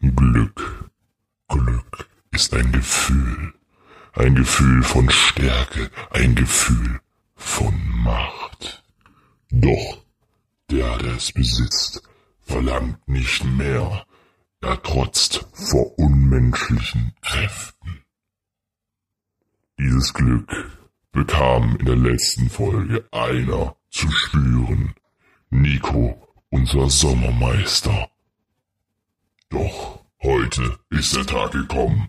Glück. Glück ist ein Gefühl. Ein Gefühl von Stärke, ein Gefühl von Macht. Doch der, der es besitzt, verlangt nicht mehr. Er trotzt vor unmenschlichen Kräften. Dieses Glück bekam in der letzten Folge einer zu spüren. Nico, unser Sommermeister. Doch heute ist der Tag gekommen.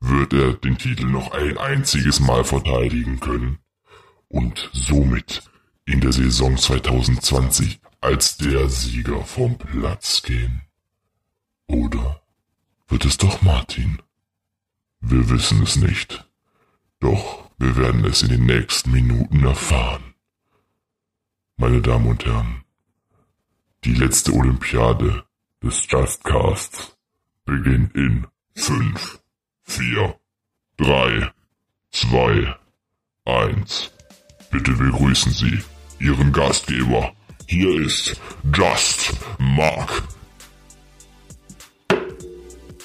Wird er den Titel noch ein einziges Mal verteidigen können und somit in der Saison 2020 als der Sieger vom Platz gehen? Oder wird es doch Martin? Wir wissen es nicht. Doch wir werden es in den nächsten Minuten erfahren. Meine Damen und Herren, die letzte Olympiade des Justcasts beginnt in 5, 4, 3, 2, 1. Bitte begrüßen Sie Ihren Gastgeber. Hier ist Just Mark.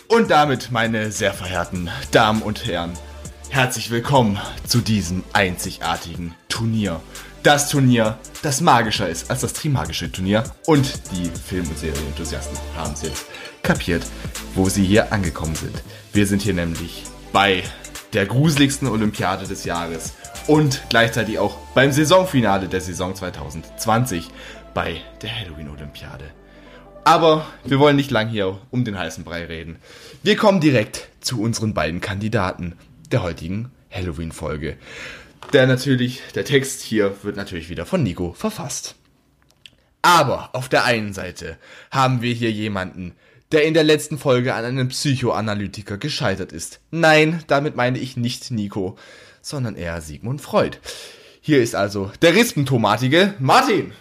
Und damit, meine sehr verehrten Damen und Herren, herzlich willkommen zu diesem einzigartigen Turnier. Das Turnier, das magischer ist als das Trimagische Turnier. Und die Film- und Serienenthusiasten haben es jetzt kapiert, wo sie hier angekommen sind. Wir sind hier nämlich bei der gruseligsten Olympiade des Jahres und gleichzeitig auch beim Saisonfinale der Saison 2020 bei der Halloween-Olympiade. Aber wir wollen nicht lang hier um den heißen Brei reden. Wir kommen direkt zu unseren beiden Kandidaten der heutigen Halloween-Folge. Der natürlich, der Text hier wird natürlich wieder von Nico verfasst. Aber auf der einen Seite haben wir hier jemanden, der in der letzten Folge an einem Psychoanalytiker gescheitert ist. Nein, damit meine ich nicht Nico, sondern eher Sigmund Freud. Hier ist also der Rispentomatige Martin.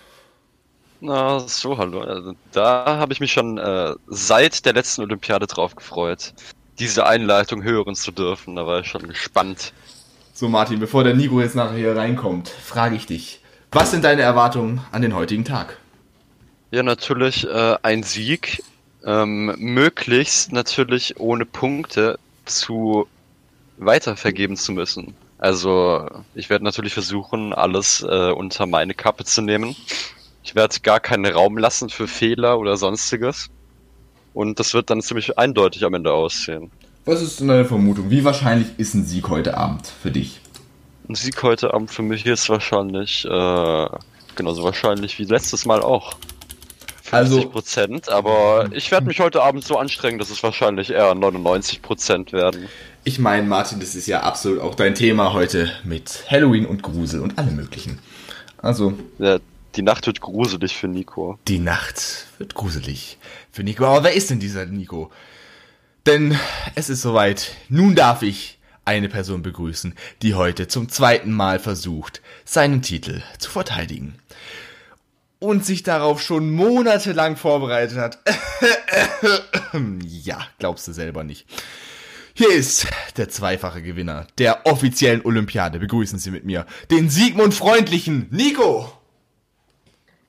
Na, so, hallo. Also, da habe ich mich schon äh, seit der letzten Olympiade drauf gefreut, diese Einleitung hören zu dürfen. Da war ich schon gespannt. So, Martin, bevor der Nico jetzt nachher hier reinkommt, frage ich dich, was sind deine Erwartungen an den heutigen Tag? Ja, natürlich äh, ein Sieg. Ähm, möglichst natürlich ohne Punkte zu weitervergeben zu müssen. Also ich werde natürlich versuchen, alles äh, unter meine Kappe zu nehmen. Ich werde gar keinen Raum lassen für Fehler oder sonstiges. Und das wird dann ziemlich eindeutig am Ende aussehen. Was ist denn deine Vermutung? Wie wahrscheinlich ist ein Sieg heute Abend für dich? Ein Sieg heute Abend für mich ist wahrscheinlich äh, genauso wahrscheinlich wie letztes Mal auch. 50 Also- Prozent, aber ich werde mich heute Abend so anstrengen, dass es wahrscheinlich eher 99 Prozent werden. Ich meine, Martin, das ist ja absolut auch dein Thema heute mit Halloween und Grusel und allem möglichen. Also, Ja, die Nacht wird gruselig für Nico. die Nacht wird gruselig für Nico. Aber wer ist denn dieser Nico? Denn es ist soweit. Nun darf ich eine Person begrüßen, die heute zum zweiten Mal versucht, seinen Titel zu verteidigen. Und sich darauf schon monatelang vorbereitet hat. ja, glaubst du selber nicht. Hier ist der zweifache Gewinner der offiziellen Olympiade. Begrüßen Sie mit mir den Sigmund Freundlichen Nico.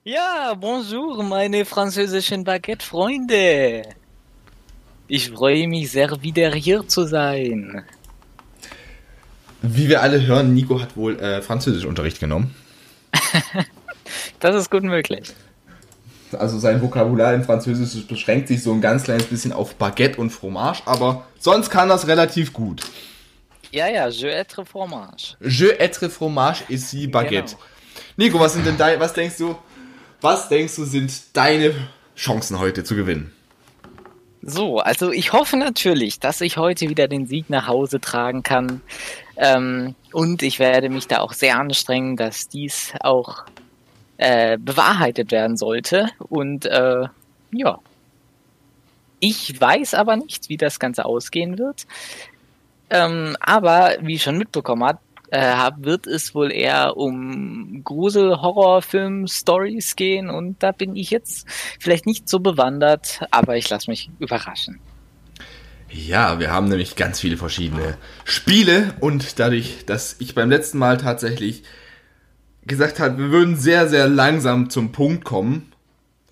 Ja, bonjour, meine französischen Baguette-Freunde. Ich freue mich sehr, wieder hier zu sein. Wie wir alle hören, Nico hat wohl äh, Französischunterricht genommen. Das ist gut möglich. Also sein Vokabular im Französisch beschränkt sich so ein ganz kleines bisschen auf Baguette und Fromage, aber sonst kann das relativ gut. Ja, ja, je être fromage. Je être fromage ici Baguette. Genau. Nico, was sind denn dein, was denkst du, was denkst du sind deine Chancen heute zu gewinnen? So, also ich hoffe natürlich, dass ich heute wieder den Sieg nach Hause tragen kann. Ähm, und ich werde mich da auch sehr anstrengen, dass dies auch äh, bewahrheitet werden sollte. Und äh, ja. Ich weiß aber nicht, wie das Ganze ausgehen wird. Ähm, aber wie ich schon mitbekommen hat, äh, wird es wohl eher um Grusel-Horrorfilm-Stories gehen und da bin ich jetzt vielleicht nicht so bewandert, aber ich lasse mich überraschen. Ja, wir haben nämlich ganz viele verschiedene Spiele und dadurch, dass ich beim letzten Mal tatsächlich gesagt habe, wir würden sehr, sehr langsam zum Punkt kommen,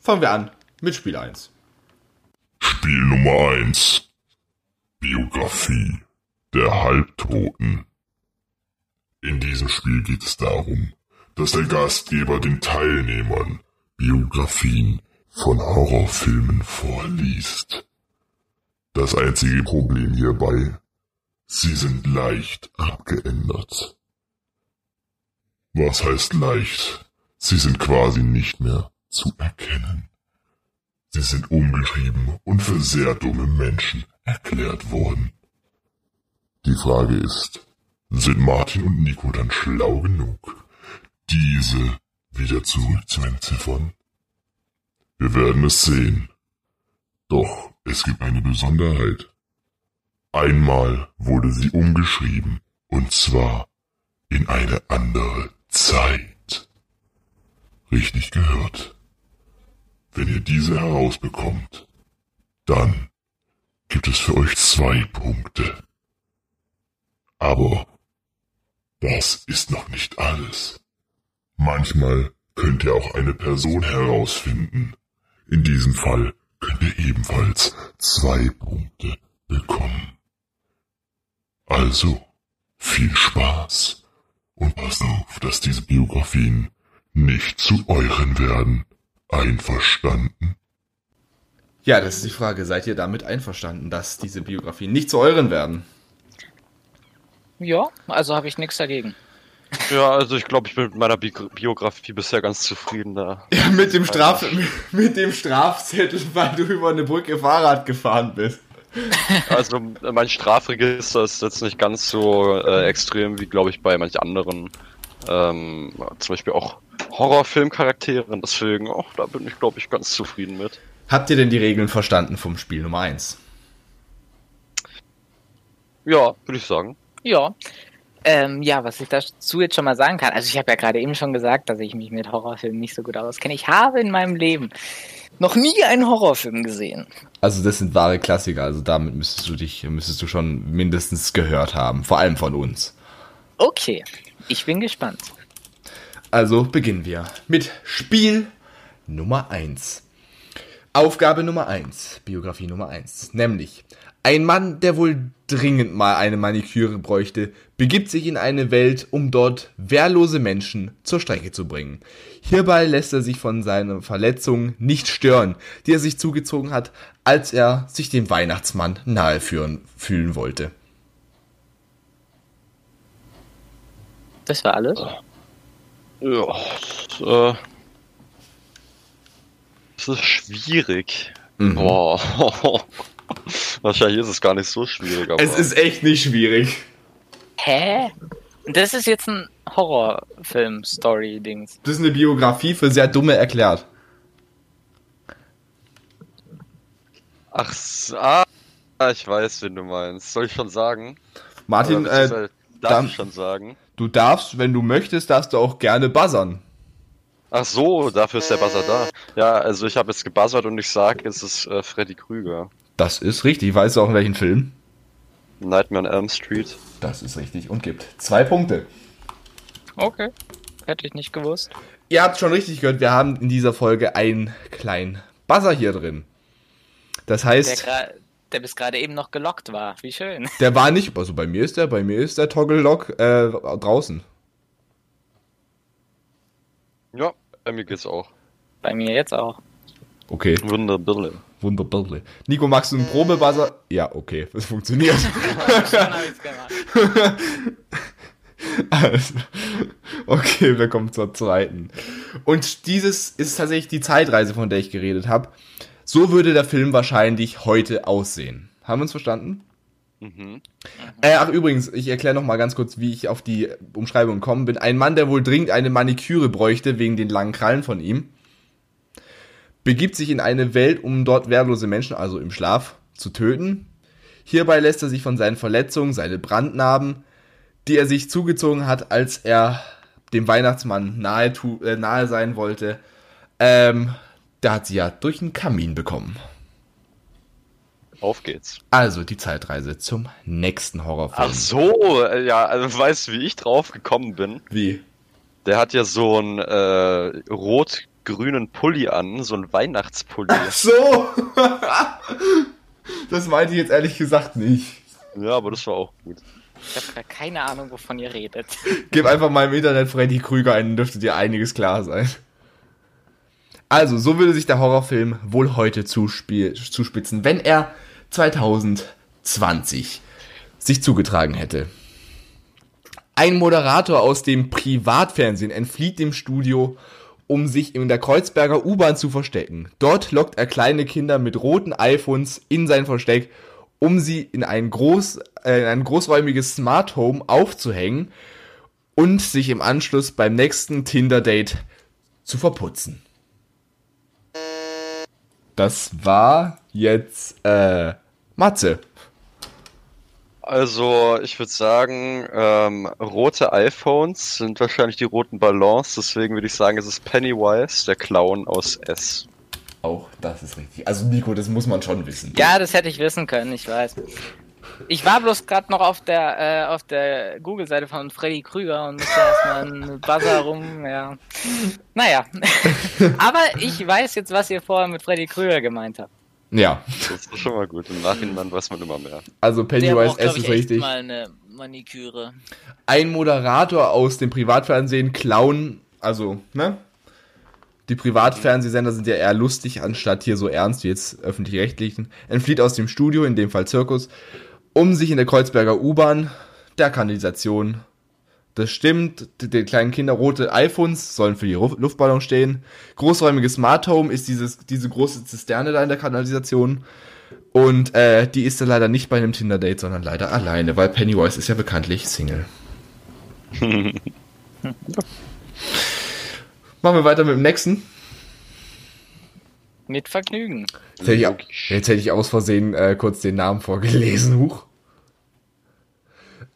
fangen wir an mit Spiel 1. Spiel Nummer 1. Biografie der Halbtoten. In diesem Spiel geht es darum, dass der Gastgeber den Teilnehmern Biografien von Horrorfilmen vorliest. Das einzige Problem hierbei, sie sind leicht abgeändert. Was heißt leicht? Sie sind quasi nicht mehr zu erkennen. Sie sind umgeschrieben und für sehr dumme Menschen erklärt worden. Die Frage ist, sind Martin und Nico dann schlau genug, diese wieder zurück zu entziffern? Wir werden es sehen. Doch es gibt eine Besonderheit. Einmal wurde sie umgeschrieben, und zwar in eine andere Zeit. Richtig gehört. Wenn ihr diese herausbekommt, dann gibt es für euch zwei Punkte. Aber das ist noch nicht alles. Manchmal könnt ihr auch eine Person herausfinden. In diesem Fall könnt ihr ebenfalls zwei Punkte bekommen. Also, viel Spaß und passt auf, dass diese Biografien nicht zu euren werden. Einverstanden? Ja, das ist die Frage. Seid ihr damit einverstanden, dass diese Biografien nicht zu euren werden? Ja, also habe ich nichts dagegen. Ja, also ich glaube, ich bin mit meiner Bi Biografie bisher ganz zufrieden da. Ja, mit dem, Straf mit, mit dem Strafzettel, weil du über eine Brücke Fahrrad gefahren bist. Also mein Strafregister ist jetzt nicht ganz so äh, extrem wie, glaube ich, bei manch anderen. Ähm, zum Beispiel auch Horrorfilmcharakteren, deswegen auch, da bin ich, glaube ich, ganz zufrieden mit. Habt ihr denn die Regeln verstanden vom Spiel Nummer 1? Ja, würde ich sagen. Ja. Ähm, ja, was ich dazu jetzt schon mal sagen kann, also ich habe ja gerade eben schon gesagt, dass ich mich mit Horrorfilmen nicht so gut auskenne. Ich habe in meinem Leben noch nie einen Horrorfilm gesehen. Also das sind wahre Klassiker, also damit müsstest du dich, müsstest du schon mindestens gehört haben, vor allem von uns. Okay, ich bin gespannt. Also beginnen wir mit Spiel Nummer 1. Aufgabe Nummer 1, Biografie Nummer 1, nämlich ein Mann, der wohl dringend mal eine Maniküre bräuchte, begibt sich in eine Welt, um dort wehrlose Menschen zur Strecke zu bringen. Hierbei lässt er sich von seiner Verletzung nicht stören, die er sich zugezogen hat, als er sich dem Weihnachtsmann nahe führen, fühlen wollte. Das war alles? Ja, das, äh, das ist schwierig. Mhm. Boah. Wahrscheinlich ist es gar nicht so schwierig, aber. Es ist echt nicht schwierig. Hä? Das ist jetzt ein Horrorfilm-Story-Dings. Das ist eine Biografie für sehr dumme erklärt. Ach, so, ah, ich weiß, wen du meinst. Soll ich schon sagen? Martin, äh, beziehungsweise darf dann- ich schon sagen? du darfst, wenn du möchtest, darfst du auch gerne buzzern. Ach so, dafür ist der Buzzer da. Ja, also ich habe jetzt gebuzzert und ich sag, es ist äh, Freddy Krüger. Das ist richtig. Weißt du auch in welchem Film? Nightmare on Elm Street. Das ist richtig und gibt zwei Punkte. Okay. Hätte ich nicht gewusst. Ihr habt schon richtig gehört, wir haben in dieser Folge einen kleinen Buzzer hier drin. Das Der, heißt, gra- der bis gerade eben noch gelockt war. Wie schön. der war nicht, also bei mir ist der, bei mir ist der Toggle-Lock äh, draußen. Ja, bei mir geht's auch. Bei mir jetzt auch. Okay, Wunderbar. Wunderbar. Nico, magst du einen Probebuzzer? Ja, okay, das funktioniert. Also, okay, wir kommen zur zweiten. Und dieses ist tatsächlich die Zeitreise, von der ich geredet habe. So würde der Film wahrscheinlich heute aussehen. Haben wir uns verstanden? Mhm. Äh, ach übrigens, ich erkläre noch mal ganz kurz, wie ich auf die Umschreibung gekommen bin. Ein Mann, der wohl dringend eine Maniküre bräuchte, wegen den langen Krallen von ihm, begibt sich in eine Welt, um dort wehrlose Menschen, also im Schlaf, zu töten. Hierbei lässt er sich von seinen Verletzungen, seine Brandnarben, die er sich zugezogen hat, als er dem Weihnachtsmann nahe, äh, nahe sein wollte, ähm, der hat sie ja durch einen Kamin bekommen. Auf geht's. Also die Zeitreise zum nächsten Horrorfilm. Ach so, äh, ja, also weißt du, wie ich drauf gekommen bin? Wie? Der hat ja so einen äh, rot-grünen Pulli an, so einen Weihnachtspulli. So! Das meinte ich jetzt ehrlich gesagt nicht. Ja, aber das war auch gut. Ich habe gar keine Ahnung, wovon ihr redet. Gib einfach mal im Internet Freddy Krüger ein, dann dürfte dir einiges klar sein. Also, so würde sich der Horrorfilm wohl heute zuspitzen, wenn er 2020 sich zugetragen hätte. Ein Moderator aus dem Privatfernsehen entflieht dem Studio, um sich in der Kreuzberger U-Bahn zu verstecken. Dort lockt er kleine Kinder mit roten iPhones in sein Versteck, um sie in ein, groß, äh, in ein großräumiges Smart Home aufzuhängen und sich im Anschluss beim nächsten Tinder-Date zu verputzen. Das war jetzt äh, Matze. Also, ich würde sagen, ähm, rote iPhones sind wahrscheinlich die roten Ballons, deswegen würde ich sagen, es ist Pennywise, der Clown aus S. Auch das ist richtig. Also Nico, das muss man schon wissen. Ja, das hätte ich wissen können, ich weiß. Ich war bloß gerade noch auf der, äh, auf der Google-Seite von Freddy Krüger und musste erstmal einen Buzzer rum, ja. Naja. Aber ich weiß jetzt, was ihr vorher mit Freddy Krüger gemeint habt. Ja, Das ist schon mal gut. Im Nachhinein weiß man immer mehr. also Pennywise S ist richtig. mal eine Maniküre. Ein Moderator aus dem Privatfernsehen, Clown, also, ne? Die Privatfernsehsender sind ja eher lustig, anstatt hier so ernst wie jetzt öffentlich-rechtlichen. Entflieht aus dem Studio, in dem Fall Zirkus, um sich in der Kreuzberger U-Bahn der Kanalisation. Das stimmt, die, die kleinen Kinder rote iPhones sollen für die Luftballon stehen. Großräumiges Smart Home ist dieses, diese große Zisterne da in der Kanalisation. Und äh, die ist dann leider nicht bei einem Tinder-Date, sondern leider alleine, weil Pennywise ist ja bekanntlich Single. Machen wir weiter mit dem nächsten. Mit Vergnügen. Jetzt hätte ich, jetzt hätte ich aus Versehen äh, kurz den Namen vorgelesen. Huch.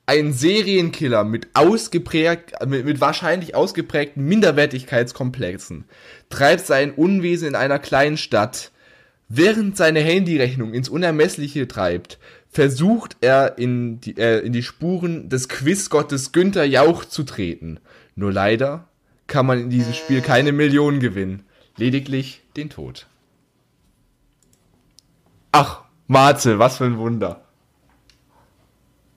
Ein Serienkiller mit ausgeprägt, mit, mit wahrscheinlich ausgeprägten Minderwertigkeitskomplexen treibt sein Unwesen in einer kleinen Stadt. Während seine Handyrechnung ins Unermessliche treibt, versucht er in die, äh, in die Spuren des Quizgottes Günther Jauch zu treten. Nur leider kann man in diesem Spiel keine Millionen gewinnen, lediglich den Tod. Ach, Marze, was für ein Wunder.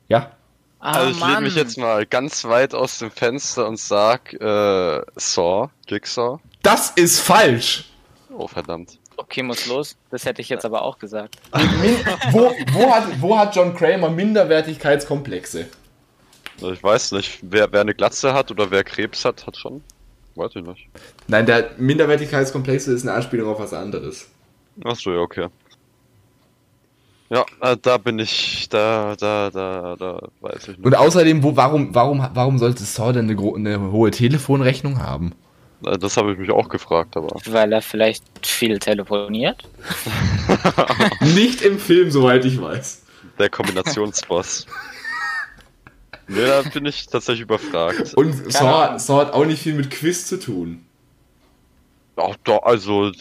Ja? Ah, Also ich lehne mich jetzt mal ganz weit aus dem Fenster und sag äh, Saw, Jigsaw. Das ist falsch. Oh verdammt. Okay, muss los. Das hätte ich jetzt aber auch gesagt. Wo, wo, hat, wo hat John Kramer Minderwertigkeitskomplexe? Ich weiß nicht, wer, wer eine Glatze hat oder wer Krebs hat, hat schon. Weiß ich nicht. Nein, der Minderwertigkeitskomplexe ist eine Anspielung auf was anderes. Achso, ja, okay. Ja, äh, da bin ich, da, da, da, da, weiß ich nicht. Und außerdem, wo, warum, warum, warum sollte Saw denn eine, gro- eine hohe Telefonrechnung haben? Äh, Das habe ich mich auch gefragt, aber. Weil er vielleicht viel telefoniert. Nicht im Film, soweit ich weiß. Der Kombinationsboss. nee, da bin ich tatsächlich überfragt. Und Saw, Saw hat auch nicht viel mit Quiz zu tun. Auch da, also,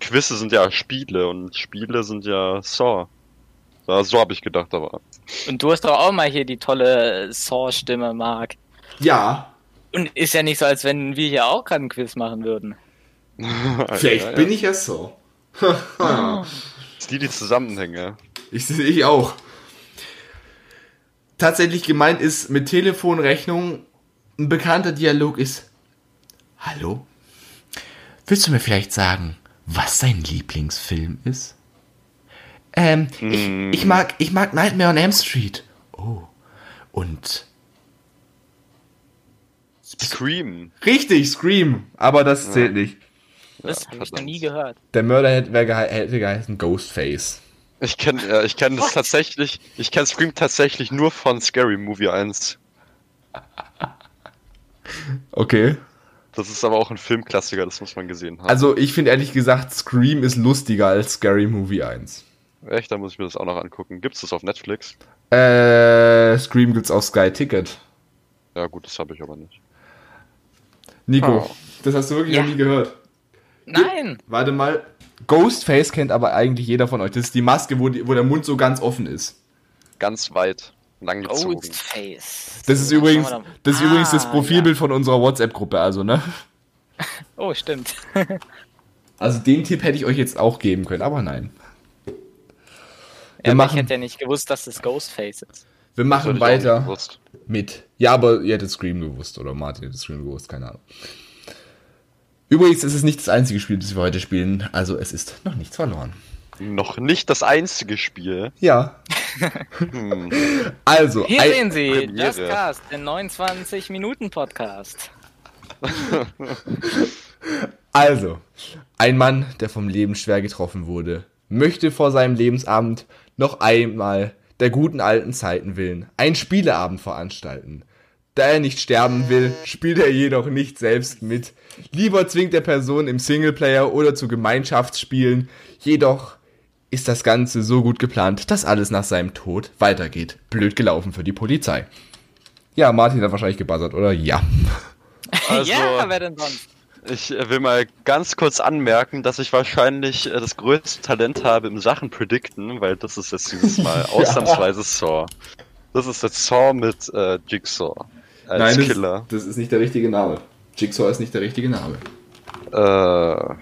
Quizze sind ja Spiele und Spiele sind ja Saw. Ja, so habe ich gedacht, aber. Und du hast doch auch mal hier die tolle Saw-Stimme, Marc. Ja, Und ist ja nicht so, als wenn wir hier auch gerade einen Quiz machen würden. vielleicht ja, ja. bin ich ja. Ist die die Zusammenhänge? Ich sehe ich auch. Tatsächlich gemeint ist mit Telefonrechnung ein bekannter Dialog ist. Hallo? Willst du mir vielleicht sagen, was dein Lieblingsfilm ist? Ähm, ich, ich mag, ich mag Nightmare on Elm Street. Oh. Und Scream. richtig, Scream. Aber das zählt nicht. Das habe ich noch nie gehört. Der Mörder hätte, gehe- hätte geheißen Ghostface. Ich kenne ja, ich kenn das tatsächlich, ich kenne Scream tatsächlich nur von Scary Movie 1. Okay. Das ist aber auch ein Filmklassiker, das muss man gesehen haben. Also ich finde ehrlich gesagt, Scream ist lustiger als Scary Movie 1. Echt, da muss ich mir das auch noch angucken. Gibt's das auf Netflix? Äh, Scream gibt's auf Sky Ticket. Ja gut, das habe ich aber nicht. Nico, Oh. das hast du wirklich Ja. noch nie gehört. Nein! Warte mal. Ghostface kennt aber eigentlich jeder von euch. Das ist die Maske, wo, die, wo der Mund so ganz offen ist. Ganz weit, langgezogen. Ghostface. Das ist übrigens, das ist übrigens das Ah, Profilbild von unserer WhatsApp-Gruppe, also, ne? Ja. Oh, stimmt. Also den Tipp hätte ich euch jetzt auch geben können, aber nein. Wir Ja, aber ich machen, hätte ja nicht gewusst, dass das Ghostface ist. wir Das machen weiter mit. Ja, aber ihr hättet Scream gewusst oder Martin hätte Scream gewusst, keine Ahnung. Übrigens ist es nicht das einzige Spiel, das wir heute spielen, also es ist noch nichts verloren. Noch nicht das einzige Spiel. Ja. Hm. Also, Hier sehen Sie, Premiere. Just Cast, den 29-Minuten-Podcast. Also, ein Mann, der vom Leben schwer getroffen wurde, möchte vor seinem Lebensabend noch einmal der guten alten Zeiten willen einen Spieleabend veranstalten. Da er nicht sterben will, spielt er jedoch nicht selbst mit. Lieber zwingt er Personen im Singleplayer oder zu Gemeinschaftsspielen. Jedoch ist das Ganze so gut geplant, dass alles nach seinem Tod weitergeht. Blöd gelaufen für die Polizei. Ja, Martin hat wahrscheinlich gebuzzert, oder? Ja. Also, ja, wer denn sonst? Ich äh, will mal ganz kurz anmerken, dass ich wahrscheinlich äh, das größte Talent habe im Sachen predikten, weil das ist jetzt dieses Mal ausnahmsweise Saw. Das ist jetzt Saw mit äh, Jigsaw als das, Killer. das ist nicht der richtige Name. Jigsaw ist nicht der richtige Name. Äh,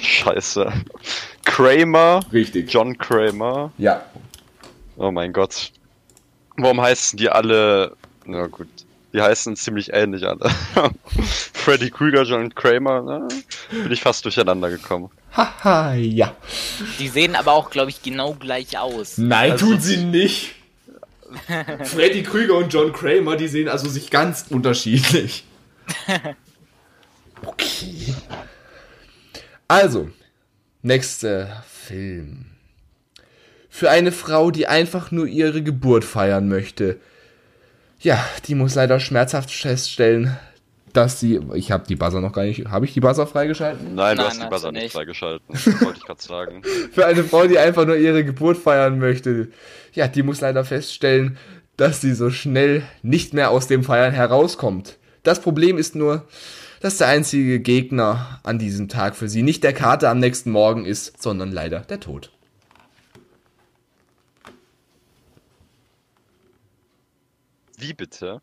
scheiße. Kramer, Richtig. John Kramer. Ja. Oh mein Gott. Warum heißen die alle? Na gut, die heißen ziemlich ähnlich alle. Freddy Krüger, John Kramer, ne? bin ich fast durcheinander gekommen. Haha, ja. Die sehen aber auch, glaube ich, genau gleich aus. Nein, Also- tun sie nicht. Freddy Krüger und John Kramer, die sehen also sich ganz unterschiedlich. Okay. Also, nächster Film. Für eine Frau, die einfach nur ihre Geburt feiern möchte. Ja, die muss leider schmerzhaft feststellen, dass sie. Ich habe die Buzzer noch gar nicht. Habe ich die Buzzer freigeschalten? Nein, du Nein, hast die Buzzer nicht freigeschalten. Das wollte ich gerade sagen. Für eine Frau, die einfach nur ihre Geburt feiern möchte. Ja, die muss leider feststellen, dass sie so schnell nicht mehr aus dem Feiern herauskommt. Das Problem ist nur, dass der einzige Gegner an diesem Tag für sie nicht der Kater am nächsten Morgen ist, sondern leider der Tod. Wie bitte?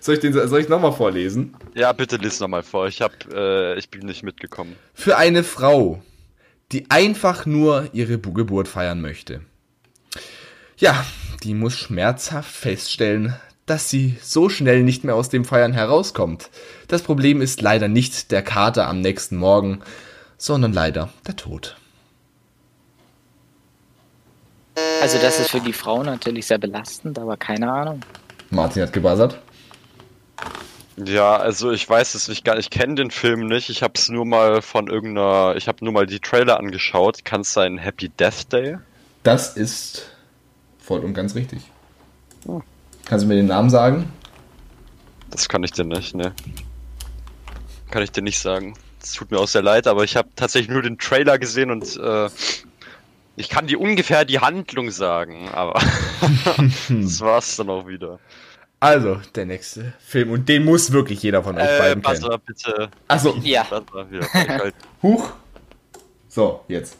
Soll ich den soll ich nochmal vorlesen? Ja, bitte lies nochmal vor. Ich hab, äh, ich bin nicht mitgekommen. Für eine Frau, die einfach nur ihre Bu- Geburt feiern möchte. Ja, die muss schmerzhaft feststellen, dass sie so schnell nicht mehr aus dem Feiern herauskommt. Das Problem ist leider nicht der Kater am nächsten Morgen, sondern leider der Tod. Also das ist für die Frau natürlich sehr belastend, aber keine Ahnung. Martin hat gebuzzert. Ja, also ich weiß es nicht gar nicht. Ich kenne den Film nicht. Ich habe es nur mal von irgendeiner. Ich habe nur mal die Trailer angeschaut. Kann es sein Happy Death Day? Das ist voll und ganz richtig. Kannst du mir den Namen sagen? Das kann ich dir nicht, ne? Kann ich dir nicht sagen. Es tut mir auch sehr leid, aber ich habe tatsächlich nur den Trailer gesehen und äh, ich kann dir ungefähr die Handlung sagen, aber das war's dann auch wieder. Also, der nächste Film. Und den muss wirklich jeder von euch Äh, beiden kennen. Buzzer, bitte. Achso, Ja. Buzzer wieder freischalten. Huch. So, jetzt.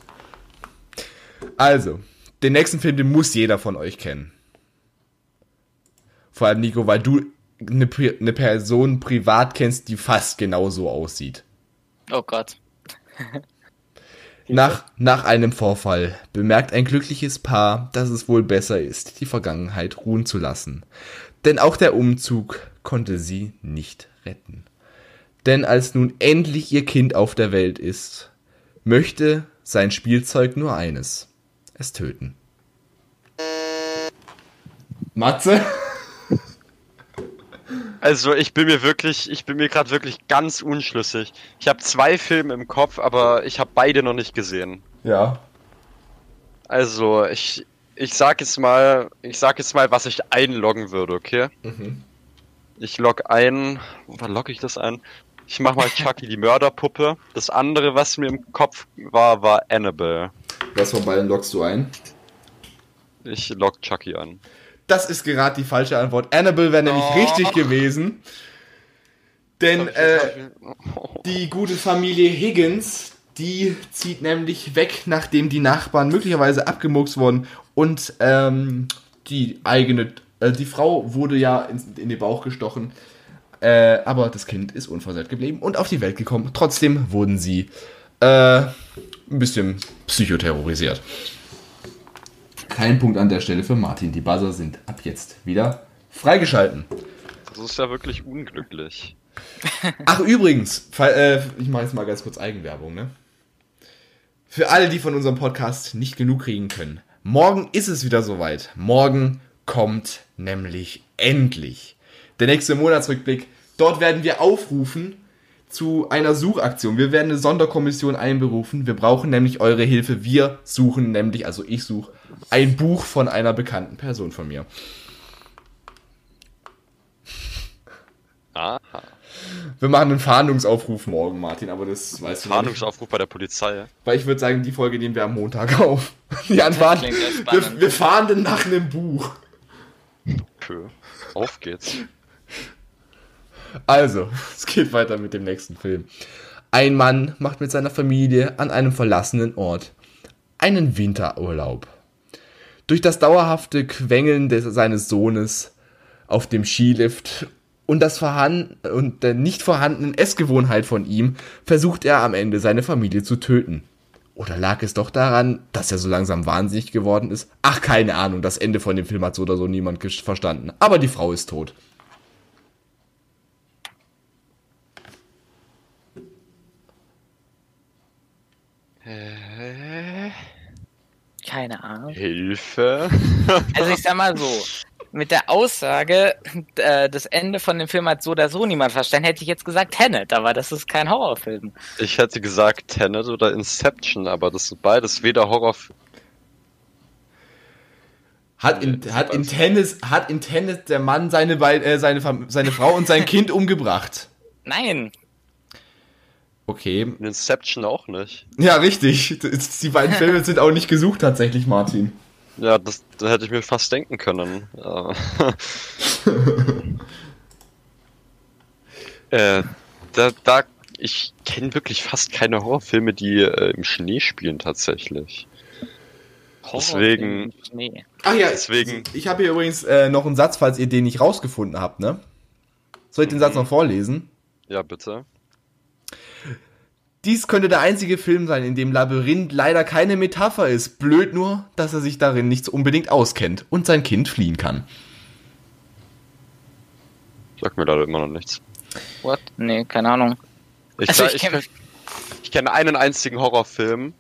Also, den nächsten Film, den muss jeder von euch kennen. Vor allem Nico, weil du eine, Pri- eine Person privat kennst, die fast genauso aussieht. Oh Gott. Nach, nach einem Vorfall bemerkt ein glückliches Paar, dass es wohl besser ist, die Vergangenheit ruhen zu lassen. Denn auch der Umzug konnte sie nicht retten. Denn als nun endlich ihr Kind auf der Welt ist, möchte sein Spielzeug nur eines. Es töten. Matze? Also ich bin mir wirklich, ich bin mir gerade wirklich ganz unschlüssig. Ich habe zwei Filme im Kopf, aber ich habe beide noch nicht gesehen. Ja. Also ich, ich sag jetzt mal, ich sag jetzt mal, was ich einloggen würde, okay? Mhm. Ich log ein, wann logge ich das ein? Ich mach mal Chucky die Mörderpuppe. Das andere, was mir im Kopf war, war Annabelle. Was von beiden loggst du ein? Ich log Chucky an. Das ist gerade die falsche Antwort. Annabelle wäre nämlich Oh. richtig gewesen. Denn äh, die gute Familie Higgins, die zieht nämlich weg, nachdem die Nachbarn möglicherweise abgemurkst wurden und ähm, die eigene, äh, die Frau wurde ja in, in den Bauch gestochen, äh, aber das Kind ist unversehrt geblieben und auf die Welt gekommen. Trotzdem wurden sie äh, ein bisschen psychoterrorisiert. Kein Punkt an der Stelle für Martin. Die Buzzer sind ab jetzt wieder freigeschalten. Das ist ja wirklich unglücklich. Ach, übrigens, äh, ich mache jetzt mal ganz kurz Eigenwerbung, ne? Für alle, die von unserem Podcast nicht genug kriegen können. Morgen ist es wieder soweit. Morgen kommt nämlich endlich der nächste Monatsrückblick. Dort werden wir aufrufen zu einer Suchaktion. Wir werden eine Sonderkommission einberufen. Wir brauchen nämlich eure Hilfe. Wir suchen nämlich, also ich suche, ein Buch von einer bekannten Person von mir. Aha. Wir machen einen Fahndungsaufruf morgen, Martin, aber das weißt du nicht. Fahndungsaufruf bei der Polizei. Weil ich würde sagen, die Folge nehmen wir am Montag auf. Die sehr wir, wir fahren dann nach einem Buch. Pö. Auf geht's. Also, es geht weiter mit dem nächsten Film. Ein Mann macht mit seiner Familie an einem verlassenen Ort einen Winterurlaub. Durch das dauerhafte Quengeln des, seines Sohnes auf dem Skilift und das und der nicht vorhandenen Essgewohnheit von ihm versucht er am Ende seine Familie zu töten. Oder lag es doch daran, dass er so langsam wahnsinnig geworden ist? Ach, keine Ahnung, das Ende von dem Film hat so oder so niemand verstanden. Aber die Frau ist tot. Keine Ahnung. Hilfe. Also ich sag mal so, mit der Aussage, äh, das Ende von dem Film hat so oder so niemand verstanden, hätte ich jetzt gesagt Tenet, aber das ist kein Horrorfilm. Ich hätte gesagt Tenet oder Inception, aber das sind beides weder Horror. Hat in, hat in Tennis, hat in Tennis der Mann seine, äh, seine, seine Frau und sein Kind umgebracht. Nein, Okay. In Inception auch nicht. Ja, richtig. Die beiden Filme sind auch nicht gesucht tatsächlich, Martin. Ja, das, das hätte ich mir fast denken können. Ja. äh, da, da, ich kenne wirklich fast keine Horrorfilme, die äh, im Schnee spielen tatsächlich. Deswegen- Nee. Ach ja, Deswegen- Ich habe hier übrigens äh, noch einen Satz, falls ihr den nicht rausgefunden habt, ne? Soll ich den Satz noch vorlesen? Ja, bitte. Dies könnte der einzige Film sein, in dem Labyrinth leider keine Metapher ist. Blöd nur, dass er sich darin nicht unbedingt auskennt und sein Kind fliehen kann. Sag mir leider immer noch nichts. What? Nee, keine Ahnung. Ich, Also ich, ich ich, kenn- ich kenne einen einzigen Horrorfilm,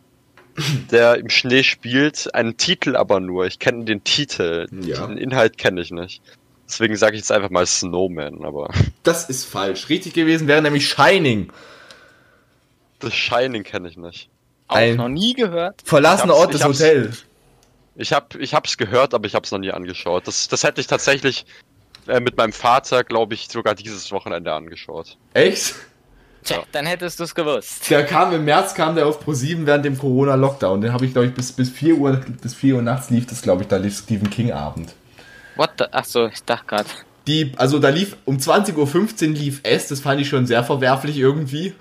der im Schnee spielt, einen Titel aber nur. Ich kenne den Titel. Ja. Den Inhalt kenne ich nicht. Deswegen sage ich jetzt einfach mal Snowman, aber Das ist falsch. Richtig gewesen wäre nämlich Shining. The Shining kenne ich nicht. Auch Ein- noch nie gehört. Verlassener Ort des ich hab's- Hotel. Ich hab, ich hab's gehört, aber ich hab's noch nie angeschaut. Das, das hätte ich tatsächlich äh, mit meinem Vater, glaube ich, sogar dieses Wochenende angeschaut. Echt? Tja, dann hättest du es gewusst. Der kam im März, kam der auf Pro7 während dem Corona-Lockdown. Den habe ich, glaube ich, bis, bis 4 Uhr, bis 4 Uhr nachts lief das, glaube ich, da lief Stephen King-Abend. What the? Ach so, ich dachte gerade. Die, also da lief, um 20.15 Uhr lief es, das fand ich schon sehr verwerflich irgendwie.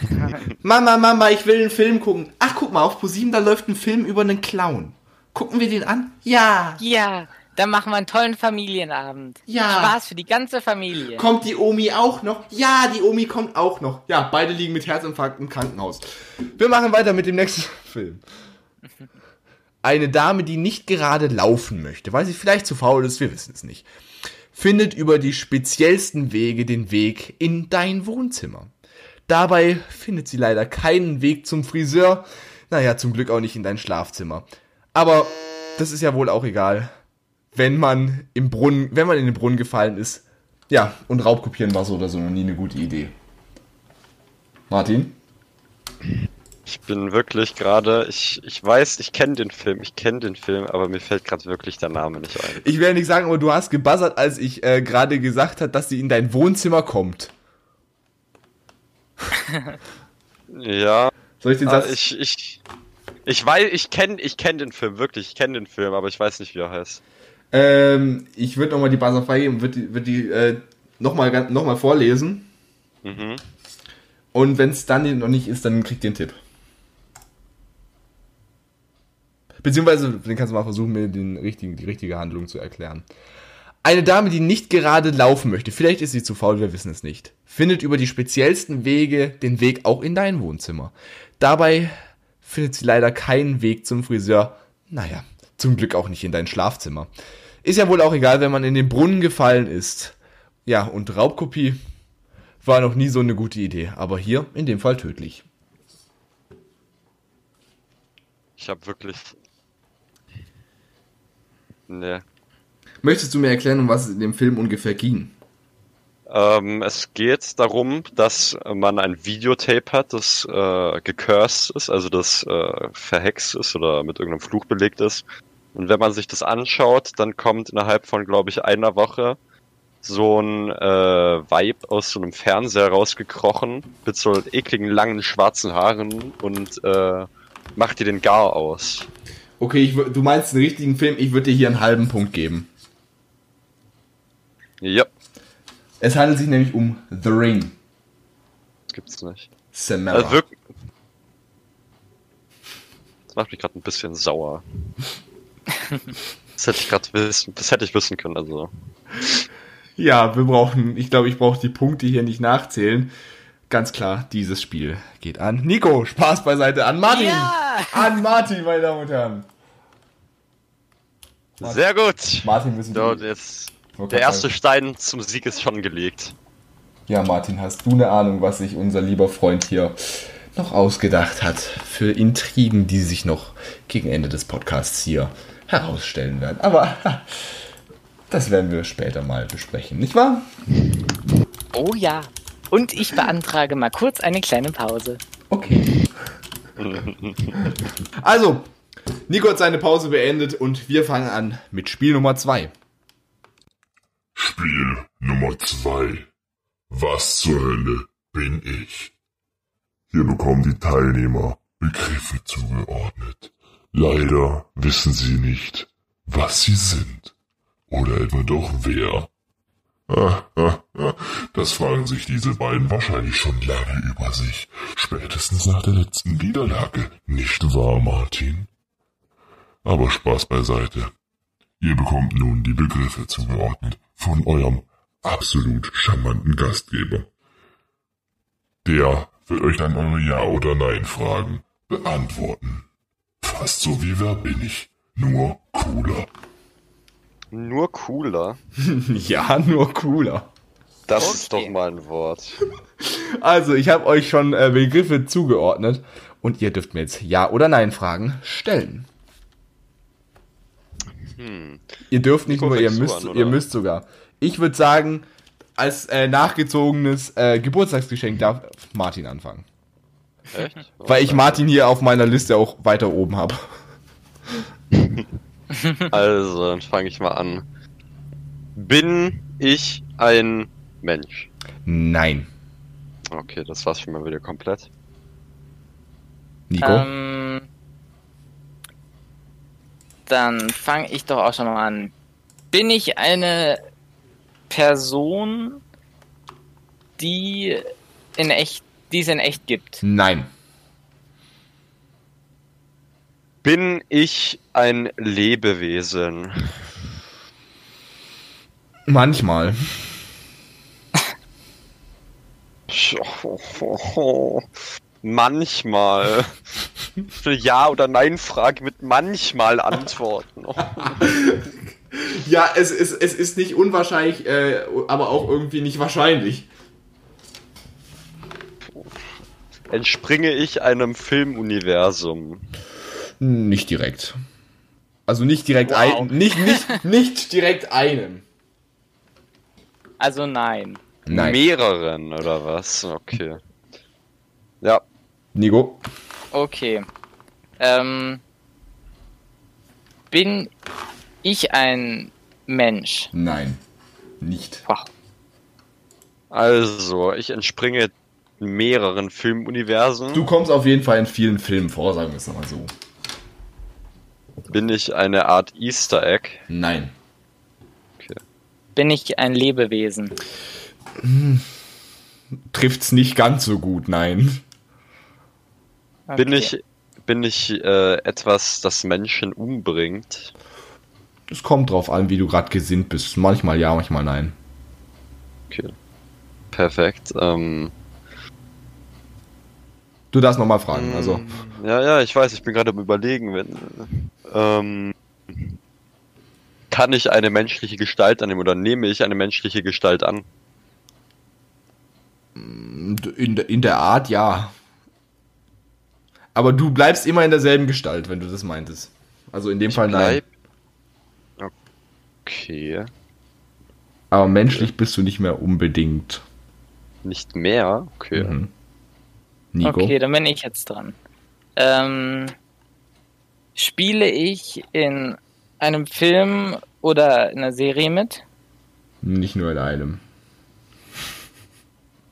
Mama, Mama, ich will einen Film gucken. Ach, guck mal, auf Pro7 da läuft ein Film über einen Clown. Gucken wir den an? Ja. Ja, dann machen wir einen tollen Familienabend. Ja. Spaß für die ganze Familie. Kommt die Omi auch noch? Ja, die Omi kommt auch noch. Ja, beide liegen mit Herzinfarkt im Krankenhaus. Wir machen weiter mit dem nächsten Film. Eine Dame, die nicht gerade laufen möchte, weil sie vielleicht zu faul ist, wir wissen es nicht, findet über die speziellsten Wege den Weg in dein Wohnzimmer. Dabei findet sie leider keinen Weg zum Friseur, naja, zum Glück auch nicht in dein Schlafzimmer. Aber das ist ja wohl auch egal, wenn man im Brunnen, wenn man in den Brunnen gefallen ist. Ja, und Raubkopieren war so oder so noch nie eine gute Idee. Martin? Ich bin wirklich gerade, ich, ich weiß, ich kenne den Film, ich kenne den Film, aber mir fällt gerade wirklich der Name nicht ein. Ich will nicht sagen, aber du hast gebuzzert, als ich äh, gerade gesagt habe, dass sie in dein Wohnzimmer kommt. Ja, Soll ich den ah, Satz? ich, ich, ich weiß, ich kenne ich kenn den Film, wirklich, ich kenne den Film, aber ich weiß nicht, wie er heißt. ähm, ich würde nochmal die Buzzer freigeben, würde die, würd die äh, nochmal noch mal vorlesen. Mhm. Und wenn es dann noch nicht ist, dann kriegt ihr einen Tipp. Beziehungsweise, den kannst du mal versuchen, mir den richtigen, die richtige Handlung zu erklären. Eine Dame, die nicht gerade laufen möchte, vielleicht ist sie zu faul, wir wissen es nicht, findet über die speziellsten Wege den Weg auch in dein Wohnzimmer. Dabei findet sie leider keinen Weg zum Friseur. Naja, Zum Glück auch nicht in dein Schlafzimmer. Ist ja wohl auch egal, wenn man in den Brunnen gefallen ist. Ja, und Raubkopie war noch nie so eine gute Idee, aber hier in dem Fall tödlich. Ich habe wirklich. Ne. Möchtest du mir erklären, um was es in dem Film ungefähr ging? Ähm, es geht darum, dass man ein Videotape hat, das äh, gecursed ist, also das äh, verhext ist oder mit irgendeinem Fluch belegt ist. Und wenn man sich das anschaut, dann kommt innerhalb von, glaube ich, einer Woche so ein äh, Vibe aus so einem Fernseher rausgekrochen mit so ekligen langen schwarzen Haaren und äh, macht dir den Gar aus. Okay, ich, du meinst den richtigen Film, ich würde dir hier einen halben Punkt geben. Ja, Es handelt sich nämlich um The Ring. das gibt's nicht. Samara. Also wirklich. Das macht mich gerade ein bisschen sauer. Das hätte ich gerade wissen, das hätte ich wissen können, also. Ja, wir brauchen, ich glaube, ich brauche die Punkte hier nicht nachzählen. Ganz klar, dieses Spiel geht an Nico. Spaß beiseite. An Martin. Ja! An Martin, meine Damen und Herren. Sehr gut. Martin, müssen So, wir. jetzt, der erste Stein zum Sieg ist schon gelegt. Ja, Martin, hast du eine Ahnung, was sich unser lieber Freund hier noch ausgedacht hat für Intrigen, die sich noch gegen Ende des Podcasts hier herausstellen werden? Aber das werden wir später mal besprechen, nicht wahr? Oh ja. Und ich beantrage mal kurz eine kleine Pause. Okay. Also, Nico hat seine Pause beendet und wir fangen an mit Spiel Nummer 2. Spiel Nummer zwei. Was zur Hölle bin ich? Hier bekommen die Teilnehmer Begriffe zugeordnet. Leider wissen sie nicht, was sie sind. Oder etwa doch wer. Das fragen sich diese beiden wahrscheinlich schon lange über sich. Spätestens nach der letzten Niederlage. Nicht wahr, Martin? Aber Spaß beiseite. Ihr bekommt nun die Begriffe zugeordnet von eurem absolut charmanten Gastgeber. Der wird euch dann eure Ja- oder Nein-Fragen beantworten. Fast so wie wer bin ich, nur cooler. Nur cooler. Ja, nur cooler. Das Okay. ist doch mal ein Wort. Also, ich habe euch schon äh, Begriffe zugeordnet und ihr dürft mir jetzt Ja- oder Nein-Fragen stellen. Hm. Ihr dürft nicht Nico, nur, ihr müsst, an, ihr müsst sogar. Ich würde sagen, als äh, nachgezogenes äh, Geburtstagsgeschenk darf Martin anfangen. Echt? Weil ich Martin hier auf meiner Liste auch weiter oben habe. Also, dann fange ich mal an. Bin ich ein Mensch? Nein. Okay, das war's schon mal wieder komplett. Nico? Ähm, dann fange ich doch auch schon mal an. Bin ich eine Person, die in echt, die es in echt gibt? Nein. Bin ich ein Lebewesen? Manchmal. Manchmal. Eine Ja- oder Nein-Frage mit manchmal antworten. Ja, es ist, es ist nicht unwahrscheinlich, äh, aber auch irgendwie nicht wahrscheinlich. Entspringe ich einem Filmuniversum? Nicht direkt. Also nicht direkt Wow. ein, nicht, nicht, nicht direkt einem. Also nein. Nein. Mehreren oder was? Okay. Ja, Nico? Okay. Ähm, bin ich ein Mensch? Nein. Nicht. Wow. also ich entspringe mehreren Filmuniversen. Du kommst auf jeden Fall in vielen Filmen vor, sagen wir es mal so. Bin ich eine Art Easter Egg? Nein. Bin ich ein Lebewesen? Trifft's nicht ganz so gut, nein. Bin Okay. ich bin ich äh, etwas, das Menschen umbringt? Es kommt drauf an, wie du gerade gesinnt bist. Manchmal ja, manchmal nein. Okay. Perfekt. Ähm, Du darfst nochmal fragen, also. Ja, ja, ich weiß, ich bin gerade am überlegen, wenn. Ähm, kann ich eine menschliche Gestalt annehmen oder nehme ich eine menschliche Gestalt an? In, der- in der Art, ja. Aber du bleibst immer in derselben Gestalt, wenn du das meintest. Also in dem Fall nein. Bleib- Okay. Aber menschlich bist du nicht mehr unbedingt. Nicht mehr? Okay. Mhm. Nico. Okay, dann bin ich jetzt dran. Ähm, spiele ich in einem Film oder in einer Serie mit? Nicht nur in einem.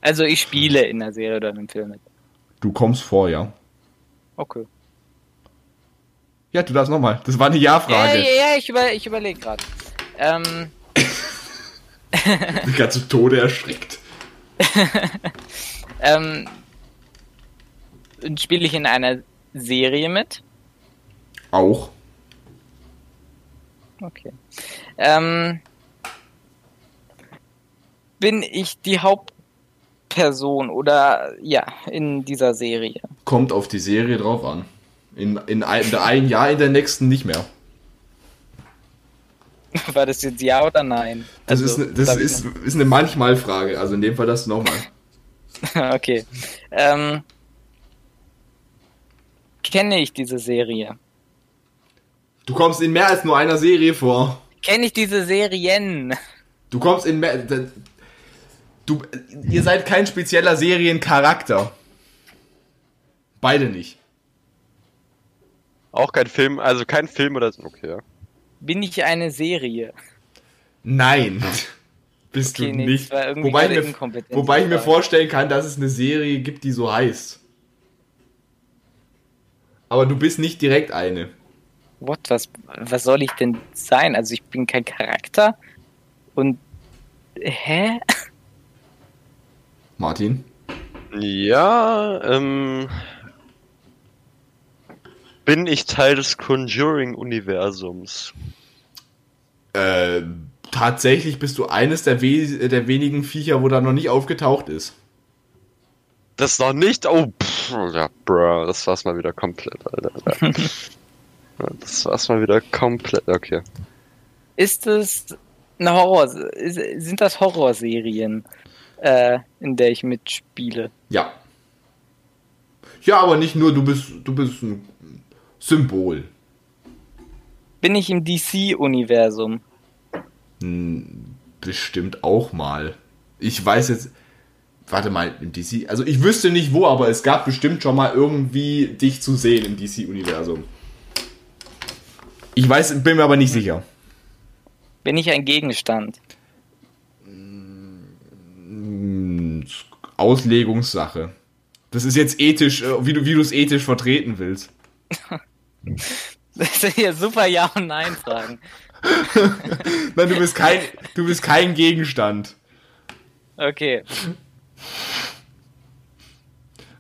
Also ich spiele in einer Serie oder in einem Film mit. Du kommst vor, ja. Okay. Ja, du darfst nochmal. Das war eine Ja, Ja-Frage. ja, ja, ich, über, ich überlege gerade. Ähm, Ich bin gerade zu Tode erschreckt. ähm, spiele ich in einer Serie mit? Auch. Okay. Ähm, bin ich die Hauptperson oder ja, in dieser Serie? Kommt auf die Serie drauf an. In, in, ein, in Jahr, in der nächsten nicht mehr. War das jetzt ja oder nein? Das, Also, ist, ne- das darf ich ist, ist eine Manchmal-Frage. Also in dem Fall das nochmal. okay. Ähm, kenne ich diese Serie? Du kommst in mehr als nur einer Serie vor. Kenne ich diese Serien? Du kommst in mehr. Du, ihr seid kein spezieller Seriencharakter. Beide nicht. Auch kein Film, also kein Film oder. Okay, ja. Bin ich eine Serie? Nein. Bist Okay, du nee, nicht. Wobei ich, mir, inkompetent, wobei ich mir vorstellen kann, dass es eine Serie gibt, die so heißt. Aber du bist nicht direkt eine. What? Was, was soll ich denn sein? Also ich bin kein Charakter und hä? Martin? Ja, ähm. Bin ich Teil des Conjuring-Universums? Äh, tatsächlich bist du eines der, we der wenigen Viecher, wo da noch nicht aufgetaucht ist. Das noch nicht? Oh, pff, ja, bruh, das war's mal wieder komplett, Alter. Das war's mal wieder komplett, okay. Ist es eine Horror? Ist, sind das Horrorserien, äh, in der ich mitspiele? Ja. Ja, aber nicht nur, du bist, du bist ein Symbol. Bin ich im DC-Universum? Bestimmt auch mal. Ich weiß jetzt. Warte mal, im DC. Also ich wüsste nicht wo, aber es gab bestimmt schon mal irgendwie dich zu sehen im DC-Universum. Ich weiß, bin mir aber nicht sicher. Bin ich ein Gegenstand? Auslegungssache. Das ist jetzt ethisch, äh, wie du es ethisch vertreten willst. Das sind ja super Ja- und Nein-Fragen. Nein, du bist kein, du bist kein Gegenstand. Okay.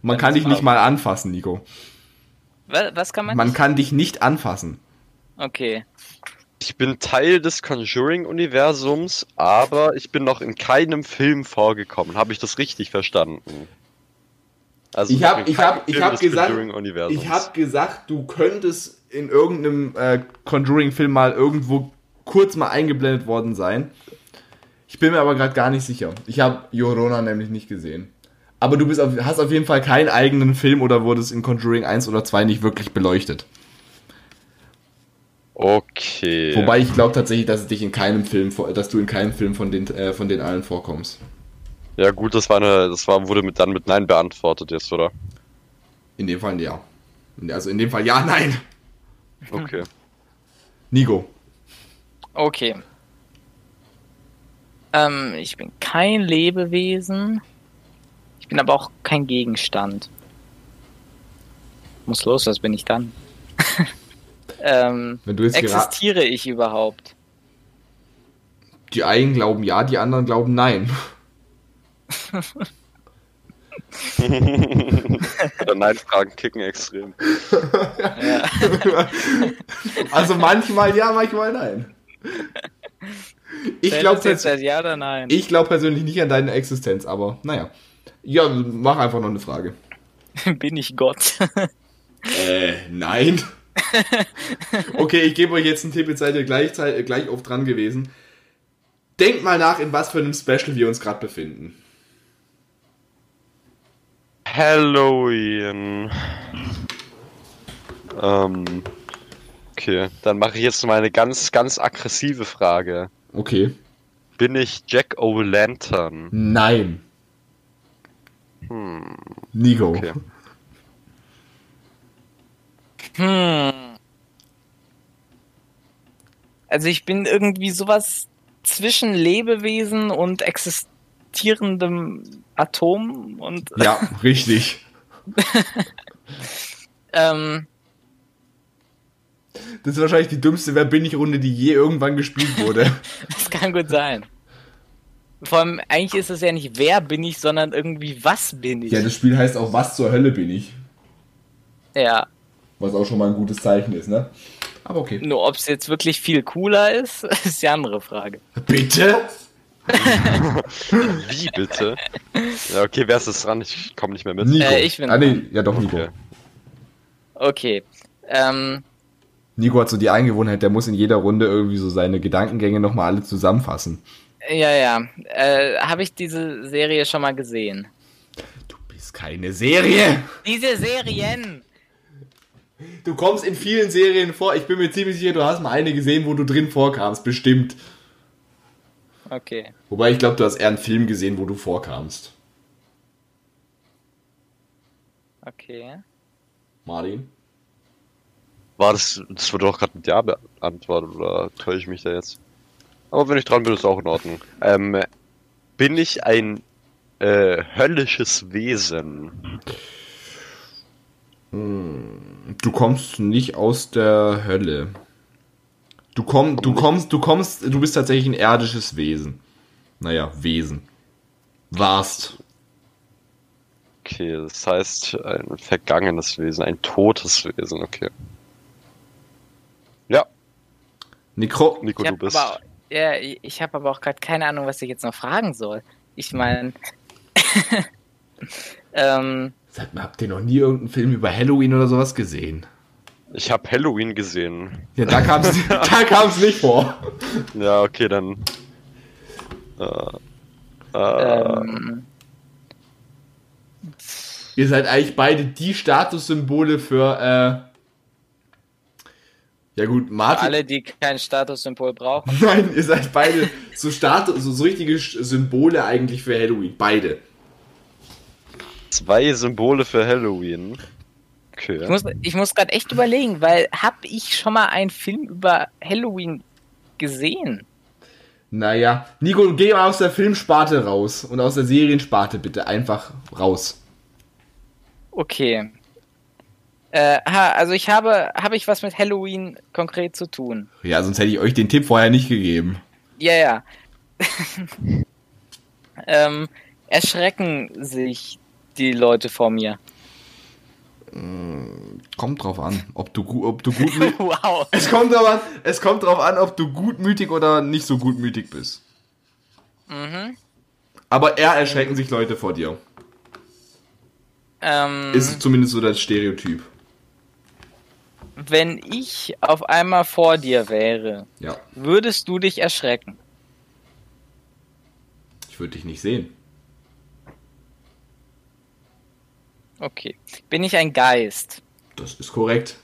Man Dann kann dich nicht mal anfassen, Nico. Was, was kann man? Man nicht? kann dich nicht anfassen. Okay. Ich bin Teil des Conjuring-Universums, aber ich bin noch in keinem Film vorgekommen. Habe ich das richtig verstanden? Also Ich noch hab- in ich hab- ich hab gesagt-. Ich habe gesagt, du könntest in irgendeinem äh, Conjuring-Film mal irgendwo kurz mal eingeblendet worden sein. Ich bin mir aber gerade gar nicht sicher. Ich habe Yorona nämlich nicht gesehen. Aber du auf, hast auf jeden Fall keinen eigenen Film oder wurdest in Conjuring 1 oder 2 nicht wirklich beleuchtet. Okay. Wobei ich glaube tatsächlich, dass es dich in keinem Film, vor- dass du in keinem Film von den, äh, von den allen vorkommst. Ja gut, das war eine, das war, wurde mit, dann mit Nein beantwortet jetzt, oder? In dem Fall ja. Also in dem Fall ja, nein. Okay. Nico. Okay. Ähm, ich bin kein Lebewesen. Ich bin aber auch kein Gegenstand. Muss los, was bin ich dann? ähm, Wenn du jetzt gerade. existiere ich überhaupt? Die einen glauben ja, die anderen glauben nein. Oder Nein-Fragen kicken extrem. Ja. Also manchmal ja, manchmal nein. Ich glaube ja glaub persönlich nicht an deine Existenz, aber naja. Ja, mach einfach noch eine Frage. bin ich Gott? Äh, nein. Okay, ich gebe euch jetzt einen Tipp, jetzt seid ihr gleich, gleich oft dran gewesen. Denkt mal nach, in was für einem Special wir uns gerade befinden. Halloween. Ähm, okay, dann mache ich jetzt mal eine ganz, ganz aggressive Frage. Okay. Bin ich Jack O'Lantern? Nein. Hm, Nico. okay. Hm. Also ich bin irgendwie sowas zwischen Lebewesen und existierendem Atom und Ja, richtig. ähm, Das ist wahrscheinlich die dümmste Wer bin ich Runde, die je irgendwann gespielt wurde. das kann gut sein. Vor allem, eigentlich ist es ja nicht wer bin ich, sondern irgendwie was bin ich. ja, das Spiel heißt auch Was zur Hölle bin ich. ja. Was auch schon mal ein gutes Zeichen ist, ne? Aber okay. Nur ob es jetzt wirklich viel cooler ist, ist die andere Frage. Bitte? Wie bitte? Ja, okay, wer ist jetzt dran? Ich komme nicht mehr mit. Nico. Äh, ich bin ah, nee, ja doch, Nico. Okay. Okay. Ähm, Nico hat so die Eingewohnheit, der muss in jeder Runde irgendwie so seine Gedankengänge nochmal alle zusammenfassen. ja, ja. Äh, Habe ich diese Serie schon mal gesehen? Du bist keine Serie! Diese Serien! Du kommst in vielen Serien vor. Ich bin mir ziemlich sicher, du hast mal eine gesehen, wo du drin vorkamst. Bestimmt. Okay. Wobei ich glaube, du hast eher einen Film gesehen, wo du vorkamst. Okay. Martin? War das, das wurde doch gerade mit Ja beantwortet, oder täusche ich mich da jetzt? Aber wenn ich dran bin, ist auch in Ordnung. Ähm, bin ich ein äh, höllisches Wesen? Du kommst nicht aus der Hölle. Du, komm, du kommst, du kommst, du bist tatsächlich ein irdisches Wesen. Naja, Wesen. Warst. Okay, das heißt ein vergangenes Wesen, ein totes Wesen, okay. Ja. Nico, Ich du bist. aber, ja, ich habe aber auch gerade keine Ahnung, was ich jetzt noch fragen soll. Ich meine, ähm, Sag mal, habt ihr noch nie irgendeinen Film über Halloween oder sowas gesehen? Ich habe Halloween gesehen. Ja, da kam es da kam's nicht vor. Ja, okay, dann. Äh, äh, ähm, Ihr seid eigentlich beide die Statussymbole für, äh, ja gut, Martin. alle, die kein Statussymbol brauchen. Nein, ihr seid beide so Status, so, so richtige Symbole eigentlich für Halloween. Beide. Zwei Symbole für Halloween. Okay. Ich muss, ich muss gerade echt überlegen, weil hab ich schon mal einen Film über Halloween gesehen? Naja, Nico, geh mal aus der Filmsparte raus und aus der Seriensparte bitte einfach raus. Okay. Äh, ha, also ich habe, habe ich was mit Halloween konkret zu tun? Ja, sonst hätte ich euch den Tipp vorher nicht gegeben. Ja, ja. ähm, erschrecken sich die Leute vor mir. Kommt drauf an, ob du, ob du gutmütig. Wow. es kommt drauf an, es kommt drauf an, ob du gutmütig oder nicht so gutmütig bist. Mhm. Aber eher erschrecken sich Leute vor dir. Ähm, Ist zumindest so das Stereotyp. wenn ich auf einmal vor dir wäre, Ja, würdest du dich erschrecken? ich würde dich nicht sehen. Okay. Bin ich ein Geist? Das ist korrekt.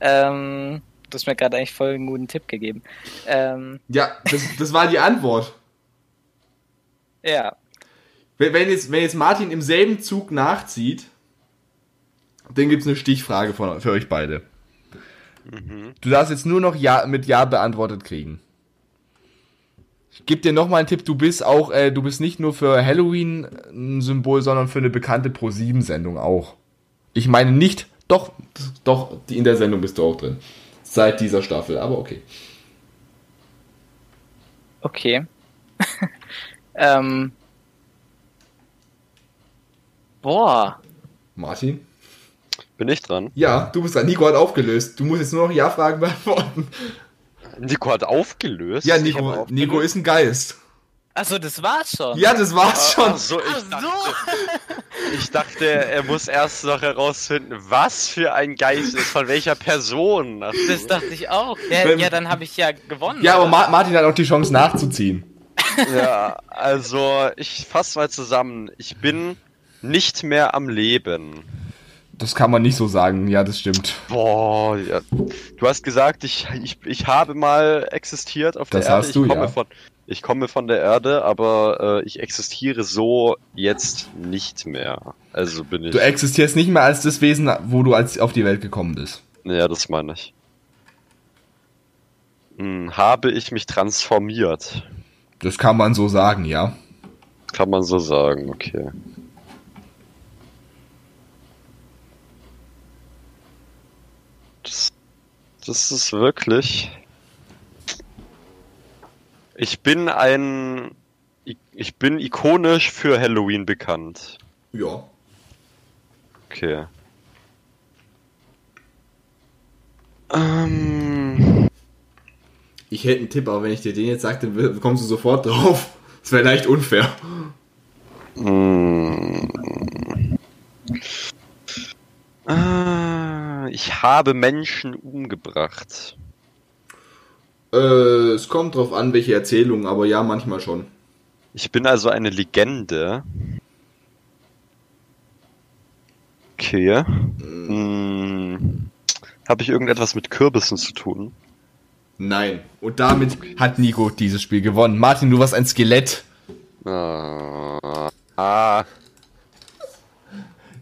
Ähm, du hast mir gerade eigentlich voll einen guten Tipp gegeben. Ähm, Ja, das, das war die Antwort. ja. Wenn, wenn, jetzt, wenn jetzt Martin im selben Zug nachzieht, dann gibt es eine Stichfrage von, für euch beide. Du darfst jetzt nur noch ja, mit Ja beantwortet kriegen. Ich gebe dir nochmal einen Tipp, du bist auch, äh, du bist nicht nur für Halloween ein Symbol, sondern für eine bekannte Pro-7-Sendung auch. Ich meine nicht, doch, doch, die- in der Sendung bist du auch drin. Seit dieser Staffel, aber okay. Okay. ähm. Boah. Martin? Bin ich dran? Ja, du bist dran. Nico hat aufgelöst. Du musst jetzt nur noch Ja-Fragen beantworten. Nico hat aufgelöst. Ja, Nico, aufgelöst. Nico ist ein Geist. Achso, das war's schon. Ja, das war's schon. Ach so, ich Ach dachte, so. ich dachte, er muss erst noch herausfinden, was für ein Geist ist, von welcher Person. Ach. Das dachte ich auch. Ja, Wenn- ja dann habe ich ja gewonnen. Ja, aber oder? Ma Martin hat auch die Chance nachzuziehen. Ja, also ich fasse mal zusammen. Ich bin nicht mehr am Leben. Das kann man nicht so sagen. Ja, das stimmt. Boah, ja. du hast gesagt, ich, ich, ich habe mal existiert auf Das der Erde. hast du, ich komme ja. von ich komme von der Erde, aber äh, ich existiere so jetzt nicht mehr. Also bin ich. Du existierst nicht mehr als das Wesen, wo du als auf die Welt gekommen bist. Ja, das meine ich. Hm, habe ich mich transformiert? Das kann man so sagen, ja. Kann man so sagen, okay. Das ist wirklich. Ich bin ein. Ich bin ikonisch für Halloween bekannt. Ja. Okay. Ähm, Ich hätte einen Tipp, aber wenn ich dir den jetzt sage, dann kommst du sofort drauf. Das wäre leicht unfair. mm. Ah, ich habe Menschen umgebracht. Äh, es kommt drauf an, welche Erzählung, aber ja, manchmal schon. Ich bin also eine Legende. Okay. Hm. Habe ich irgendetwas mit Kürbissen zu tun? Nein. Und damit hat Nico dieses Spiel gewonnen. Martin, du warst ein Skelett. Ah. ah.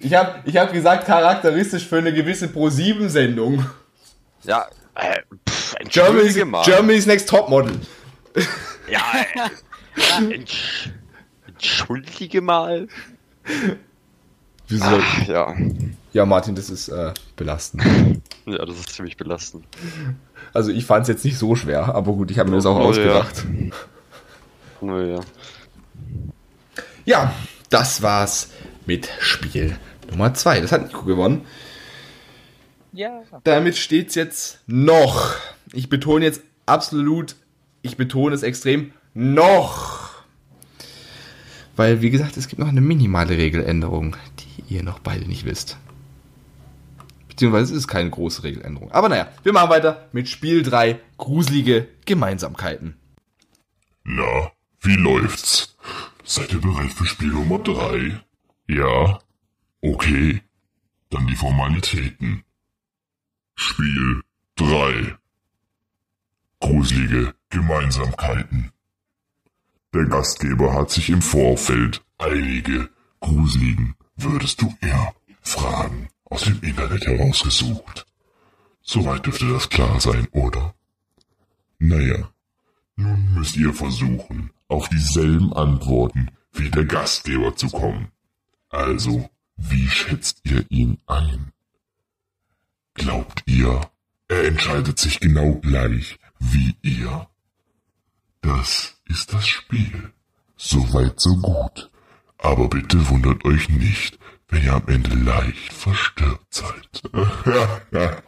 Ich habe ich hab gesagt, charakteristisch für eine gewisse Pro-7-Sendung. Ja. Äh, pff, Germany's, entschuldige mal. Germany's Next Topmodel. Ja. Äh, entsch entschuldige mal. Wieso? Ach, ja. Ja, Martin, das ist äh, belastend. Ja, das ist ziemlich belastend. Also ich fand es jetzt nicht so schwer, aber gut, ich habe mir das auch Oh, ausgedacht. Naja. Ja, das war's mit Spiel Nummer 2. Das hat Nico gewonnen. Ja. Damit steht's jetzt noch. Ich betone jetzt absolut, ich betone es extrem, noch. Weil, wie gesagt, es gibt noch eine minimale Regeländerung, die ihr noch beide nicht wisst. Beziehungsweise es ist keine große Regeländerung. Aber naja, wir machen weiter mit Spiel 3, gruselige Gemeinsamkeiten. Na, wie läuft's? Seid ihr bereit für Spiel Nummer 3? Ja? Okay. Dann die Formalitäten. Spiel 3. Gruselige Gemeinsamkeiten. Der Gastgeber hat sich im Vorfeld einige gruseligen, würdest du eher, Fragen aus dem Internet herausgesucht. Soweit dürfte das klar sein, oder? Naja, nun müsst ihr versuchen, auf dieselben Antworten wie der Gastgeber zu kommen. Also, wie schätzt ihr ihn ein? Glaubt ihr, er entscheidet sich genau gleich wie ihr? Das ist das Spiel. Soweit so gut. Aber bitte wundert euch nicht, wenn ihr am Ende leicht verstört seid.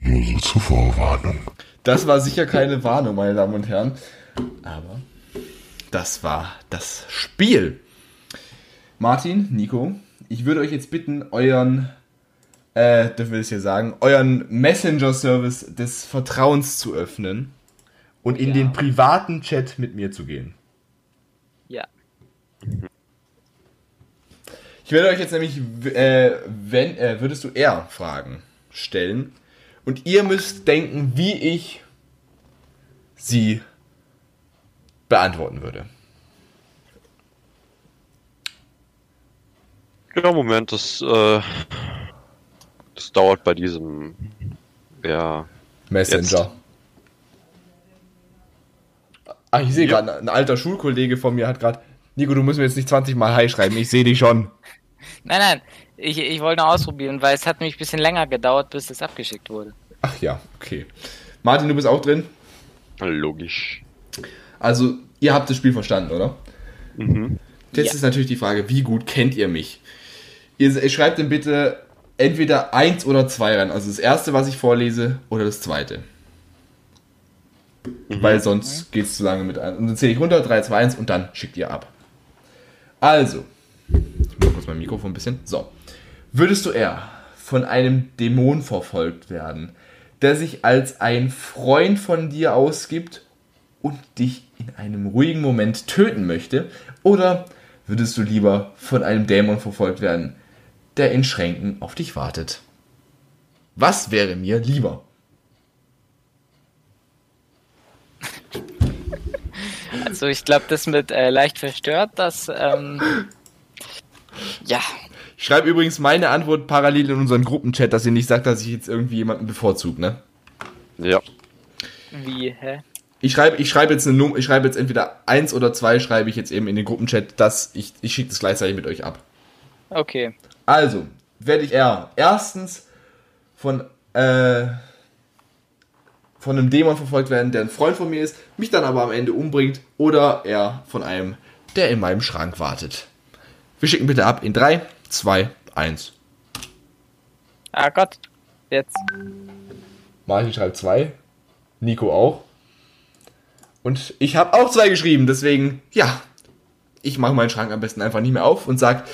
Nur so zur Vorwarnung. Das war sicher keine Warnung, meine Damen und Herren. Aber das war das Spiel. Martin, Nico, ich würde euch jetzt bitten, euren, äh, dürfen wir das hier sagen, euren Messenger-Service des Vertrauens zu öffnen und in Ja. den privaten Chat mit mir zu gehen. Ja. Ich werde euch jetzt nämlich, äh, wenn, äh, würdest du eher Fragen stellen und ihr müsst denken, wie ich sie beantworten würde. Ja, Moment, das, äh, das dauert bei diesem, ja, Messenger. Ach, ich sehe Ja. gerade, ein alter Schulkollege von mir hat gerade, Nico, du musst mir jetzt nicht 20 Mal Hi schreiben, ich sehe dich schon. Nein, nein. Ich, ich wollte nur ausprobieren, weil es hat nämlich ein bisschen länger gedauert, bis es abgeschickt wurde. Ach ja, okay. Martin, du bist auch drin. logisch. Also, ihr habt das Spiel verstanden, oder? Mhm. Jetzt Ja. ist natürlich die Frage, wie gut kennt ihr mich? Ihr, ihr schreibt dann bitte entweder eins oder zwei rein. Also das erste, was ich vorlese, oder das zweite. Weil sonst geht es zu lange mit einem. Und dann zähle ich runter, 3, 2, 1 und dann schickt ihr ab. Also, ich mach kurz mein Mikrofon ein bisschen. So. Würdest du eher von einem Dämon verfolgt werden, der sich als ein Freund von dir ausgibt und dich in einem ruhigen Moment töten möchte? Oder würdest du lieber von einem Dämon verfolgt werden, der in Schränken auf dich wartet? Was wäre mir lieber? Also ich glaube, das mit äh, leicht verstört, das ähm, ja. Ich schreibe übrigens meine Antwort parallel in unseren Gruppenchat, dass ihr nicht sagt, dass ich jetzt irgendwie jemanden bevorzugt, ne? Ja. Wie, hä? Ich schreibe ich schreibe jetzt eine Nummer, ich schreibe jetzt entweder eins oder zwei schreibe ich jetzt eben in den Gruppenchat, dass ich ich schicke das gleichzeitig mit euch ab. Okay. Also, werde ich eher erstens von äh, von einem Dämon verfolgt werden, der ein Freund von mir ist, mich dann aber am Ende umbringt, oder eher von einem, der in meinem Schrank wartet. Wir schicken bitte ab in 3, 2, 1. Ah Gott. Jetzt. Martin schreibt 2, Nico auch. Und ich habe auch zwei geschrieben, deswegen, ja, ich mache meinen Schrank am besten einfach nicht mehr auf und sag,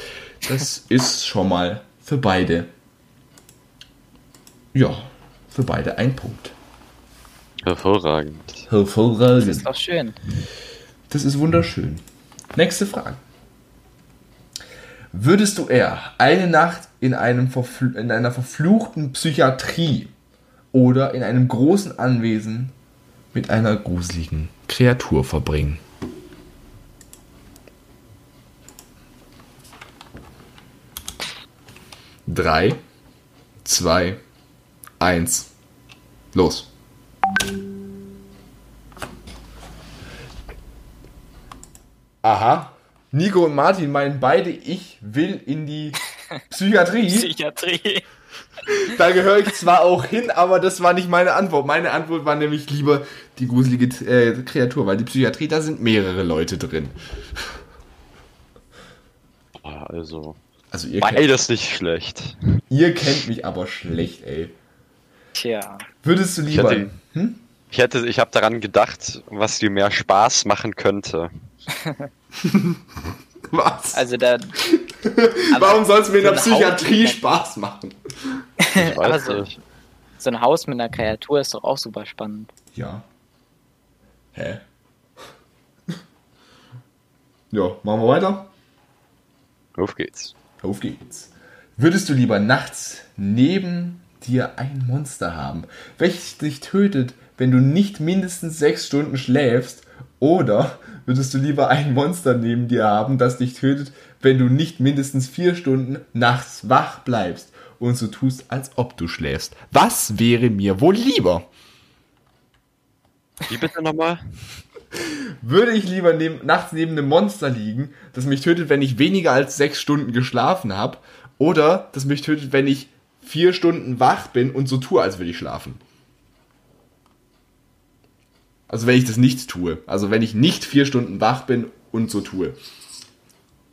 das ist schon mal für beide. Ja, für beide ein Punkt. Hervorragend. Das Hervorragend. ist doch schön. Das ist wunderschön. Nächste Frage. Würdest du eher eine Nacht in, einem verfl in einer verfluchten Psychiatrie oder in einem großen Anwesen mit einer gruseligen Kreatur verbringen? Drei, zwei, eins, los. Aha. Nico und Martin meinen beide, ich will in die Psychiatrie. Psychiatrie. Da gehöre ich zwar auch hin, aber das war nicht meine Antwort. Meine Antwort war nämlich lieber die gruselige äh, Kreatur, weil die Psychiatrie, da sind mehrere Leute drin. Ah, Also, Also ihr kennt, beides nicht schlecht. ihr kennt mich aber schlecht, ey. Tja. Würdest du lieber... hatte- Hm? Ich hätte, ich habe daran gedacht, was dir mehr Spaß machen könnte. Was? Also da. Warum soll es mir in der Psychiatrie Spaß machen? Ich weiß so, nicht. so ein Haus mit einer Kreatur ist doch auch super spannend. Ja. Hä? Ja, machen wir weiter. Auf geht's. Auf geht's. Würdest du lieber nachts neben dir ein Monster haben, welches dich tötet, wenn du nicht mindestens sechs Stunden schläfst? Oder würdest du lieber ein Monster neben dir haben, das dich tötet, wenn du nicht mindestens vier Stunden nachts wach bleibst und so tust, als ob du schläfst? Was wäre mir wohl lieber? Wie bitte nochmal? Würde ich lieber neben, nachts neben einem Monster liegen, das mich tötet, wenn ich weniger als sechs Stunden geschlafen habe, oder das mich tötet, wenn ich vier Stunden wach bin und so tue, als würde ich schlafen? Also wenn ich das nicht tue. Also wenn ich nicht vier Stunden wach bin und so tue.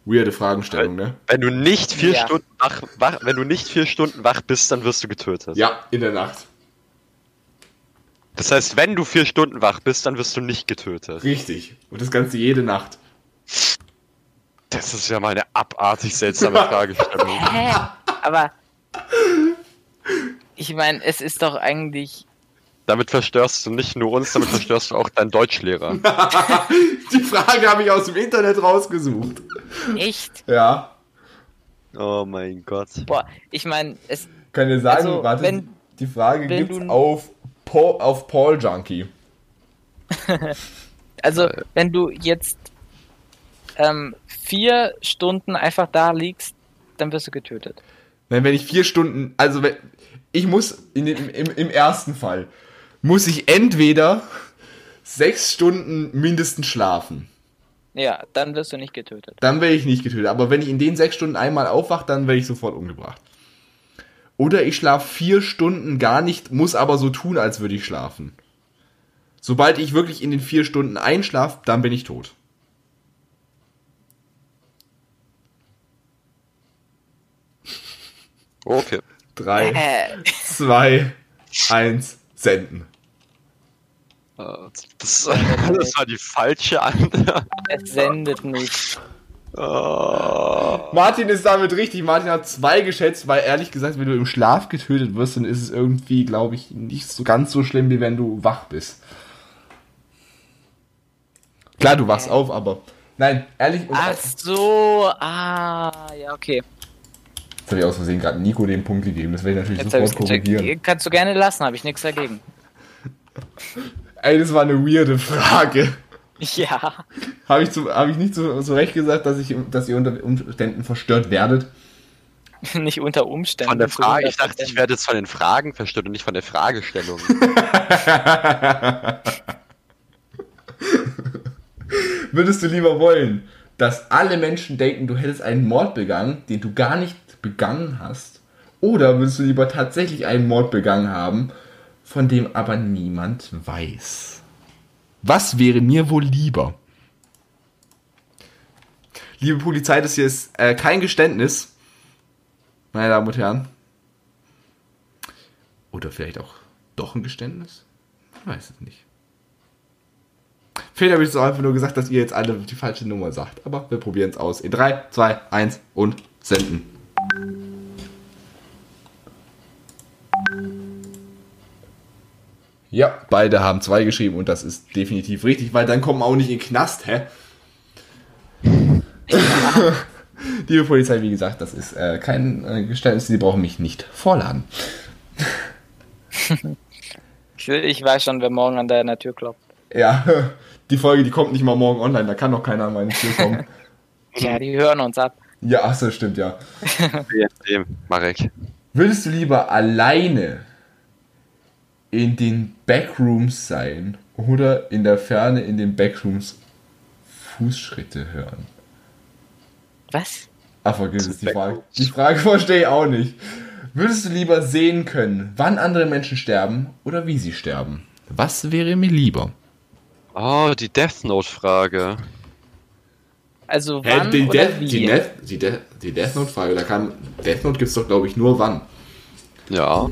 Weirde Fragestellung, ne? Wenn du nicht vier Ja. Stunden wach, wach, wenn du nicht vier Stunden wach bist, dann wirst du getötet. Ja, in der Nacht. Das heißt, wenn du vier Stunden wach bist, dann wirst du nicht getötet. Richtig. Und das Ganze jede Nacht. Das ist ja mal eine abartig seltsame Fragestellung. Hä? Aber. Ich meine, es ist doch eigentlich. Damit verstörst du nicht nur uns, damit verstörst du auch deinen Deutschlehrer. Die Frage habe ich aus dem Internet rausgesucht. Echt? Ja. Oh mein Gott. Boah, ich meine, es. Kann dir sagen, Also, warte, wenn- die Frage gibt's auf, Paul, auf Paul Junkie. Also, wenn du jetzt ähm, vier Stunden einfach da liegst, dann wirst du getötet. Wenn, wenn ich vier Stunden, also wenn, ich muss in dem, im, im ersten Fall, muss ich entweder sechs Stunden mindestens schlafen. Ja, dann wirst du nicht getötet. Dann werde ich nicht getötet. Aber wenn ich in den sechs Stunden einmal aufwache, dann werde ich sofort umgebracht. Oder ich schlafe vier Stunden gar nicht, muss aber so tun, als würde ich schlafen. Sobald ich wirklich in den vier Stunden einschlafe, dann bin ich tot. Okay. Drei, Äh, zwei, eins, senden. Das, das war die falsche Antwort. Es sendet nicht. Oh. Martin ist damit richtig. Martin hat zwei geschätzt, weil ehrlich gesagt, wenn du im Schlaf getötet wirst, dann ist es irgendwie, glaube ich, nicht so ganz so schlimm, wie wenn du wach bist. Klar, du wachst auf, aber. Nein, ehrlich. Und Ach so, ah, ja, okay. Jetzt habe ich aus Versehen gerade Nico den Punkt gegeben. Das werde ich natürlich Jetzt sofort korrigieren. Kannst du gerne lassen, habe ich nichts dagegen. Ey, das war eine weirde Frage. Ja. Habe ich, zu- hab ich nicht so, so recht gesagt, dass, ich, dass ihr unter Umständen verstört werdet? Nicht unter Umständen. Von der zu Frage, ich dachte, 100%. ich werde jetzt von den Fragen verstört und nicht von der Fragestellung. Würdest du lieber wollen, dass alle Menschen denken, du hättest einen Mord begangen, den du gar nicht begangen hast? Oder würdest du lieber tatsächlich einen Mord begangen haben, von dem aber niemand weiß? Was wäre mir wohl lieber? Liebe Polizei, das hier ist äh, kein Geständnis, meine Damen und Herren. Oder vielleicht auch doch ein Geständnis? Ich weiß es nicht. Vielleicht habe ich es auch einfach nur gesagt, dass ihr jetzt alle die falsche Nummer sagt. Aber wir probieren es aus. In 3, 2, 1 und senden. Ja, beide haben zwei geschrieben und das ist definitiv richtig, weil dann kommen wir auch nicht in den Knast, hä? Liebe Polizei, wie gesagt, das ist äh, kein äh, Geständnis, Sie brauchen mich nicht vorladen. Ich, weiß schon, wer morgen an deiner Tür klopft. Ja, die Folge, die kommt nicht mal morgen online, da kann doch keiner an meine Tür kommen. Ja, die hören uns ab. ja, ach so, stimmt, ja. Je nachdem, Marek. Würdest du lieber alleine in den Backrooms sein oder in der Ferne in den Backrooms Fußschritte hören? Was? Ah, vergiss es, die Frage. Die Frage verstehe ich auch nicht. Würdest du lieber sehen können, wann andere Menschen sterben oder wie sie sterben? Was wäre mir lieber? Oh, die Death Note-Frage. Also wann die, oder Death, wie? die, Death, die, Death, die Death Note-Frage, da kann. Death Note gibt es doch, glaube ich, nur wann. Ja.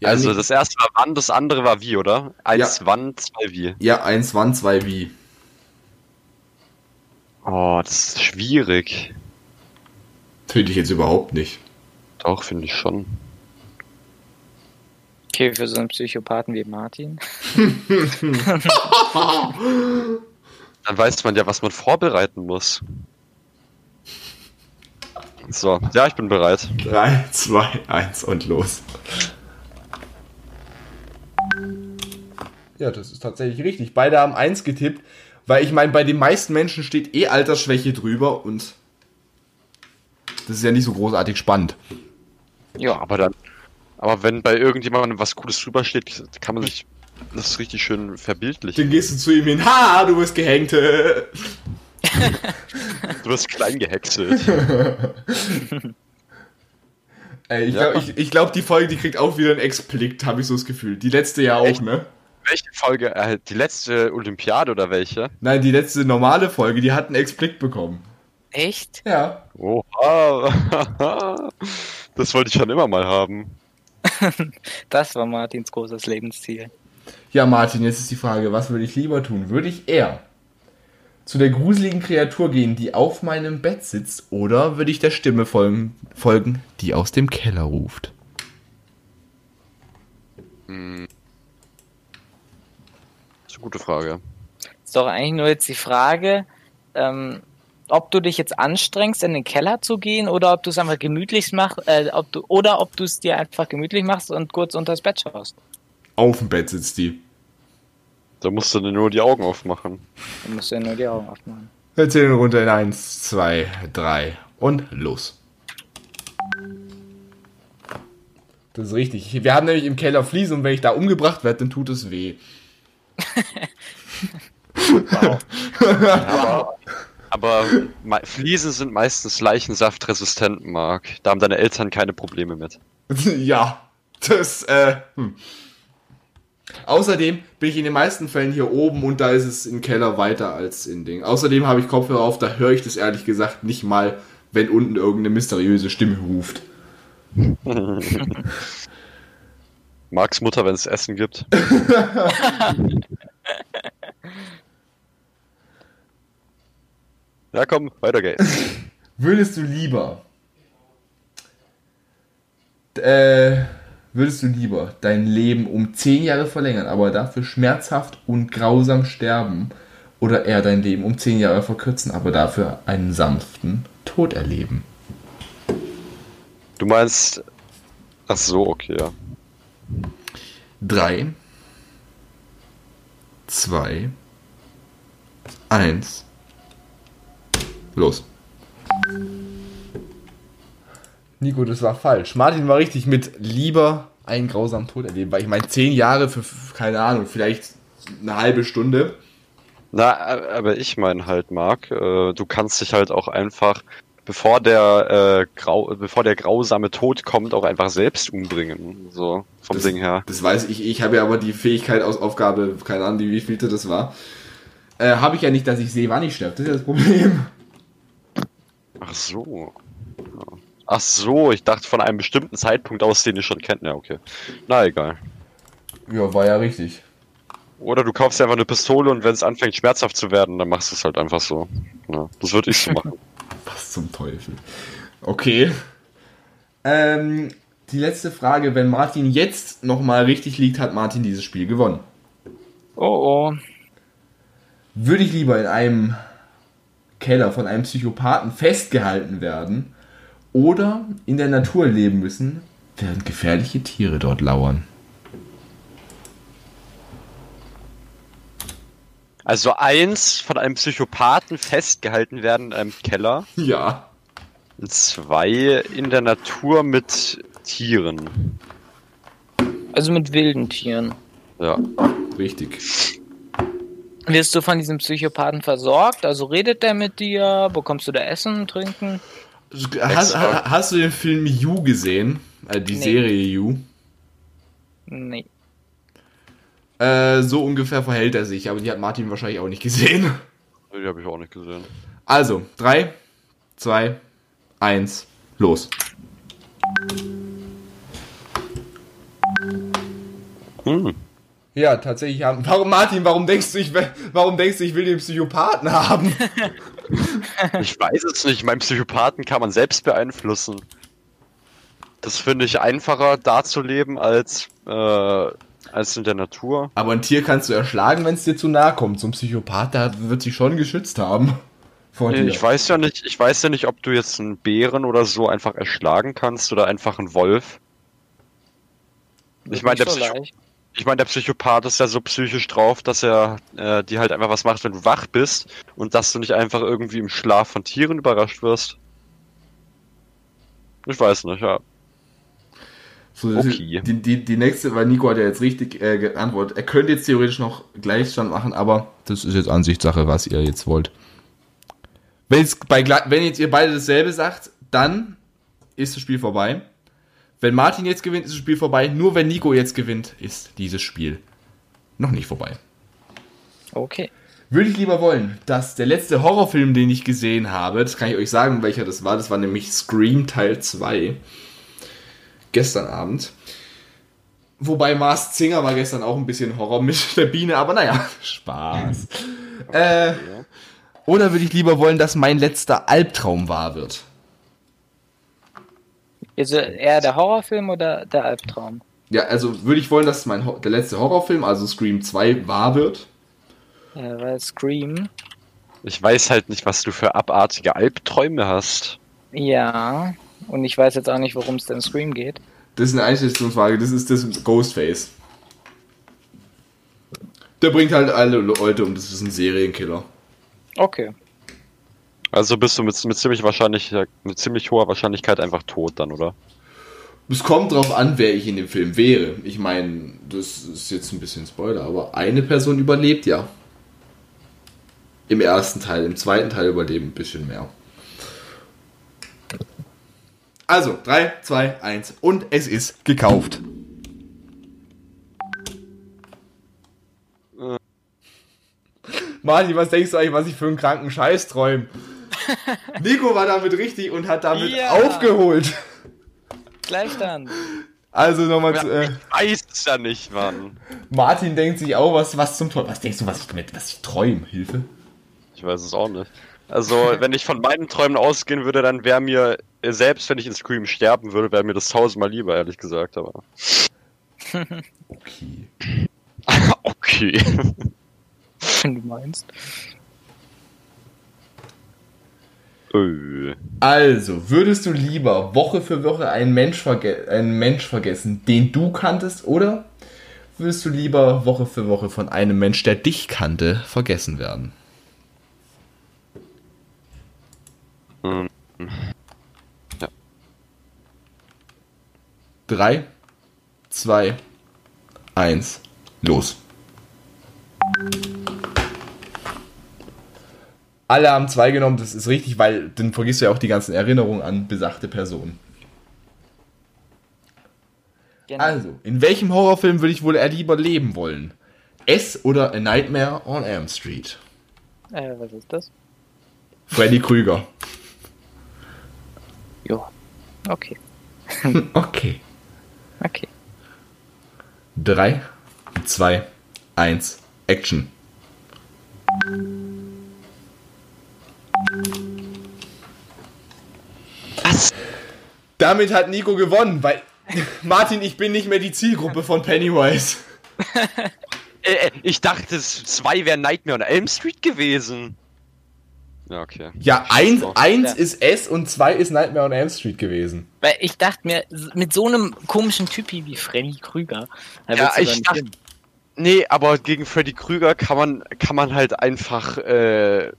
Ja, also nicht- das erste war wann, das andere war wie, oder? Eins Ja. wann, zwei wie. Ja, eins wann, zwei wie. Oh, das ist schwierig. Finde ich jetzt überhaupt nicht. Doch, finde ich schon. Okay, für so einen Psychopathen wie Martin. Dann weiß man ja, was man vorbereiten muss. So, ja, ich bin bereit. 3, 2, 1 und los. Ja, das ist tatsächlich richtig. Beide haben 1 getippt, weil ich meine, bei den meisten Menschen steht eh Altersschwäche drüber und das ist ja nicht so großartig spannend. Ja, Aber dann, aber wenn bei irgendjemandem was Cooles drüber steht, kann man sich das richtig schön verbildlichen. Dann gehst du zu ihm hin, ha, du bist gehängt. Du wirst klein gehäckselt. Ey, ich Ja. glaube, ich, ich glaub, die Folge, die kriegt auch wieder ein Explikt, habe ich so das Gefühl. Die letzte ja auch, Echt? ne? welche Folge? Äh, die letzte Olympiade oder welche? Nein, die letzte normale Folge, die hat einen Explikt bekommen. echt? Ja. Oha. Das wollte ich schon immer mal haben. Das war Martins großes Lebensziel. Ja, Martin, jetzt ist die Frage, was würde ich lieber tun? Würde ich eher zu der gruseligen Kreatur gehen, die auf meinem Bett sitzt, oder würde ich der Stimme folgen, folgen die aus dem Keller ruft? Das ist eine gute Frage. Ist doch eigentlich nur jetzt die Frage, ähm, ob du dich jetzt anstrengst, in den Keller zu gehen oder ob du es einfach gemütlich machst, äh, ob du, oder ob du es dir einfach gemütlich machst und kurz unters Bett schaust. Auf dem Bett sitzt die. Da musst du nur die Augen aufmachen. Dann musst du ja nur die Augen aufmachen. Wir zählen runter in 1, 2, 3 und los. Das ist richtig. Wir haben nämlich im Keller Fliesen und wenn ich da umgebracht werde, dann tut es weh. Aber me- Fliesen sind meistens Leichensaftresistent, Mark. Da haben deine Eltern keine Probleme mit. ja, das, äh, hm. Außerdem bin ich in den meisten Fällen hier oben und da ist es im Keller weiter als in Ding. Außerdem habe ich Kopfhörer auf, da höre ich das ehrlich gesagt nicht mal, wenn unten irgendeine mysteriöse Stimme ruft. Marks Mutter, wenn es Essen gibt. ja, komm, weiter geht's. Würdest du lieber. Äh, würdest du lieber dein Leben um 10 Jahre verlängern, aber dafür schmerzhaft und grausam sterben? Oder eher dein Leben um 10 Jahre verkürzen, aber dafür einen sanften Tod erleben? Du meinst. Ach so, okay, ja. 3, 2, 1. Los. Nico, das war falsch. Martin war richtig mit lieber einen grausamen Tod erleben, weil ich meine, 10 Jahre für, keine Ahnung, vielleicht eine halbe Stunde. Na, aber ich meine halt, Marc, äh, du kannst dich halt auch einfach, bevor der, äh, grau, bevor der grausame Tod kommt, auch einfach selbst umbringen. So, vom Das, Ding her. das weiß ich. Ich habe ja aber die Fähigkeit aus Aufgabe, keine Ahnung, wie vielte das war. Äh, habe ich ja nicht, dass ich sehe, wann ich sterbe. Das ist ja das Problem. Ach so. Ach so, ich dachte von einem bestimmten Zeitpunkt aus, den ich schon kennt. Ja, okay. Na egal. Ja, war ja richtig. Oder du kaufst einfach eine Pistole und wenn es anfängt schmerzhaft zu werden, dann machst du es halt einfach so. Ja, das würde ich so machen. Was zum Teufel. Okay. Ähm, die letzte Frage. Wenn Martin jetzt nochmal richtig liegt, hat Martin dieses Spiel gewonnen. Oh oh. Würde ich lieber in einem Keller von einem Psychopathen festgehalten werden oder in der Natur leben müssen, während gefährliche Tiere dort lauern? Also eins von einem Psychopathen festgehalten werden in einem Keller. Ja. Und zwei in der Natur mit Tieren. Also mit wilden Tieren. Ja. Richtig. Wirst du von diesem Psychopathen versorgt? Also redet der mit dir? Bekommst du da Essen, Trinken? Hast, ha- hast du den Film You gesehen? Äh, die Nee. Serie You? Nee. Äh, so ungefähr verhält er sich, aber die hat Martin wahrscheinlich auch nicht gesehen. Die habe ich auch nicht gesehen. Also, 3, 2, 1, los. Hm. Ja, tatsächlich haben. Warum, Martin, warum denkst du, ich, will- warum denkst du, ich will den Psychopathen haben? Ich weiß es nicht. Mein Psychopathen kann man selbst beeinflussen. Das finde ich einfacher, da zu leben, als, äh, als in der Natur. Aber ein Tier kannst du erschlagen, wenn es dir zu nahe kommt. So ein Psychopath, der wird sich schon geschützt haben. Vor dir. Ich weiß ja nicht, ich weiß ja nicht, ob du jetzt einen Bären oder so einfach erschlagen kannst oder einfach einen Wolf. Ich meine, der, so Psycho leicht. Ich mein, der Psychopath ist ja so psychisch drauf, dass er äh, dir halt einfach was macht, wenn du wach bist und dass du nicht einfach irgendwie im Schlaf von Tieren überrascht wirst. Ich weiß nicht, ja. So, Okay. die, die, die nächste, weil Nico hat ja jetzt richtig äh, geantwortet. Er könnte jetzt theoretisch noch Gleichstand machen, aber das ist jetzt Ansichtssache, was ihr jetzt wollt. Bei, wenn jetzt ihr beide dasselbe sagt, dann ist das Spiel vorbei. Wenn Martin jetzt gewinnt, ist das Spiel vorbei. Nur wenn Nico jetzt gewinnt, ist dieses Spiel noch nicht vorbei. Okay. Würde ich lieber wollen, dass der letzte Horrorfilm, den ich gesehen habe, das kann ich euch sagen, welcher das war, das war nämlich Scream Teil 2. Gestern Abend. Wobei Mars Singer war gestern auch ein bisschen Horror mit der Biene, aber naja, Spaß. äh, oder würde ich lieber wollen, dass mein letzter Albtraum wahr wird? Also eher der Horrorfilm oder der Albtraum? Ja, also würde ich wollen, dass mein Ho der letzte Horrorfilm, also Scream 2, wahr wird? Ja, weil Scream. Ich weiß halt nicht, was du für abartige Albträume hast. Ja. Und ich weiß jetzt auch nicht, worum es denn Scream geht. Das ist eine Einstellungsfrage, das ist das Ghostface. Der bringt halt alle Leute um, das ist ein Serienkiller. Okay. Also bist du mit, mit ziemlich wahrscheinlich, mit ziemlich hoher Wahrscheinlichkeit einfach tot dann, oder? Es kommt drauf an, wer ich in dem Film wäre. Ich meine, das ist jetzt ein bisschen Spoiler, aber eine Person überlebt ja. Im ersten Teil, im zweiten Teil überleben ein bisschen mehr. Also, 3, 2, 1 und es ist gekauft. Martin, was denkst du eigentlich, was ich für einen kranken Scheiß träume? Nico war damit richtig und hat damit Ja. aufgeholt. Gleich dann. Also nochmal Ja, zu, äh, Ich weiß es ja nicht, Mann. Martin denkt sich auch, was, was zum Teufel. Was denkst du, was ich damit, was ich träume? Hilfe? Ich weiß es auch nicht. Also, wenn ich von meinen Träumen ausgehen würde, dann wäre mir, äh, selbst wenn ich in Scream sterben würde, wäre mir das tausendmal lieber, ehrlich gesagt, aber. Okay. okay. Wenn du meinst. Äh, Also, würdest du lieber Woche für Woche einen Mensch, einen Mensch vergessen, den du kanntest, oder würdest du lieber Woche für Woche von einem Mensch, der dich kannte, vergessen werden? Ähm, ja. Drei, zwei, eins, los. Alle haben zwei genommen, das ist richtig, weil dann vergisst du ja auch die ganzen Erinnerungen an besagte Personen. Genau. Also, in welchem Horrorfilm würde ich wohl eher lieber leben wollen? S oder A Nightmare on Elm Street? Äh, was ist das? Freddy Krüger. Jo. Okay. Okay. Okay. 3, 2, 1, Action. Was? Damit hat Nico gewonnen, weil Martin, ich bin nicht mehr die Zielgruppe von Pennywise. Äh, äh, ich dachte, es- zwei wäre Nightmare on Elm Street gewesen. Ja, okay. Ja, eins, eins Ja. ist S und zwei ist Nightmare on Elm Street gewesen. Weil ich dachte mir, mit so einem komischen Typi wie Freddy Krüger, da Ja, ich dachte- hin. Nee, aber gegen Freddy Krüger kann man, kann man halt einfach, äh,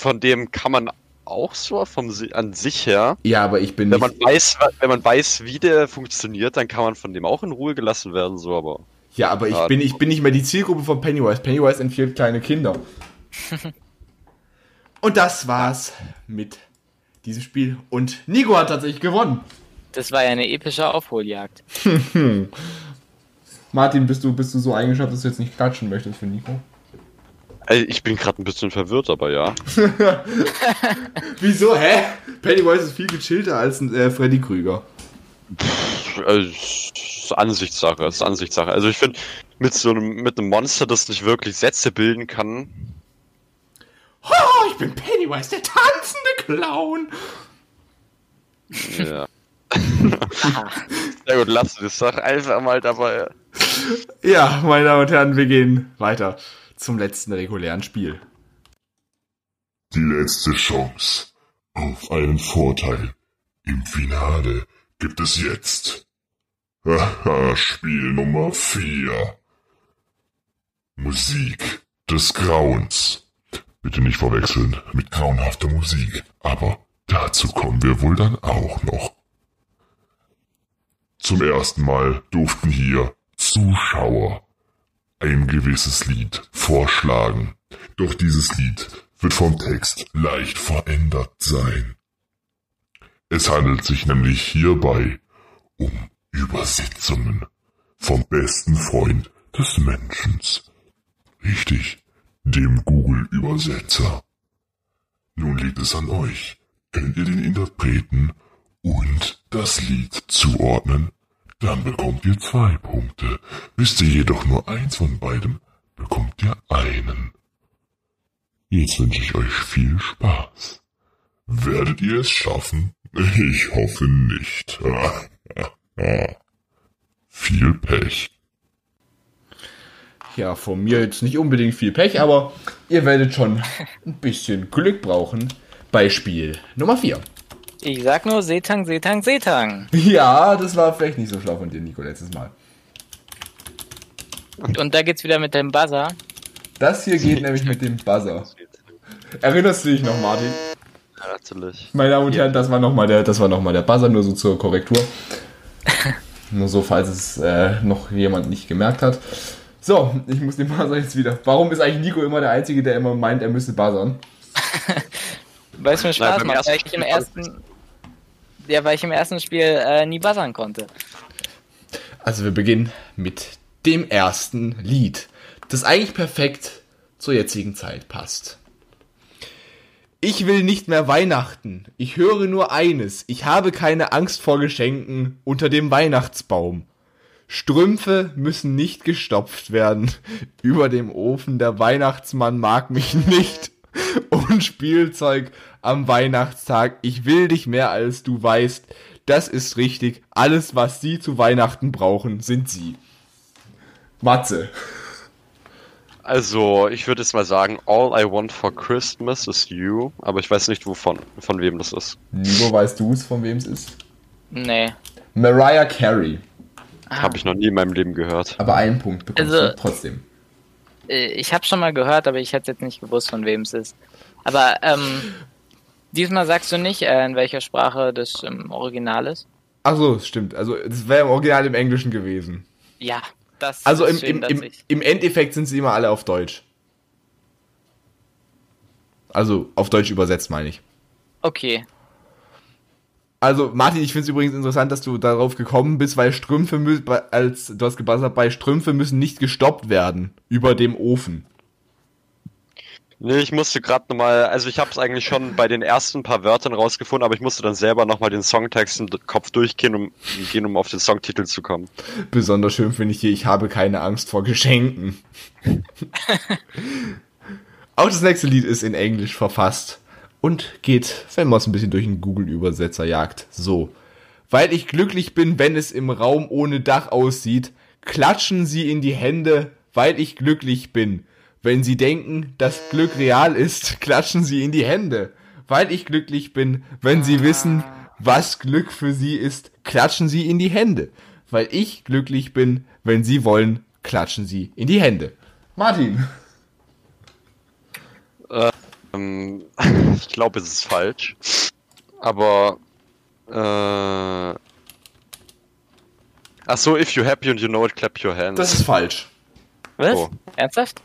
von dem kann man auch so vom, an sich her. Ja, aber ich bin Wenn nicht. man weiß, wenn man weiß, wie der funktioniert, dann kann man von dem auch in Ruhe gelassen werden, so, aber. Ja, aber ich Ja. bin, ich bin nicht mehr die Zielgruppe von Pennywise. Pennywise entführt kleine Kinder. und das war's mit diesem Spiel. Und Nico hat tatsächlich gewonnen. Das war ja eine epische Aufholjagd. Martin, bist du, bist du so eingeschafft, dass du jetzt nicht klatschen möchtest für Nico? Also ich bin gerade ein bisschen verwirrt, aber ja. Wieso? Hä? Pennywise ist viel gechillter als ein äh, Freddy Krüger. Also, es ist Ansichtssache, ist Ansichtssache. Also ich finde, mit so einem, mit einem Monster, das nicht wirklich Sätze bilden kann, Oh, ich bin Pennywise, der tanzende Clown. ja. Sehr gut, lass das doch einfach mal dabei. Ja, meine Damen und Herren, wir gehen weiter zum letzten regulären Spiel. Die letzte Chance auf einen Vorteil im Finale gibt es jetzt. Haha, Spiel Nummer 4. Musik des Grauens. Bitte nicht verwechseln mit grauenhafter Musik, aber dazu kommen wir wohl dann auch noch. Zum ersten Mal durften hier Zuschauer ein gewisses Lied vorschlagen. Doch dieses Lied wird vom Text leicht verändert sein. Es handelt sich nämlich hierbei um Übersetzungen vom besten Freund des Menschen. Richtig, dem Google-Übersetzer. Nun liegt es an euch. Könnt ihr den Interpreten und das Lied zuordnen? Dann bekommt ihr zwei Punkte. Wisst ihr jedoch nur eins von beidem, bekommt ihr einen. Jetzt wünsche ich euch viel Spaß. Werdet ihr es schaffen? Ich hoffe nicht. viel Pech. Ja, von mir jetzt nicht unbedingt viel Pech, aber ihr werdet schon ein bisschen Glück brauchen bei Spiel Nummer 4. Ich sag nur Setang, Setang, Setang. Ja, das war vielleicht nicht so schlau von dir, Nico, letztes Mal. Und da geht's wieder mit dem Buzzer. Das hier geht nämlich mit dem Buzzer. Erinnerst du dich noch, Martin? Ja, natürlich. Meine Damen und Herren, das war nochmal der, das war noch mal der Buzzer, nur so zur Korrektur. nur so, falls es äh, noch jemand nicht gemerkt hat. So, ich muss den Buzzer jetzt wieder. Warum ist eigentlich Nico immer der Einzige, der immer meint, er müsste buzzern? Weil es mir Spaß beim macht, weil ich im ersten, ja, weil ich im ersten Spiel äh, nie buzzern konnte. Also wir beginnen mit dem ersten Lied, das eigentlich perfekt zur jetzigen Zeit passt. Ich will nicht mehr Weihnachten. Ich höre nur eines. Ich habe keine Angst vor Geschenken unter dem Weihnachtsbaum. Strümpfe müssen nicht gestopft werden. Über dem Ofen der Weihnachtsmann mag mich nicht. Spielzeug am Weihnachtstag. Ich will dich mehr als du weißt. Das ist richtig. Alles, was sie zu Weihnachten brauchen, sind sie. Matze. Also, ich würde jetzt mal sagen, All I Want for Christmas is You, aber ich weiß nicht wovon, von wem das ist. Nico, weißt du es, von wem es ist? Nee. Mariah Carey. Habe ich noch nie in meinem Leben gehört. Aber einen Punkt bekommst Also- du trotzdem. Äh, Ich habe schon mal gehört, aber ich hätte jetzt nicht gewusst, von wem es ist. Aber ähm, diesmal sagst du nicht, äh, in welcher Sprache das im Original ist? Ach so, stimmt. Also, es wäre im Original im Englischen gewesen. Ja, das Also im, ist schön, im, dass im, im Endeffekt sind sie immer alle auf Deutsch. Also auf Deutsch übersetzt, meine ich. Okay. Also Martin, ich finde es übrigens interessant, dass du darauf gekommen bist, weil Strümpfe als du hast gebuzzert, bei Strümpfe müssen nicht gestoppt werden über dem Ofen. Nee, ich musste gerade nochmal, also ich habe es eigentlich schon bei den ersten paar Wörtern rausgefunden, aber ich musste dann selber nochmal den Songtext im Kopf durchgehen, um, gehen, um auf den Songtitel zu kommen. Besonders schön finde ich hier, ich habe keine Angst vor Geschenken. Auch das nächste Lied ist in Englisch verfasst und geht, wenn man es ein bisschen durch einen Google-Übersetzer jagt, so. Weil ich glücklich bin, wenn es im Raum ohne Dach aussieht, klatschen Sie in die Hände, weil ich glücklich bin. Wenn Sie denken, dass Glück real ist, klatschen Sie in die Hände, weil ich glücklich bin. Wenn Sie wissen, was Glück für Sie ist, klatschen Sie in die Hände, weil ich glücklich bin. Wenn Sie wollen, klatschen Sie in die Hände. Martin. Ähm, ich glaube, es ist falsch. Aber, äh, ach so, if you're happy and you know it, clap your hands. Das ist falsch. Was? Oh. Ernsthaft?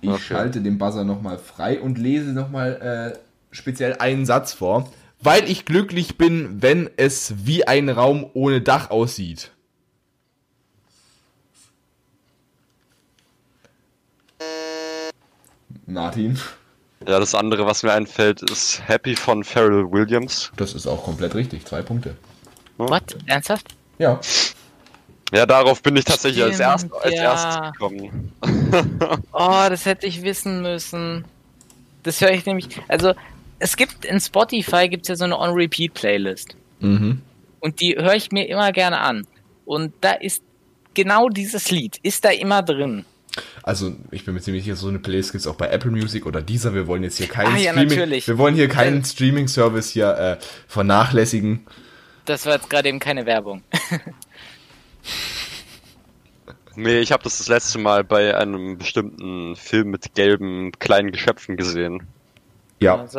Ich Okay. schalte den Buzzer nochmal frei und lese nochmal äh, speziell einen Satz vor. Weil ich glücklich bin, wenn es wie ein Raum ohne Dach aussieht. Martin. ja, das andere, was mir einfällt, ist Happy von Pharrell Williams. Das ist auch komplett richtig. Zwei Punkte. What? Ernsthaft? Ja. Ja, darauf bin ich tatsächlich als, Stimmt, erst, als ja. erstes gekommen. Oh, das hätte ich wissen müssen. Das höre ich nämlich. Also, es gibt in Spotify gibt's ja so eine On-Repeat-Playlist. Mhm. Und die höre ich mir immer gerne an. Und da ist genau dieses Lied, ist da immer drin. Also, ich bin mir ziemlich sicher, so eine Playlist gibt es auch bei Apple Music oder dieser. Wir wollen jetzt hier keinen Ah, ja, Streaming, natürlich. wir wollen hier keinen Äh. Streaming-Service hier äh, vernachlässigen. Das war jetzt gerade eben keine Werbung. Nee, ich habe das das letzte Mal bei einem bestimmten Film mit gelben kleinen Geschöpfen gesehen. Ja. Also.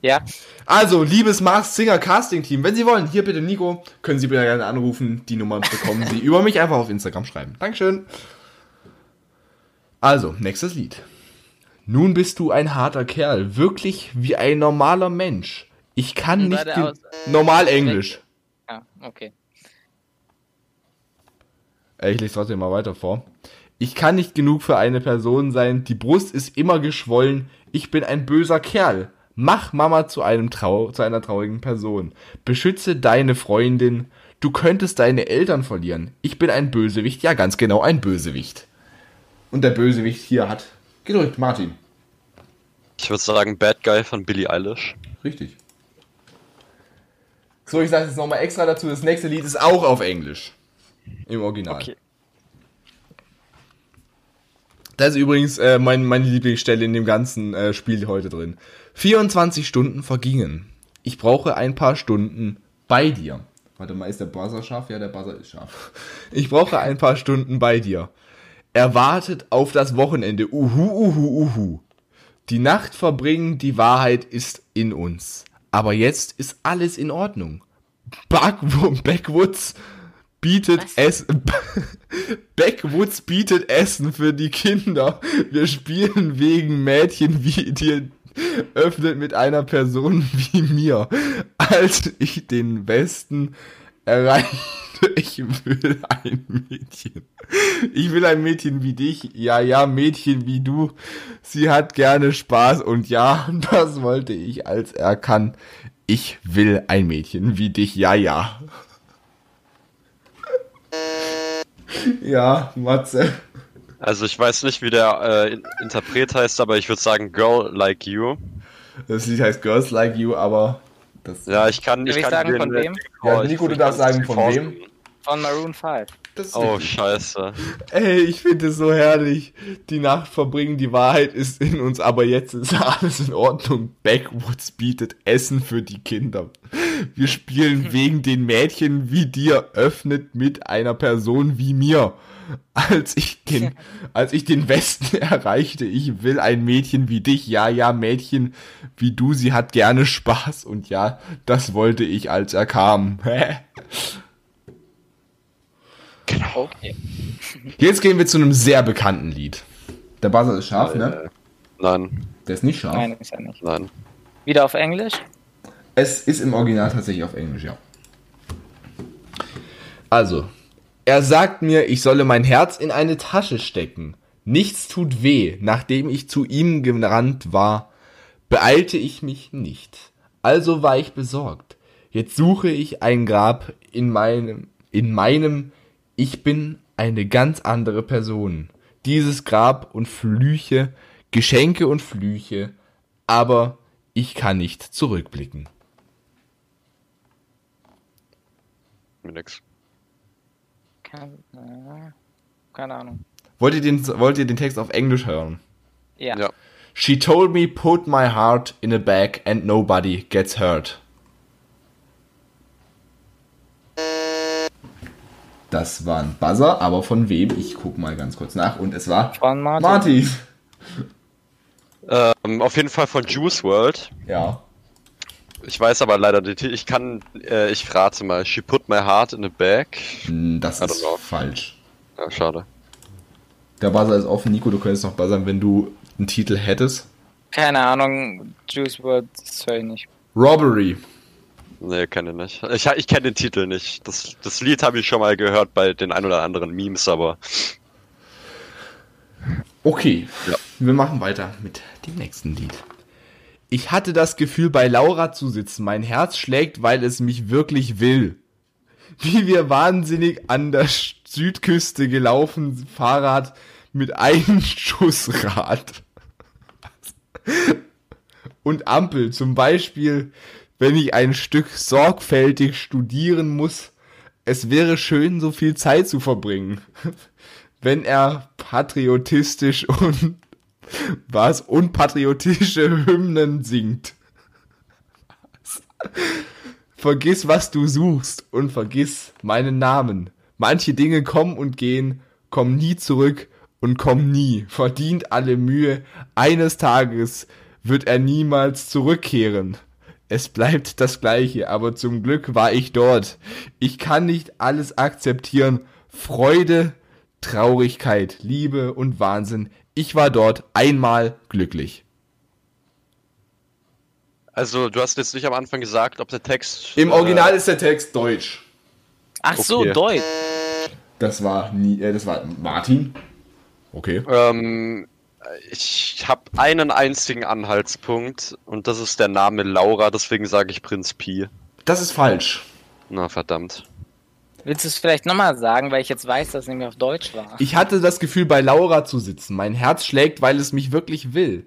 Ja, Also, liebes Mars Singer Casting Team, wenn Sie wollen, hier bitte Nico, können Sie bitte gerne anrufen. Die Nummer bekommen Sie über mich einfach auf Instagram schreiben. Dankeschön. Also, nächstes Lied. Nun bist du ein harter Kerl, wirklich wie ein normaler Mensch. Ich kann nicht normal Englisch. ja, okay. Äh, Ich lese trotzdem mal weiter vor. Ich kann nicht genug für eine Person sein. Die Brust ist immer geschwollen. Ich bin ein böser Kerl. Mach Mama zu einem Trau zu einer traurigen Person. Beschütze deine Freundin. Du könntest deine Eltern verlieren. Ich bin ein Bösewicht. Ja, ganz genau ein Bösewicht. Und der Bösewicht hier hat gedrückt. Martin. Ich würde sagen Bad Guy von Billie Eilish. Richtig. So, ich sage jetzt nochmal extra dazu. Das nächste Lied ist auch auf Englisch. Im Original. Okay. Das ist übrigens äh, mein, meine Lieblingsstelle in dem ganzen äh, Spiel heute drin. 24 Stunden vergingen. Ich brauche ein paar Stunden bei dir. Warte mal, ist der Buzzer scharf? Ja, der Buzzer ist scharf. Ich brauche ein paar Stunden bei dir. Er wartet auf das Wochenende. Uhu, uhu, uhu. Die Nacht verbringen, die Wahrheit ist in uns. Aber jetzt ist alles in Ordnung. Back Backwoods bietet Was? Essen. Backwoods bietet Essen für die Kinder. Wir spielen wegen Mädchen wie dir öffnet mit einer Person wie mir. Als ich den Westen erreichte, ich will ein Mädchen. Ich will ein Mädchen wie dich. Ja, ja, Mädchen wie du. Sie hat gerne Spaß und ja, das wollte ich, als er kann. Ich will ein Mädchen wie dich. Ja, ja. Ja, Matze. Also ich weiß nicht, wie der äh, Interpret heißt, aber ich würde sagen Girl Like You. Das Lied heißt Girls Like You, aber das. Ja, ich kann, ich ich kann sagen, den, von wem? Ja, ich- Nico, du darfst kann sagen, von nicht wem? Von Maroon 5. Oh, scheiße. Ey, ich finde es so herrlich. Die Nacht verbringen, die Wahrheit ist in uns, aber jetzt ist alles in Ordnung. Backwoods bietet Essen für die Kinder. Wir spielen wegen den Mädchen wie dir, öffnet mit einer Person wie mir. Als ich den, als ich den Westen erreichte, ich will ein Mädchen wie dich. Ja, ja, Mädchen wie du, sie hat gerne Spaß. Und ja, das wollte ich, als er kam. Okay. Jetzt gehen wir zu einem sehr bekannten Lied. Der Buzzer ist scharf, ne? Nein, Der ist nicht scharf. Nein, ist er nicht. nein. Wieder auf Englisch? Es ist im Original tatsächlich auf Englisch, ja. Also, er sagt mir, ich solle mein Herz in eine Tasche stecken. Nichts tut weh, nachdem ich zu ihm gerannt war, beeilte ich mich nicht. Also war ich besorgt. Jetzt suche ich ein Grab in meinem, in meinem, ich bin eine ganz andere Person. Dieses Grab und Flüche, Geschenke und Flüche, aber ich kann nicht zurückblicken. Mir nix. Keine, äh, keine Ahnung. Wollt ihr den, wollt ihr den Text auf Englisch hören? Ja. Ja. She told me put my heart in a bag and nobody gets hurt. Das war ein Buzzer, aber von wem? Ich guck mal ganz kurz nach und es war Von Martin. Martin. Ähm, auf jeden Fall von Juice World. Ja. Ich weiß aber leider den Titel. Ich kann, äh, ich rate mal. She put my heart in a bag. Hm, Das ist know. falsch. Ja, schade. Der Buzzer ist offen. Nico, du könntest noch buzzern, wenn du einen Titel hättest. Keine Ahnung. Juice WRLD, das höre ich nicht. Robbery. Nee, kenne ich nicht. Ich, ich kenne den Titel nicht. Das, das Lied habe ich schon mal gehört bei den ein oder anderen Memes, aber Okay, Ja. wir machen weiter mit dem nächsten Lied. Ich hatte das Gefühl, bei Laura zu sitzen. Mein Herz schlägt, weil es mich wirklich will. Wie wir wahnsinnig an der Südküste gelaufen, Fahrrad mit einem Schussrad. Und Ampel, zum Beispiel, wenn ich ein Stück sorgfältig studieren muss. Es wäre schön, so viel Zeit zu verbringen wenn er patriotistisch und was unpatriotische Hymnen singt. Vergiss, was du suchst und vergiss meinen Namen. Manche Dinge kommen und gehen, kommen nie zurück und kommen nie. Verdient alle Mühe. Eines Tages wird er niemals zurückkehren. Es bleibt das Gleiche, aber zum Glück war ich dort. Ich kann nicht alles akzeptieren. Freude, Traurigkeit, Liebe und Wahnsinn. Ich war dort einmal glücklich. also du hast jetzt nicht am Anfang gesagt, ob der Text Im äh, Original ist der Text deutsch. Ach so, Okay. Deutsch. Das war nie, äh, das war Martin. Okay. Ähm, ich habe einen einzigen Anhaltspunkt und das ist der Name Laura, deswegen sage ich Prinz Pi. Das ist falsch. Na verdammt. Willst du es vielleicht nochmal sagen, weil ich jetzt weiß, dass es nämlich auf Deutsch war? Ich hatte das Gefühl, bei Laura zu sitzen. Mein Herz schlägt, weil es mich wirklich will.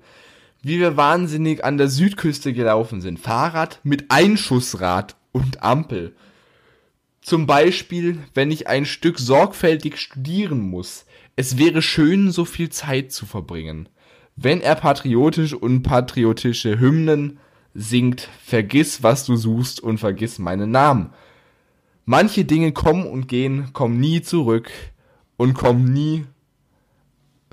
Wie wir wahnsinnig an der Südküste gelaufen sind. Fahrrad mit Einschussrad und Ampel. Zum Beispiel, wenn ich ein Stück sorgfältig studieren muss. Es wäre schön, so viel Zeit zu verbringen. Wenn er patriotisch und patriotische Hymnen singt, vergiss, was du suchst und vergiss meinen Namen. Manche Dinge kommen und gehen, kommen nie zurück und kommen nie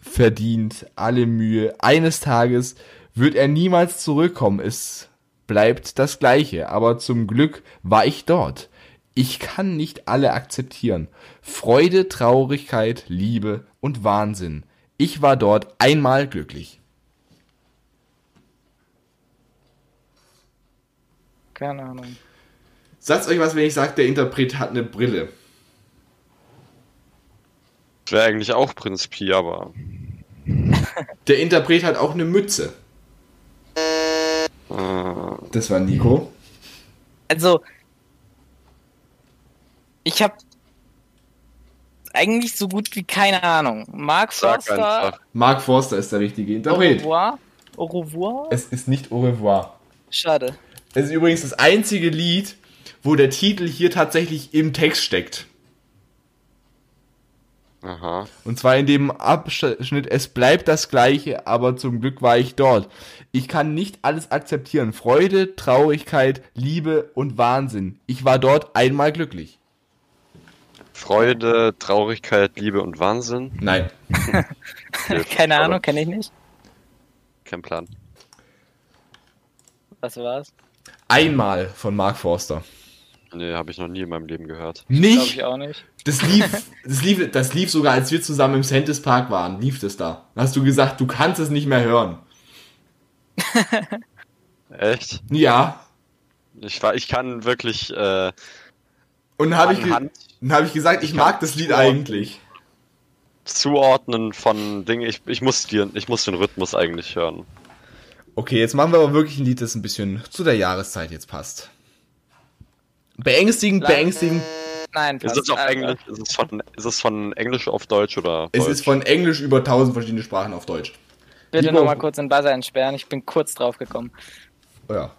verdient alle Mühe. Eines Tages wird er niemals zurückkommen. Es bleibt das Gleiche, aber zum Glück war ich dort. Ich kann nicht alle akzeptieren. Freude, Traurigkeit, Liebe und Wahnsinn. Ich war dort einmal glücklich. Keine Ahnung. Sagt euch was, wenn ich sage, der Interpret hat eine Brille. Wäre eigentlich auch Prinz Pi, aber. Der Interpret hat auch eine Mütze. Äh, Das war Nico. Also, ich habe eigentlich so gut wie keine Ahnung. Mark Forster. Mark Forster ist der richtige au Interpret. revoir. Au revoir? Es ist nicht Au revoir. Schade. Es ist übrigens das einzige Lied, wo der Titel hier tatsächlich im Text steckt. Aha. Und zwar in dem Abschnitt, es bleibt das gleiche, aber zum Glück war ich dort. Ich kann nicht alles akzeptieren. Freude, Traurigkeit, Liebe und Wahnsinn. Ich war dort einmal glücklich. Freude, Traurigkeit, Liebe und Wahnsinn. Nein. Keine Ahnung, kenne ich nicht. Kein Plan. Was war's? Einmal von Mark Forster. Nee, habe ich noch nie in meinem Leben gehört. Glaube Nicht? ich auch nicht. Das lief, das lief, das lief sogar, als wir zusammen im Santis Park waren, lief das da. Da hast du gesagt, du kannst es nicht mehr hören. Echt? Ja. Ich, war, ich kann wirklich äh, Und dann habe ich, dann hab ich gesagt, ich mag das Lied eigentlich. zuordnen von Dingen. Ich, ich, muss die, ich muss den Rhythmus eigentlich hören. Okay, jetzt machen wir aber wirklich ein Lied, das ein bisschen zu der Jahreszeit jetzt passt. Beängstigend, beängstigend. Nein, Ist es auf äh, Englisch? Ist es von, ist es von Englisch auf Deutsch oder? Es Deutsch? ist von Englisch über tausend verschiedene Sprachen auf Deutsch. Bitte nochmal kurz den Buzzer entsperren. Ich bin kurz drauf gekommen. Oh Ja.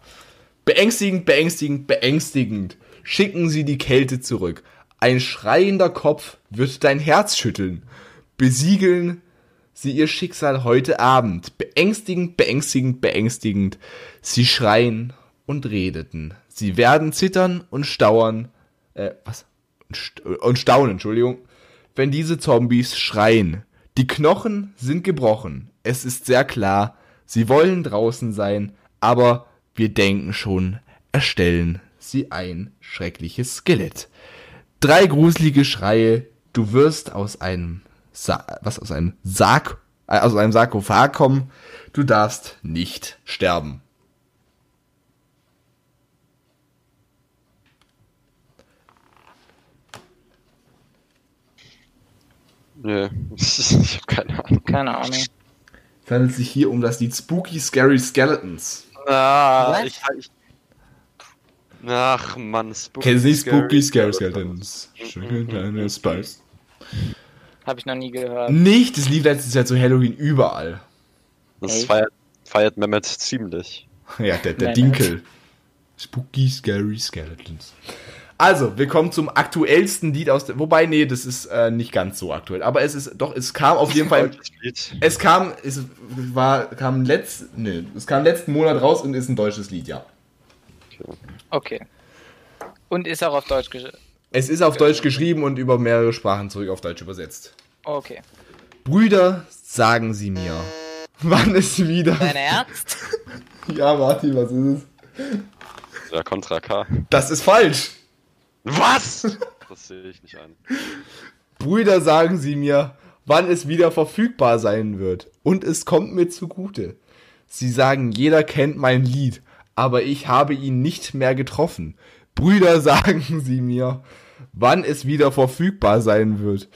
Beängstigend, beängstigend, beängstigend. Schicken Sie die Kälte zurück. Ein schreiender Kopf wird dein Herz schütteln. Besiegeln Sie Ihr Schicksal heute Abend. Beängstigend, beängstigend, beängstigend. Sie schreien und redeten. Sie werden zittern und stauern. Äh, was? Und st- Und staunen, Entschuldigung. Wenn diese Zombies schreien. Die Knochen sind gebrochen. Es ist sehr klar, sie wollen draußen sein, aber wir denken schon, erstellen sie ein schreckliches Skelett. Drei gruselige Schreie, du wirst aus einem Sa was aus einem Sarg äh, aus einem Sarkophag kommen, du darfst nicht sterben. Nee, ich habe keine Ahnung. Keine Ahnung. Es handelt sich hier um das Lied Spooky Scary Skeletons. Ah, ich, ich, Ach, Mann, Spooky. Kennst du nicht Spooky Scary Skeletons? Schön kleine Spice. Habe ich noch nie gehört. Nicht, das lief letztes Jahr zu Halloween überall. Das Echt? feiert, feiert Mehmet ziemlich. Ja, der, der Dinkel. Spooky Scary Skeletons. Also, wir kommen zum aktuellsten Lied aus der. Wobei, nee, das ist äh, nicht ganz so aktuell. Aber es ist doch, es kam auf jeden Fall. Deutsches Lied. Es kam, es war, kam letzt, nee, es kam letzten Monat raus und ist ein deutsches Lied, ja. Okay. Und ist auch auf Deutsch gesch... Es ist auf Deutsch geschrieben und über mehrere Sprachen zurück auf Deutsch übersetzt. Okay. Brüder, sagen Sie mir, wann ist wieder. Dein Ernst? Ja, Martin, was ist es? Ja, Contra K. Das ist falsch. Was? Das sehe ich nicht ein. Brüder, sagen Sie mir, wann es wieder verfügbar sein wird. Und es kommt mir zugute. Sie sagen, jeder kennt mein Lied, aber ich habe ihn nicht mehr getroffen. Brüder, sagen Sie mir, wann es wieder verfügbar sein wird.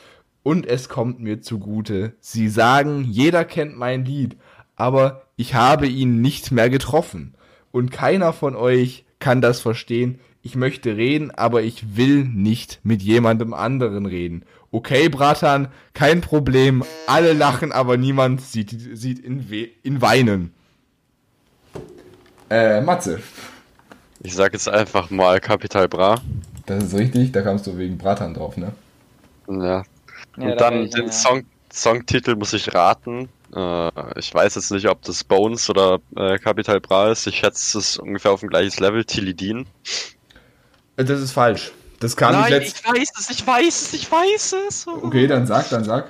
Und es kommt mir zugute. Sie sagen, jeder kennt mein Lied, aber ich habe ihn nicht mehr getroffen. Und keiner von euch kann das verstehen. Ich möchte reden, aber ich will nicht mit jemandem anderen reden. Okay, Bratan, kein Problem. Alle lachen, aber niemand sieht, sieht in, We in Weinen. Äh, Matze. Ich sag jetzt einfach mal Capital Bra. Das ist richtig, da kamst du wegen Bratan drauf, ne? Ja. Und Ja, da dann ich, den ja. Song, Songtitel muss ich raten. Äh, ich weiß jetzt nicht, ob das Bones oder äh, Capital Bra ist. Ich schätze, es ist ungefähr auf dem gleiches Level. Tilidin. Äh, Das ist falsch. Das kam nicht letzt. weiß es, ich weiß es, ich weiß es. Okay, dann sag, dann sag.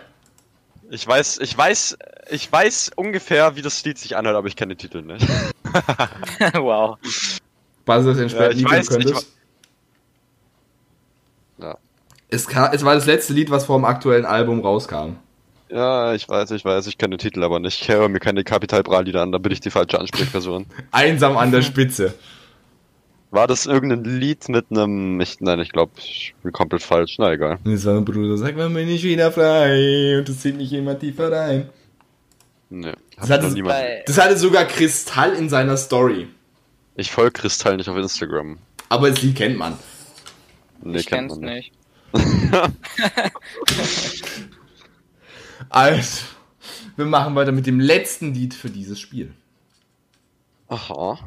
Ich weiß, ich weiß, ich weiß ungefähr, wie das Lied sich anhört, aber ich kenne den Titel nicht. wow. Was das entsprechend Ja, ich weiß, ich könntest. Ja. Es, kam, es war das letzte Lied, was vor dem aktuellen Album rauskam. Ja, ich weiß, ich weiß, ich kenne den Titel aber nicht. Ich höre mir keine Capital Bra Lieder an, da bin ich die falsche Ansprechperson. Einsam an der Spitze. War das irgendein Lied mit einem. Ich, nein, ich glaube, ich bin komplett falsch. Na egal. So, Bruder, sag mal, bin ich wieder frei und es zieht mich immer tiefer rein. Nee. Das Hab hat noch es niemand. Bei, Das hatte sogar Kristall in seiner Story. Ich folge Kristall nicht auf Instagram. Aber das Lied kennt man. Nee, ich kennt kenn's man nicht. Also, wir machen weiter mit dem letzten Lied für dieses Spiel. Aha.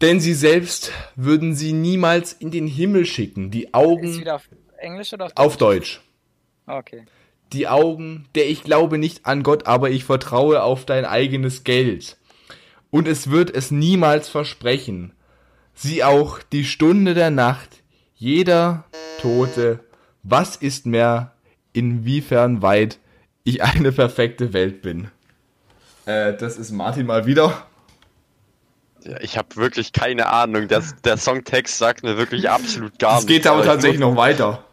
Denn sie selbst würden sie niemals in den Himmel schicken. Die Ist Augen auf Englisch oder auf auf Deutsch. Okay. Die Augen, der ich glaube nicht an Gott, aber ich vertraue auf dein eigenes Geld. Und es wird es niemals versprechen. Sieh auch die Stunde der Nacht, jeder Tote, was ist mehr, inwiefern weit ich eine perfekte Welt bin. Äh, das ist Martin mal wieder. Ja, ich habe wirklich keine Ahnung. Der, der Songtext sagt mir wirklich absolut gar Es nichts. geht aber ich tatsächlich noch weiter.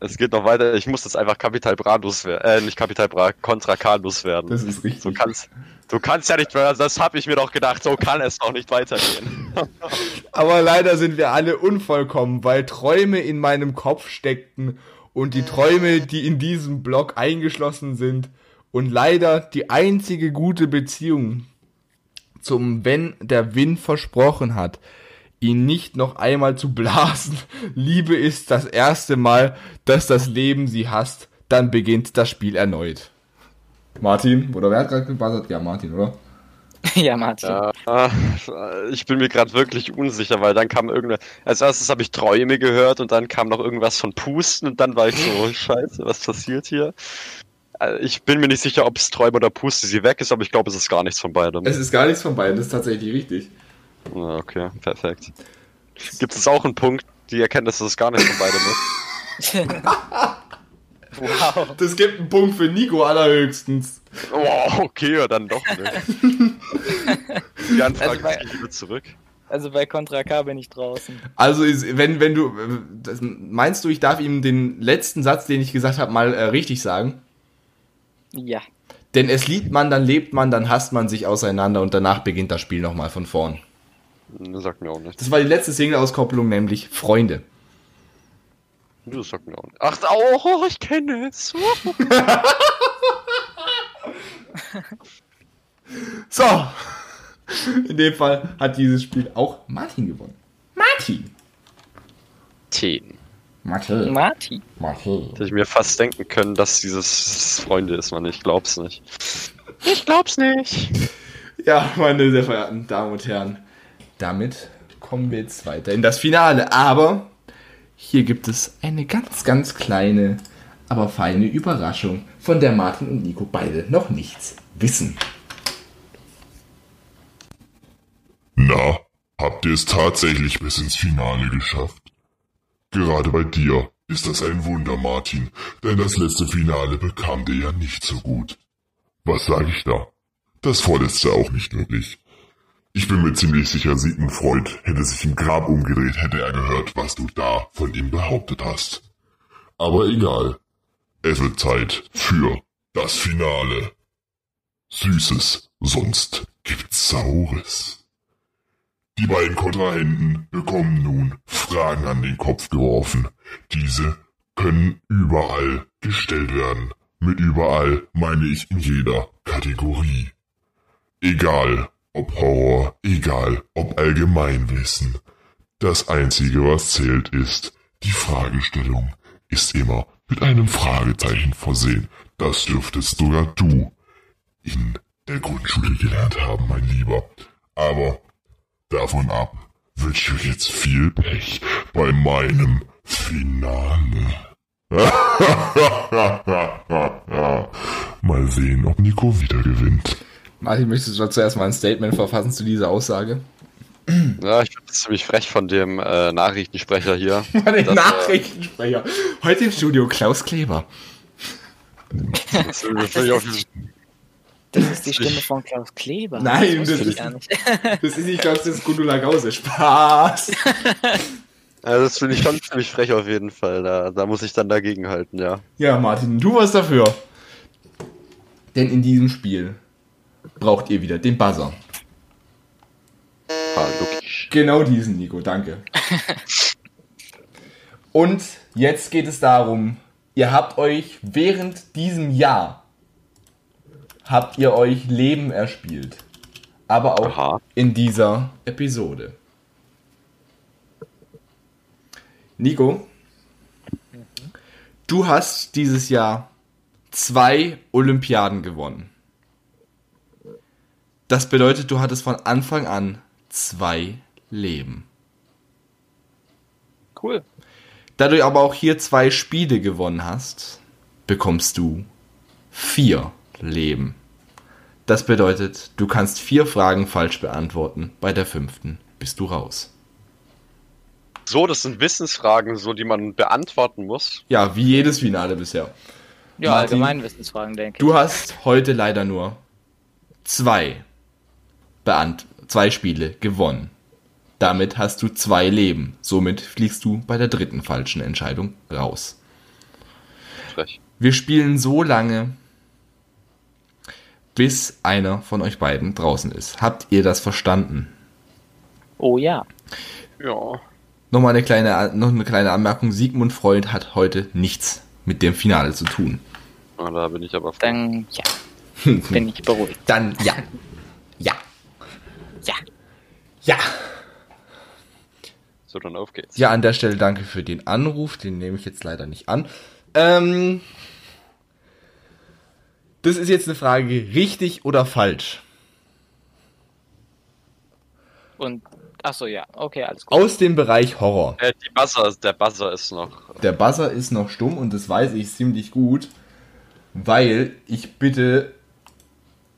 Es geht noch weiter. Ich muss jetzt einfach Kapital Bra loswerden. Äh, nicht Kapital Bra, Contra K loswerden. Das ist richtig. So kannst, du kannst ja nicht mehr, das habe ich mir doch gedacht, so kann es doch nicht weitergehen. Aber leider sind wir alle unvollkommen, weil Träume in meinem Kopf steckten und die Träume, die in diesem Blog eingeschlossen sind und leider die einzige gute Beziehung zum Wenn der Wind versprochen hat, ihn nicht noch einmal zu blasen. Liebe ist das erste Mal, dass das Leben sie hasst, dann beginnt das Spiel erneut. Martin, oder wer hat gerade gebuzzert? Ja, Martin, oder? ja, Martin. Ja, äh, ich bin mir gerade wirklich unsicher, weil dann kam irgendeine. Als erstes habe ich Träume gehört und dann kam noch irgendwas von Pusten und dann war ich so, Scheiße, was passiert hier? Äh, Ich bin mir nicht sicher, ob es Träume oder Puste sie weg ist, aber ich glaube, es ist gar nichts von beidem. Es ist gar nichts von beiden, das ist tatsächlich richtig. Ja, okay, perfekt. Gibt es auch einen Punkt, die Erkenntnis, dass es gar nichts von beidem ist? wow. Das gibt einen Punkt für Nico allerhöchstens. Oh, okay, ja, dann doch nicht. Die Anfrage Also bei- ich wieder zurück. Also bei Contra K bin ich draußen. Also ist, wenn, wenn du, äh, das, meinst du, ich darf ihm den letzten Satz, den ich gesagt habe, mal äh, richtig sagen? Ja. Denn es liebt man, dann lebt man, dann hasst man sich auseinander und danach beginnt das Spiel nochmal von vorn. Das sagt mir auch nicht. Das war die letzte Single-Auskopplung, nämlich Freunde. Das sagt mir auch nicht. Ach, oh, ich kenne es. so. In dem Fall hat dieses Spiel auch Martin gewonnen. Martin. 10. Marty. Marty. Marty. Hätte ich mir fast denken können, dass dieses Freunde ist, man. Ich glaub's nicht. Ich glaub's nicht. Ja, meine sehr verehrten Damen und Herren, damit kommen wir jetzt weiter in das Finale. Aber hier gibt es eine ganz, ganz kleine, aber feine Überraschung, von der Martin und Nico beide noch nichts wissen. Na, habt ihr es tatsächlich bis ins Finale geschafft? Gerade bei dir ist das ein Wunder, Martin, denn das letzte Finale bekam dir ja nicht so gut. Was sag ich da? Das vorletzte auch nicht wirklich. Ich bin mir ziemlich sicher, Sigmund Freud hätte sich im Grab umgedreht, hätte er gehört, was du da von ihm behauptet hast. Aber egal. Es wird Zeit für das Finale. Süßes, sonst gibt's Saures. Die beiden Kontrahenten bekommen nun Fragen an den Kopf geworfen. Diese können überall gestellt werden. Mit überall meine ich in jeder Kategorie. Egal ob Horror, egal ob Allgemeinwissen. Das Einzige, was zählt, ist, die Fragestellung ist immer mit einem Fragezeichen versehen. Das dürftest sogar du in der Grundschule gelernt haben, mein Lieber. Aber Davon ab wünsche ich jetzt viel Pech bei meinem Finale. Mal sehen, ob Nico wieder gewinnt. Martin, möchtest du zuerst mal ein Statement verfassen zu dieser Aussage? Ja, ich finde das ziemlich frech von dem äh, Nachrichtensprecher hier. Den Das, äh, Nachrichtensprecher. Heute im Studio Klaus Kleber. Das auf diesen- Das ist die Stimme von Klaus Kleber. Nein, das ich ist- gar nicht. Das ist nicht Klaus, das ist Gundula Gause. Spaß. Also das finde ich schon ziemlich frech auf jeden Fall. Da, da muss ich dann dagegen halten, ja. Ja, Martin, du was dafür. Denn in diesem Spiel braucht ihr wieder den Buzzer. Falsch. Genau diesen, Nico, danke. Und jetzt geht es darum, ihr habt euch während diesem Jahr, habt ihr euch Leben erspielt. Aber auch Aha. in dieser Episode. Nico, du hast dieses Jahr zwei Olympiaden gewonnen. Das bedeutet, du hattest von Anfang an zwei Leben. Cool. Da du aber auch hier zwei Spiele gewonnen hast, bekommst du vier Leben. Das bedeutet, du kannst vier Fragen falsch beantworten. Bei der fünften bist du raus. So, das sind Wissensfragen, so die man beantworten muss. Ja, wie jedes Finale bisher. Ja, Martin? allgemein Wissensfragen, denke ich. Du hast heute leider nur zwei, Beant zwei Spiele gewonnen. Damit hast du zwei Leben. Somit fliegst du bei der dritten falschen Entscheidung raus. Frech. Wir spielen so lange, bis einer von euch beiden draußen ist. Habt ihr das verstanden? Oh ja. Ja. Nochmal eine kleine, noch eine kleine Anmerkung. Sigmund Freud hat heute nichts mit dem Finale zu tun. Ah, da bin ich aber froh. Dann, ja, bin ich beruhigt. Dann ja. Ja. Ja. Ja. So, dann auf geht's. Ja, an der Stelle danke für den Anruf. Den nehme ich jetzt leider nicht an. Ähm, das ist jetzt eine Frage, richtig oder falsch? Und, ach so, ja. Okay, alles gut. Aus dem Bereich Horror. Äh, die Buzzer, der Buzzer ist noch. Der Buzzer ist noch stumm und das weiß ich ziemlich gut, weil ich bitte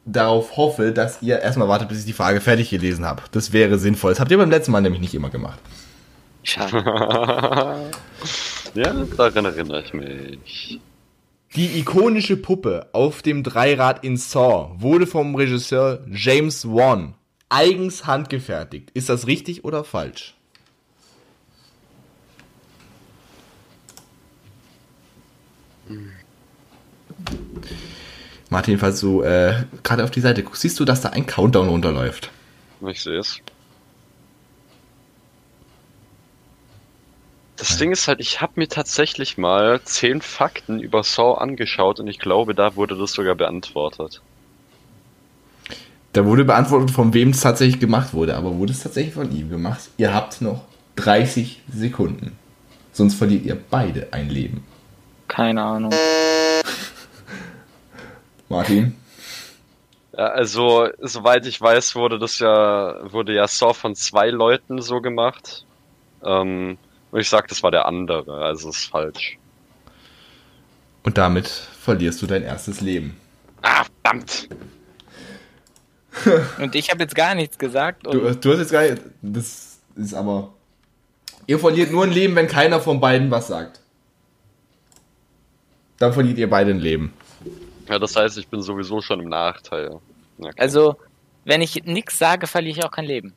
darauf hoffe, dass ihr erstmal wartet, bis ich die Frage fertig gelesen habe. Das wäre sinnvoll. Das habt ihr beim letzten Mal nämlich nicht immer gemacht. Schade. Ja, daran erinnere ich mich. Die ikonische Puppe auf dem Dreirad in Saw wurde vom Regisseur James Wan eigens handgefertigt. Ist das richtig oder falsch? Martin, falls du äh, gerade auf die Seite guckst, siehst du, dass da ein Countdown runterläuft. Ich sehe es. Das Ding ist halt, ich habe mir tatsächlich mal zehn Fakten über Saw angeschaut und ich glaube, da wurde das sogar beantwortet. Da wurde beantwortet, von wem es tatsächlich gemacht wurde, aber wurde es tatsächlich von ihm gemacht? Ihr habt noch 30 Sekunden. Sonst verliert ihr beide ein Leben. Keine Ahnung. Martin? Ja, also, soweit ich weiß, wurde das ja, wurde ja Saw von zwei Leuten so gemacht. Ähm, und ich sag, das war der andere, also ist falsch. Und damit verlierst du dein erstes Leben. Ah, verdammt! Und ich habe jetzt gar nichts gesagt. Und Du, du hast jetzt gar nicht. Das ist aber. Ihr verliert nur ein Leben, wenn keiner von beiden was sagt. Dann verliert ihr beide ein Leben. Ja, das heißt, ich bin sowieso schon im Nachteil. Ja, okay. also, wenn ich nichts sage, verliere ich auch kein Leben.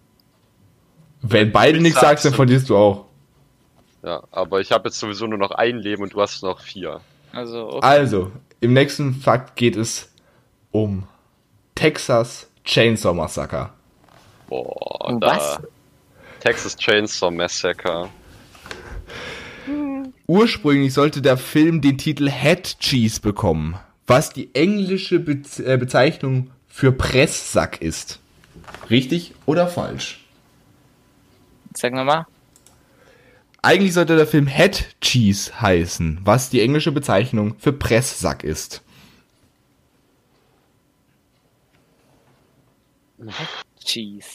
Wenn beide nichts sagst sagst, dann verlierst du auch. Ja, aber ich habe jetzt sowieso nur noch ein Leben und du hast noch vier. Also, okay. Also, im nächsten Fakt geht es um Texas Chainsaw Massacre. Boah, Um da. was? Texas Chainsaw Massacre. Ursprünglich sollte der Film den Titel Head Cheese bekommen, was die englische Be äh, Bezeichnung für Presssack ist. Richtig oder falsch? Sag nochmal. Eigentlich sollte der Film Head Cheese heißen, was die englische Bezeichnung für Presssack ist. Cheese.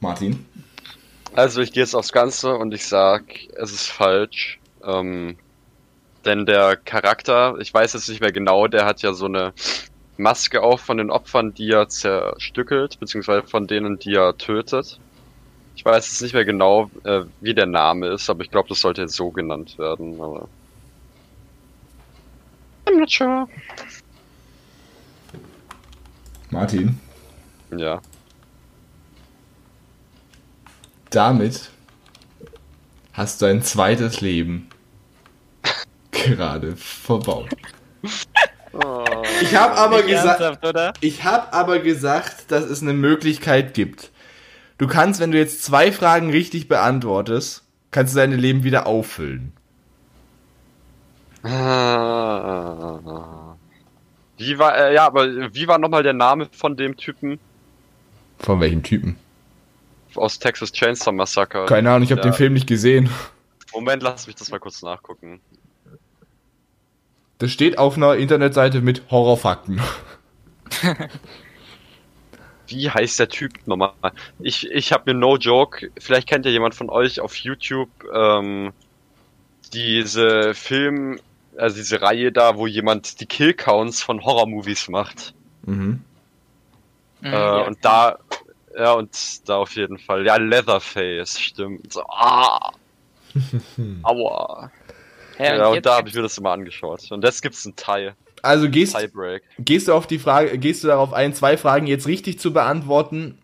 Martin? Also ich gehe jetzt aufs Ganze und ich sag, es ist falsch. Ähm, denn der Charakter, ich weiß jetzt nicht mehr genau, der hat ja so eine Maske auf von den Opfern, die er zerstückelt, beziehungsweise von denen, die er tötet. Ich weiß jetzt nicht mehr genau, äh, wie der Name ist, aber ich glaube, das sollte jetzt so genannt werden. Aber I'm not sure. Martin? Ja. Damit hast du ein zweites Leben gerade verbaut. Oh. Ich habe aber gesagt, ich habe aber gesagt, dass es eine Möglichkeit gibt. Du kannst, wenn du jetzt zwei Fragen richtig beantwortest, kannst du deine Leben wieder auffüllen. Ah. Wie war, äh, ja, aber wie war nochmal der Name von dem Typen Von welchem Typen? aus Texas Chainsaw Massacre? Keine Ahnung, ich habe Ja. den Film nicht gesehen. Moment, lass mich das mal kurz nachgucken. Das steht auf einer Internetseite mit Horrorfakten. Wie heißt der Typ nochmal? Ich, ich habe mir no joke, vielleicht kennt ja jemand von euch auf YouTube ähm, diese Film, also diese Reihe da, wo jemand die Killcounts von Horror-Movies macht. Mhm. Mhm, Äh, ja. Und da, ja, und da auf jeden Fall. Ja, Leatherface, stimmt. So, ah. Aua. Ja, Ja, und da habe ich mir das immer angeschaut. Und jetzt gibt's einen Tie, Also gehst, Tiebreak. gehst du auf die Frage, gehst du darauf ein, zwei Fragen jetzt richtig zu beantworten?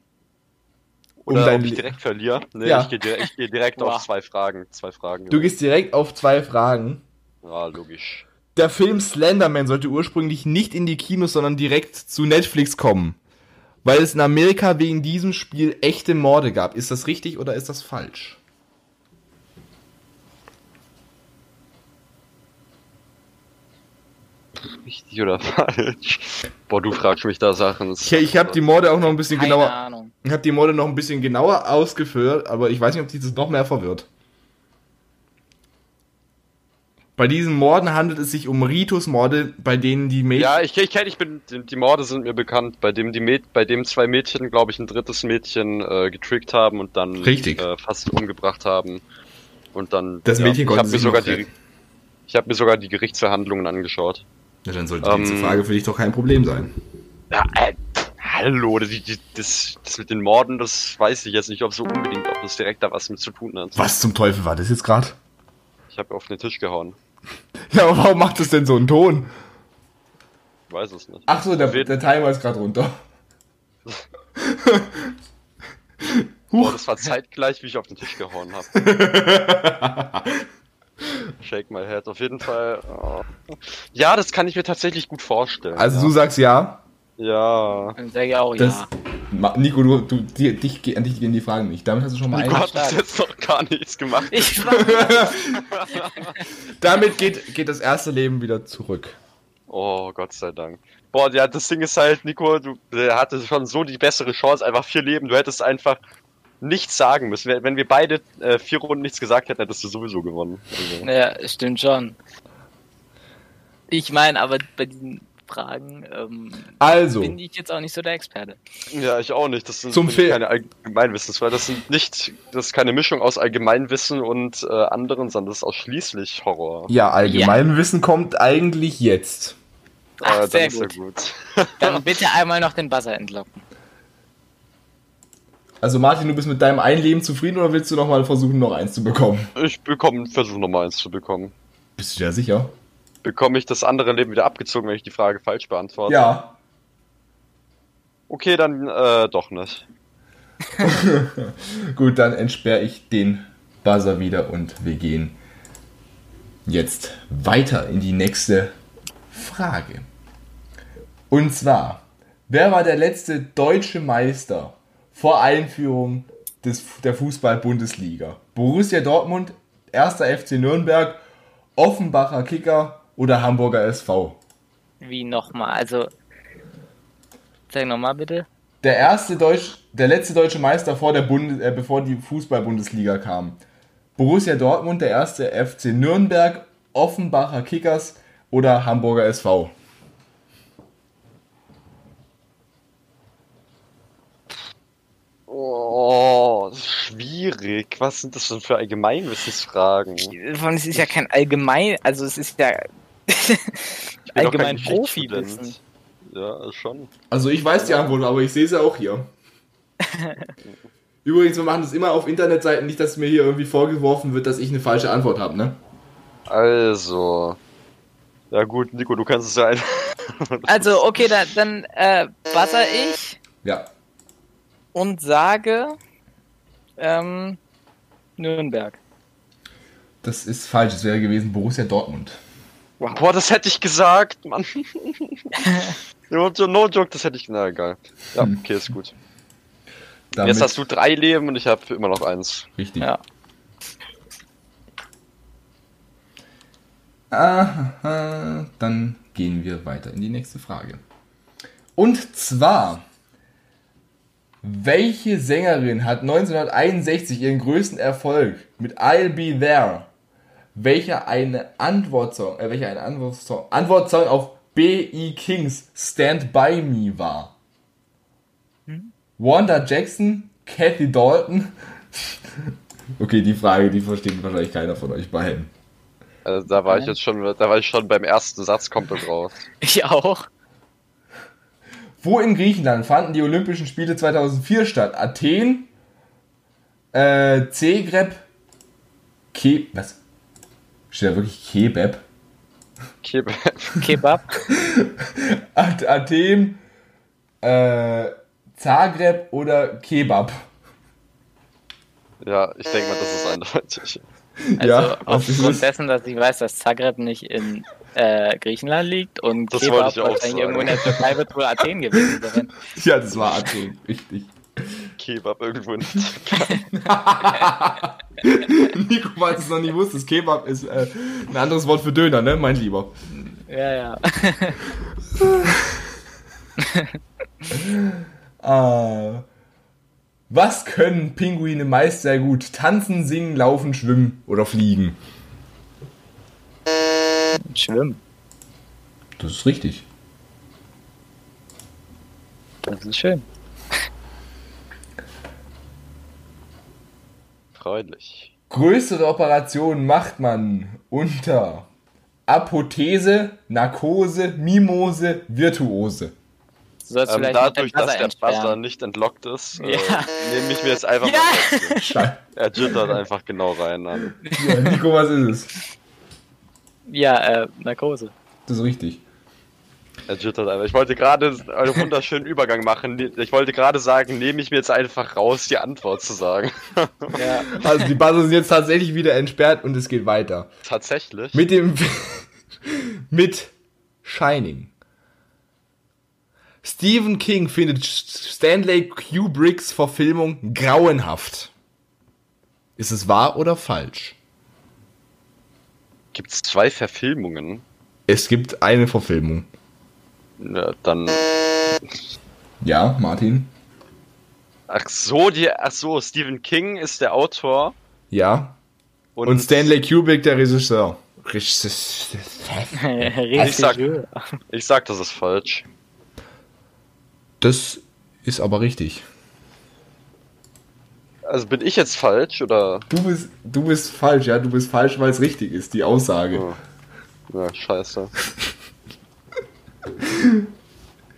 Um Oder ob ich direkt verliere. Nee, Ja. ich gehe direkt, geh direkt auf zwei Fragen. Zwei Fragen. Du gehst direkt auf zwei Fragen. Ja, logisch. Der Film Slenderman sollte ursprünglich nicht in die Kinos, sondern direkt zu Netflix kommen. Weil es in Amerika wegen diesem Spiel echte Morde gab. Ist das richtig oder ist das falsch? Richtig oder falsch? Boah, du fragst mich da Sachen. Ich, ich habe die Morde auch noch ein bisschen Keine genauer. Ahnung. Ich habe die Morde noch ein bisschen genauer ausgeführt, aber ich weiß nicht, ob dich das noch mehr verwirrt. Bei diesen Morden handelt es sich um Ritus-Morde, bei denen die Mädchen. Ja, ich, ich kenne, ich bin, die, die Morde sind mir bekannt, bei dem die Mäd bei dem zwei Mädchen, glaube ich, ein drittes Mädchen äh, getrickt haben und dann Richtig. Äh, fast umgebracht haben. Und dann. Das Mädchen ich konnte habe mir sich sogar noch die, ich habe mir sogar die Gerichtsverhandlungen angeschaut. Ja, dann sollte Ähm, diese Frage für dich doch kein Problem sein. Ja, äh, hallo, die, das, das mit den Morden, das weiß ich jetzt nicht, ob so unbedingt, ob das direkt da was mit zu tun hat. Was zum Teufel war das jetzt gerade? Ich habe auf den Tisch gehauen. Ja, aber warum macht das denn so einen Ton? Ich weiß es nicht. Ach so, der, der Timer ist gerade runter. Boah, das war zeitgleich, wie ich auf den Tisch gehauen habe. Shake my head, auf jeden Fall. oh. Ja, das kann ich mir tatsächlich gut vorstellen. Also ja. du sagst ja. Ja. Dann sage ich auch Das, ja. Nico, du, du die, dich, an dich gehen die Fragen nicht. Damit hast du schon mal Nico hat bis jetzt noch gar nichts gemacht. Ich Damit geht, geht das erste Leben wieder zurück. Oh, Gott sei Dank. Boah, ja, das Ding ist halt, Nico, du der hatte schon so die bessere Chance, einfach vier Leben. Du hättest einfach nichts sagen müssen. Wenn wenn wir beide äh, vier Runden nichts gesagt hätten, hättest du sowieso gewonnen. Also, ja, stimmt schon. Ich meine, aber bei diesen Fragen ähm, Also, bin ich jetzt auch nicht so der Experte. ja, ich auch nicht. Das sind Zum keine Allgemeinwissensfragen. Das sind nicht, das ist keine Mischung aus Allgemeinwissen und äh, anderen, sondern das ist ausschließlich Horror. ja, Allgemeinwissen kommt eigentlich jetzt. Ach, Äh, dann sehr ist ja gut. gut. Dann bitte einmal noch den Buzzer entlocken. Also Martin, du bist mit deinem einen Leben zufrieden oder willst du noch mal versuchen, noch eins zu bekommen? Ich bekomme, versuche nochmal eins zu bekommen. Bist du dir sicher? Bekomme ich das andere Leben wieder abgezogen, wenn ich die Frage falsch beantworte? Ja. Okay, dann äh, doch nicht. Gut, dann entsperre ich den Buzzer wieder und wir gehen jetzt weiter in die nächste Frage. Und zwar, wer war der letzte deutsche Meister vor Einführung des, der Fußball-Bundesliga? Borussia Dortmund, 1. FC Nürnberg, Offenbacher Kicker oder Hamburger SV? Wie nochmal? Also, sag nochmal bitte. Der erste Deutsch, der letzte deutsche Meister vor der Bundes, äh, bevor die Fußball-Bundesliga kam. Borussia Dortmund, der erste FC Nürnberg, Offenbacher Kickers oder Hamburger SV. Oh, das ist schwierig. Was sind das denn für Allgemeinwissensfragen? Vor allem, Es ist ja kein allgemein, also es ist ja allgemein. Profi-Wissen. Ja, schon. Also ich weiß die Antwort, aber ich sehe sie auch hier. Übrigens, wir machen das immer auf Internetseiten, nicht, dass mir hier irgendwie vorgeworfen wird, dass ich eine falsche Antwort habe, ne? Also. Ja gut, Nico, du kannst es ja einfach. Also, okay, da, dann äh, buzzer ich Ja. Und sage ähm, Nürnberg. Das ist falsch, es wäre gewesen Borussia Dortmund. Boah, das hätte ich gesagt, Mann. no, no joke, das hätte ich. Na egal. Ja, okay, ist gut. Damit, Jetzt hast du drei Leben und ich habe immer noch eins. Richtig. Ja. Aha, dann gehen wir weiter in die nächste Frage. Und zwar, welche Sängerin hat 1961 ihren größten Erfolg mit I'll Be There? Welcher eine Antwortsong, äh, welcher eine Antwortsong, Antwortsong auf B.E. Kings Stand By Me war? Wanda Jackson, Kathy Dalton. okay, die Frage, die versteht wahrscheinlich keiner von euch beiden. Also, da war ich jetzt schon, da war ich schon beim ersten Satz komplett raus. Ich auch. Wo in Griechenland fanden die Olympischen Spiele 2004 statt? Athen, äh, Zagreb, Ke... Was? Steht da wirklich Kebab? Kebab. At Athen, äh, Zagreb oder Kebab? ja, ich denke mal, das ist eindeutig. Also Ja, aufgrund es? dessen, dass ich weiß, dass Zagreb nicht in äh, Griechenland liegt und Das Kebab wollte ich auch wahrscheinlich sagen. irgendwo in der Türkei wird wohl Athen gewesen sein. Ja, das war Athen, richtig. Kebab irgendwo in Nico, falls du es noch nie wusstest, Kebab ist äh, ein anderes Wort für Döner, ne, mein Lieber? Ja, ja. Ah. Was können Pinguine meist sehr gut? Tanzen, singen, laufen, schwimmen oder fliegen? Schwimmen. Das ist richtig. Das ist schön. Freundlich. Größere Operationen macht man unter Apothese, Narkose, Mimose, Virtuose. Ähm, dadurch, dass der Buzzer nicht entlockt ist, äh, Ja. nehme ich mir jetzt einfach Ja. mal. Scheiße. Er jittert einfach genau rein. An. Ja, Nico, was ist es? Ja, äh, Narkose. Das ist richtig. Er jittert einfach. Ich wollte gerade einen wunderschönen Übergang machen. Ich wollte gerade sagen, nehme ich mir jetzt einfach raus, die Antwort zu sagen. Ja. Also die Buzzer sind jetzt tatsächlich wieder entsperrt und es geht weiter. Tatsächlich. Mit dem mit Shining. Stephen King findet Stanley Kubricks Verfilmung grauenhaft. Ist es wahr oder falsch? Gibt es zwei Verfilmungen? Es gibt eine Verfilmung. Ja, dann. Ja, Martin? Ach so, die. Ach so, Stephen King ist der Autor. Ja. Und, Und Stanley Kubrick der Regisseur. Regisseur. Ich sag- Regisseur. Ich sag, das ist falsch. Das ist aber richtig. Also bin ich jetzt falsch oder. Du bist, du bist falsch, ja. Du bist falsch, weil es richtig ist, die Aussage. Oh. Ja, scheiße.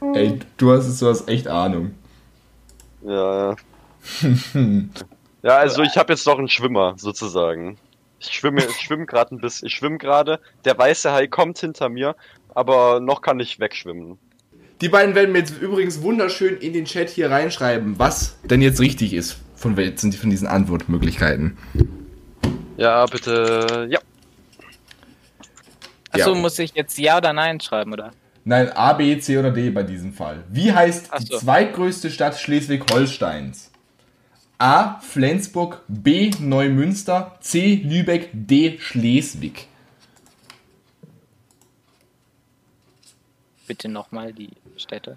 Ey, du hast, du hast echt Ahnung. Ja, ja. ja, also ich habe jetzt noch einen Schwimmer, sozusagen. Ich schwimme, ich schwimme gerade ein bisschen. Ich schwimme gerade. Der weiße Hai kommt hinter mir, aber noch kann ich wegschwimmen. Die beiden werden mir jetzt übrigens wunderschön in den Chat hier reinschreiben, was denn jetzt richtig ist von, wel- sind die- von diesen Antwortmöglichkeiten. Ja, bitte. Ja. Achso, Ja. muss ich jetzt Ja oder Nein schreiben, oder? Nein, A, B, C oder D bei diesem Fall. Wie heißt Ach die so. zweitgrößte Stadt Schleswig-Holsteins? A. Flensburg, B. Neumünster, C. Lübeck, D. Schleswig. Bitte nochmal die Städte.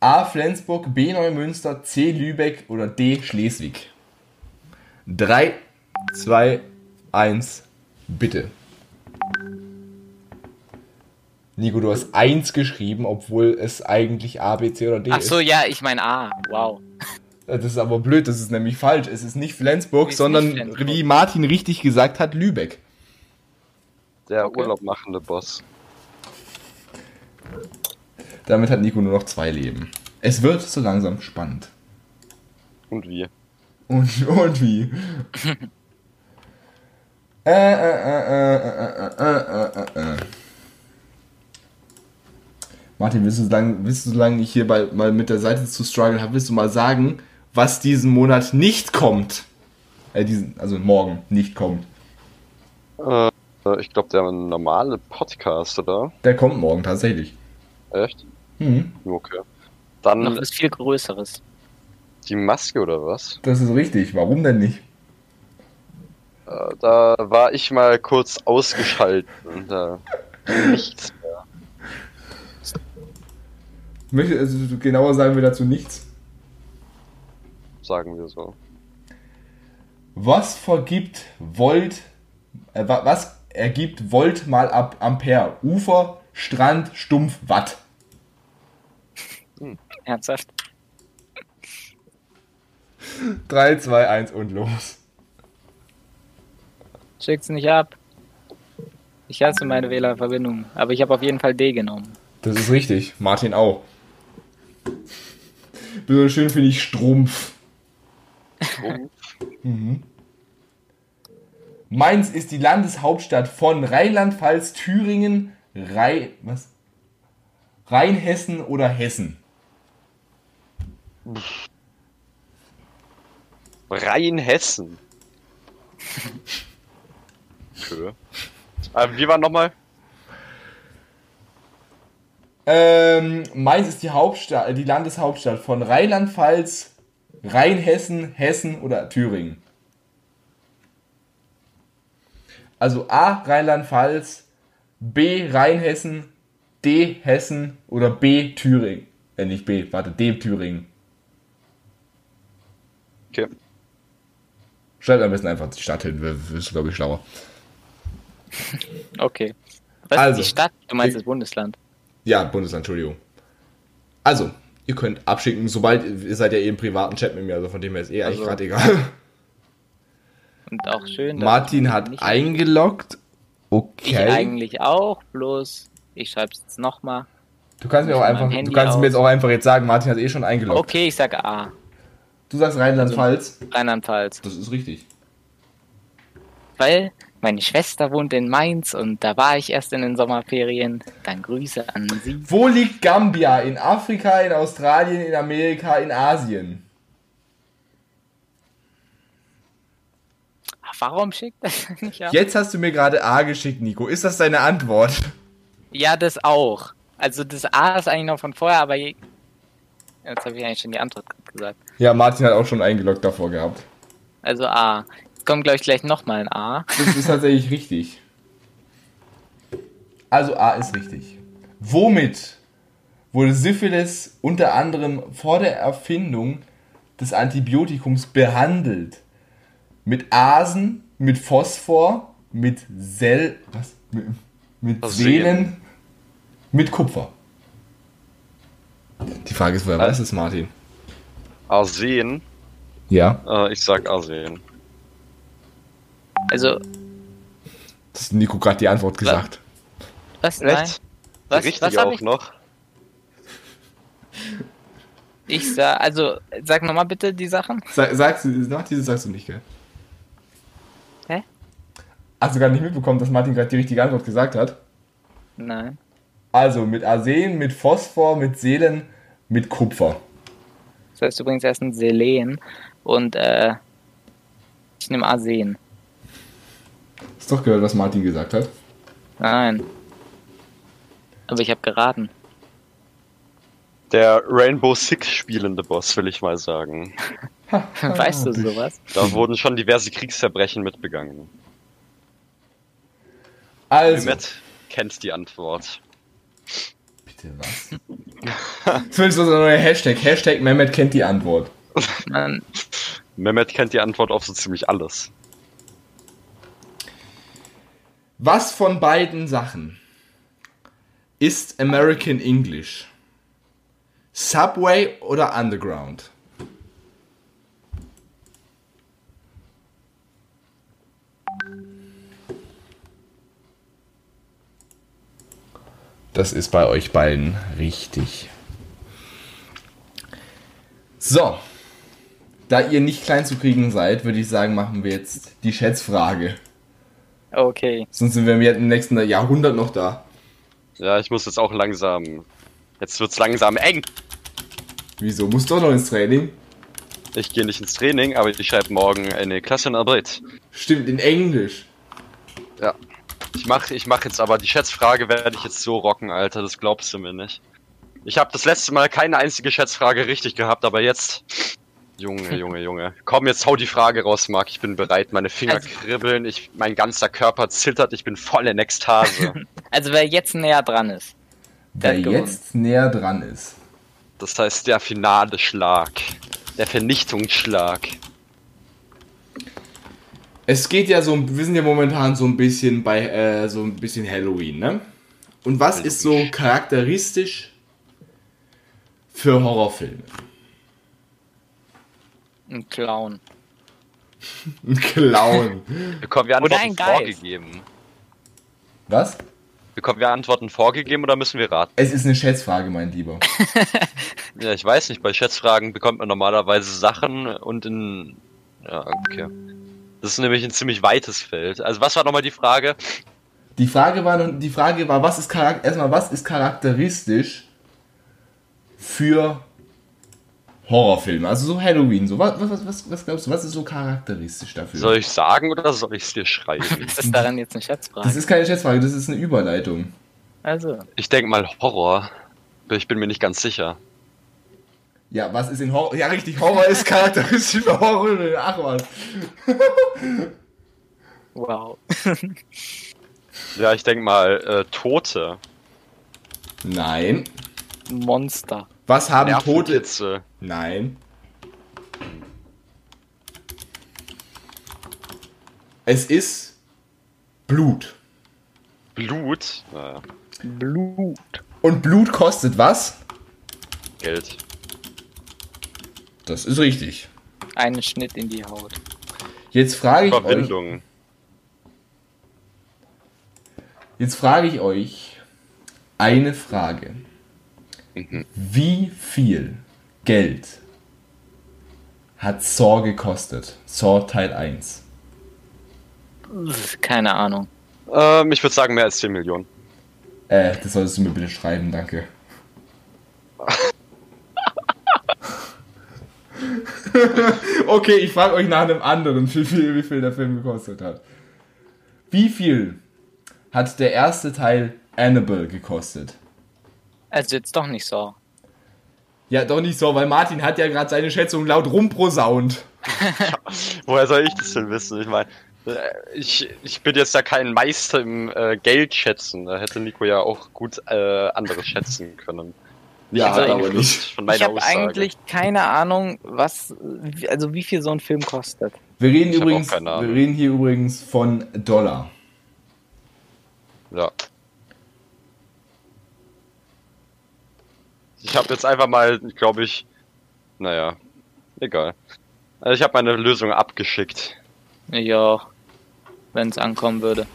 A. Flensburg, B. Neumünster, C. Lübeck oder D. Schleswig. 3, 2, 1, bitte. Nico, du hast 1 geschrieben, obwohl es eigentlich A, B, C oder D Achso, ist. ja, ich meine A. Wow. Das ist aber blöd, das ist nämlich falsch. Es ist nicht Flensburg, Ist sondern nicht Flensburg. wie Martin richtig gesagt hat, Lübeck. Der Okay. Urlaub machende Boss. Damit hat Nico nur noch zwei Leben. Es wird so langsam spannend. Und wie? Und, und wie? äh, äh, äh, Martin, willst du, solange, willst du, solange ich hier bei, mal mit der Seite zu strugglen habe, willst du mal sagen, was diesen Monat nicht kommt? Diesen, also morgen nicht kommt. ich glaube, der normale Podcast, oder? Der kommt morgen tatsächlich. Echt? Mhm. Okay. Noch Dann was viel Größeres. die Maske oder was? Das ist richtig. Warum denn nicht? Äh, Da war ich mal kurz ausgeschaltet. Da nichts mehr. Möchte, also genauer sagen wir dazu nichts. Sagen wir so. Was vergibt Volt, äh, wa- was ergibt Volt mal ab Ampere? Ufer, Strand, Stumpf, Watt. Ernsthaft? 3, 2, 1 und los. Schickt's nicht ab. Ich hasse meine Wählerverbindung, aber ich habe auf jeden Fall D genommen. Das ist richtig. Martin auch. Besonders schön finde ich Strumpf. Mhm. Mainz ist die Landeshauptstadt von Rheinland-Pfalz, Thüringen, Rhein, was? Rheinhessen oder Hessen. Rheinhessen. Okay. Äh, wie war nochmal? Ähm, Mainz ist die Hauptstadt, äh, die Landeshauptstadt von Rheinland-Pfalz, Rheinhessen, Hessen oder Thüringen. Also A Rheinland-Pfalz, B Rheinhessen, D Hessen oder B Thüringen. Äh, nicht B, warte, D Thüringen. Schreibt am besten einfach die Stadt hin, wir ist glaube ich schlauer. Okay. Was Also, ist die Stadt? Du meinst ich- das Bundesland. Ja, Bundesland, Entschuldigung. Also, ihr könnt abschicken, sobald ihr seid ja eh im privaten Chat mit mir, also von dem her ist eh eigentlich Also, gerade egal. Und auch schön. Martin ich hat eingeloggt. Ich Okay. eigentlich auch, bloß ich schreibe es jetzt nochmal. Du kannst mir auch einfach, du kannst mir jetzt auch einfach jetzt sagen, Martin hat eh schon eingeloggt. Okay, ich sag A. Du sagst Rheinland-Pfalz. Rheinland-Pfalz. Das ist richtig. Weil meine Schwester wohnt in Mainz und da war ich erst in den Sommerferien. Dann Grüße an sie. Wo liegt Gambia? In Afrika, in Australien, in Amerika, in Asien? Warum schickt das nicht ab? Jetzt hast du mir gerade A geschickt, Nico. Ist das deine Antwort? Ja, das auch. Also das A ist eigentlich noch von vorher, aber je... jetzt habe ich eigentlich schon die Antwort gesagt. Ja, Martin hat auch schon eingeloggt davor gehabt. Also A. Jetzt kommt glaube ich gleich nochmal ein A. Das ist tatsächlich richtig. Also A ist richtig. Womit wurde Syphilis unter anderem vor der Erfindung des Antibiotikums behandelt? Mit Asen, mit Phosphor, mit Sel, was? Mit, mit. Selen, mit Kupfer. Die Frage ist, woher Was? weiß es, Martin? Arsen. Ja. Äh, ich sag Arsen. Also, Das hat Nico gerade die Antwort gesagt. was? Nein. Was, Richtig was auch ich? noch. Ich sag, also, sag nochmal bitte die Sachen. Sag, sagst du, nach dieses sagst du nicht, gell? Hä? Hast du gar nicht mitbekommen, dass Martin gerade die richtige Antwort gesagt hat? Nein. Also mit Arsen, mit Phosphor, mit Seelen, mit Kupfer. Das heißt übrigens erst ein Selen und äh, ich nehme Arsen. Hast doch gehört, was Martin gesagt hat? Nein. Aber ich habe geraten. Der Rainbow Six spielende Boss, will ich mal sagen. weißt du sowas? Da wurden schon diverse Kriegsverbrechen mitbegangen. Also, Mehmet kennt die Antwort. bitte was? So ein neuer Hashtag. Hashtag Mehmet kennt die Antwort. Man, Mehmet kennt die Antwort auf so ziemlich alles. Was von beiden Sachen ist American English? Subway oder Underground? Das ist bei euch beiden richtig. So. Da ihr nicht klein zu kriegen seid, würde ich sagen, machen wir jetzt die Schätzfrage. okay. Sonst sind wir im nächsten Jahrhundert noch da. Ja, ich muss jetzt auch langsam. Jetzt wird's langsam eng. Wieso? Muss doch noch ins Training? Ich gehe nicht ins Training, aber ich schreibe morgen eine Klasse in Arbeit. Stimmt, in Englisch. Ja. Ich mach, ich mach jetzt aber die Schätzfrage werde ich jetzt so rocken, Alter. Das glaubst du mir nicht. Ich habe das letzte Mal keine einzige Schätzfrage richtig gehabt, aber jetzt. Junge, Junge, Junge. Komm, jetzt hau die Frage raus, Marc. Ich bin bereit. Meine Finger Also- kribbeln. Ich, mein ganzer Körper zittert. Ich bin voll in Ekstase. Also wer jetzt näher dran ist. Der Wer jetzt näher dran ist. Das heißt, der finale Schlag. Der Vernichtungsschlag. Es geht ja so, wir sind ja momentan so ein bisschen bei, äh, so ein bisschen Halloween, ne? Und was ist so charakteristisch für Horrorfilme? Ein Clown. Ein Clown. Bekommen wir Oder Antworten ein Geist. vorgegeben? was? Bekommen wir Antworten vorgegeben oder müssen wir raten? Es ist eine Schätzfrage, mein Lieber. Ja, ich weiß nicht. Bei Schätzfragen bekommt man normalerweise Sachen und in. Ja, okay. Das ist nämlich ein ziemlich weites Feld. Also was war nochmal die Frage? Die Frage war, die Frage war, was ist erstmal, was ist charakteristisch für Horrorfilme? Also so Halloween, so was, was, was, was glaubst du, was ist so charakteristisch dafür? Soll ich sagen oder soll ich es dir schreiben? Was ist daran jetzt eine das Schätzfrage? ist keine Schätzfrage, das ist eine Überleitung. Also, Ich denke mal Horror. Aber Ich bin mir nicht ganz sicher. Ja, was ist in Horror? Ja, richtig, Horror ist charakteristisch für Horror. Ach was. wow. Ja, ich denke mal äh, Tote. Nein. Monster. Was haben Tote? Nein. Es ist Blut. Blut. Naja, Blut. Und Blut kostet was? Geld. Das ist richtig. Einen Schnitt in die Haut. Jetzt frage ich euch, Verbindung. jetzt frage ich euch eine Frage. Mhm. Wie viel Geld hat Saw gekostet? Saw Teil 1. Keine Ahnung. Ähm, ich würde sagen mehr als 10 Millionen. Äh, das solltest du mir bitte schreiben, danke. okay, ich frage euch nach einem anderen, wie viel, wie viel der Film gekostet hat. Wie viel hat der erste Teil Annabelle gekostet? Also jetzt doch nicht so. Ja, doch nicht so, weil Martin hat ja gerade seine Schätzung laut rumprosaunt. Woher soll ich das denn wissen? Ich meine, äh, ich, ich bin jetzt ja kein Meister im äh, Geld schätzen. Da hätte Nico ja auch gut äh, anderes schätzen können. Ja, er aber nicht. Ich habe eigentlich keine Ahnung, was, also wie viel so ein Film kostet. Wir reden Ich übrigens, wir reden hier übrigens von Dollar. Ja. Ich habe jetzt einfach mal, glaube ich, naja, egal. Also ich habe meine Lösung abgeschickt. Ja, wenn es ankommen würde.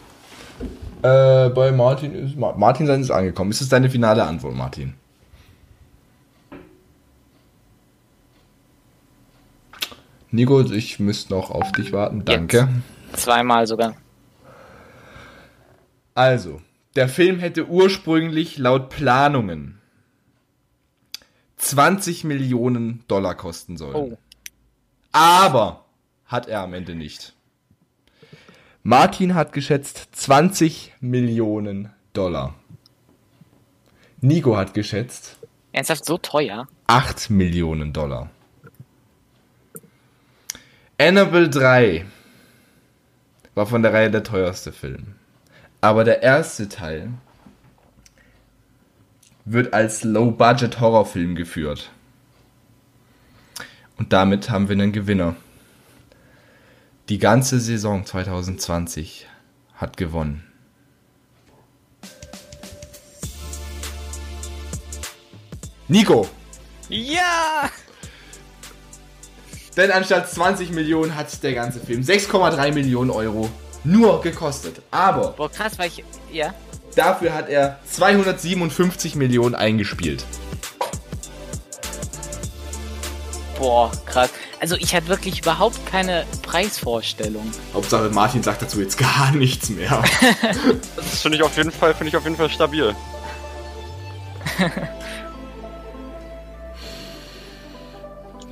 Äh, bei Martin ist Ma- Martin sein ist angekommen. Ist das deine finale Antwort, Martin? Nico, ich müsste noch auf dich warten. Danke. Zweimal sogar. Also, der Film hätte ursprünglich laut Planungen 20 Millionen Dollar kosten sollen. Oh. Aber hat er am Ende nicht. Martin hat geschätzt 20 Millionen Dollar. Nico hat geschätzt Ernsthaft so teuer? 8 Millionen Dollar. Annabelle 3 war von der Reihe der teuerste Film. Aber der erste Teil wird als Low-Budget-Horrorfilm geführt. Und damit haben wir einen Gewinner. Die ganze Saison 2020 hat gewonnen. Nico! Ja! Denn anstatt 20 Millionen hat der ganze Film 6,3 Millionen Euro nur gekostet. Aber Boah, krass, weil ich. Ja? dafür hat er 257 Millionen eingespielt. Boah, krass. Also ich hatte wirklich überhaupt keine Preisvorstellung. Hauptsache Martin sagt dazu jetzt gar nichts mehr. Das finde ich auf jeden Fall, finde ich auf jeden Fall stabil.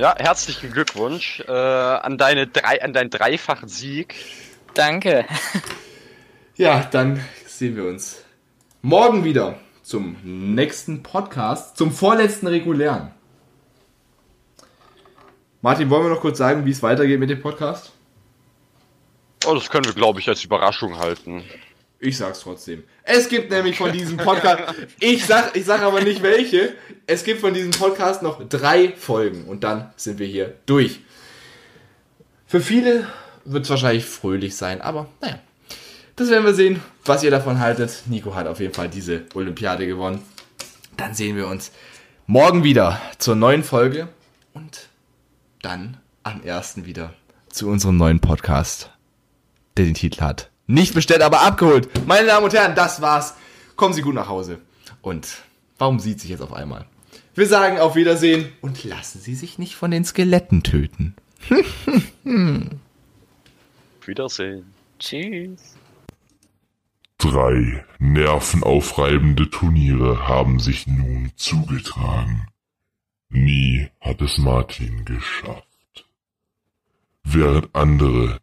ja, herzlichen Glückwunsch äh, an deine drei, an deinen dreifachen Sieg. Danke. Ja, dann sehen wir uns morgen wieder zum nächsten Podcast, zum vorletzten regulären. Martin, wollen wir noch kurz sagen, wie es weitergeht mit dem Podcast? Oh, das können wir, glaube ich, als Überraschung halten. Ich sag's trotzdem. Es gibt nämlich von diesem Podcast, ich sag, ich sag aber nicht welche, es gibt von diesem Podcast noch drei Folgen und dann sind wir hier durch. Für viele wird es wahrscheinlich fröhlich sein, aber naja, das werden wir sehen, was ihr davon haltet. Nico hat auf jeden Fall diese Olympiade gewonnen. Dann sehen wir uns morgen wieder zur neuen Folge und dann am ersten wieder zu unserem neuen Podcast, der den Titel hat. Nicht bestellt, aber abgeholt. Meine Damen und Herren, das war's. Kommen Sie gut nach Hause. Und warum sieht sich jetzt auf einmal? Wir sagen auf Wiedersehen und lassen Sie sich nicht von den Skeletten töten. Wiedersehen. Tschüss. Drei nervenaufreibende Turniere haben sich nun zugetragen. Nie hat es Martin geschafft. Während andere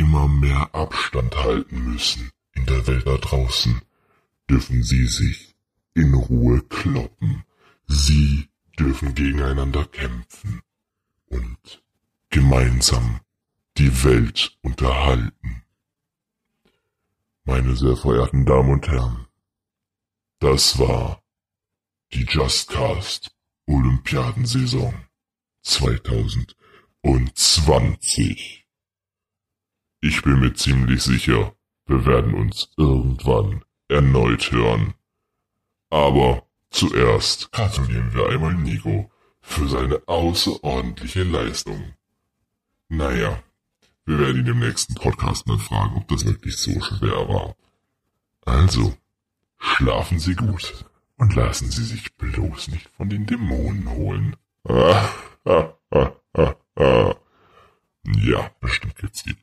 immer mehr Abstand halten müssen in der Welt da draußen, dürfen sie sich in Ruhe kloppen. Sie dürfen gegeneinander kämpfen und gemeinsam die Welt unterhalten. Meine sehr verehrten Damen und Herren, das war die Justcast Olympiadensaison 2020. Ich bin mir ziemlich sicher, wir werden uns irgendwann erneut hören. Aber zuerst gratulieren wir einmal Nico für seine außerordentliche Leistung. Naja, wir werden ihn im nächsten Podcast mal fragen, ob das wirklich so schwer war. Also, schlafen Sie gut und lassen Sie sich bloß nicht von den Dämonen holen. ja, bestimmt geht's lieb.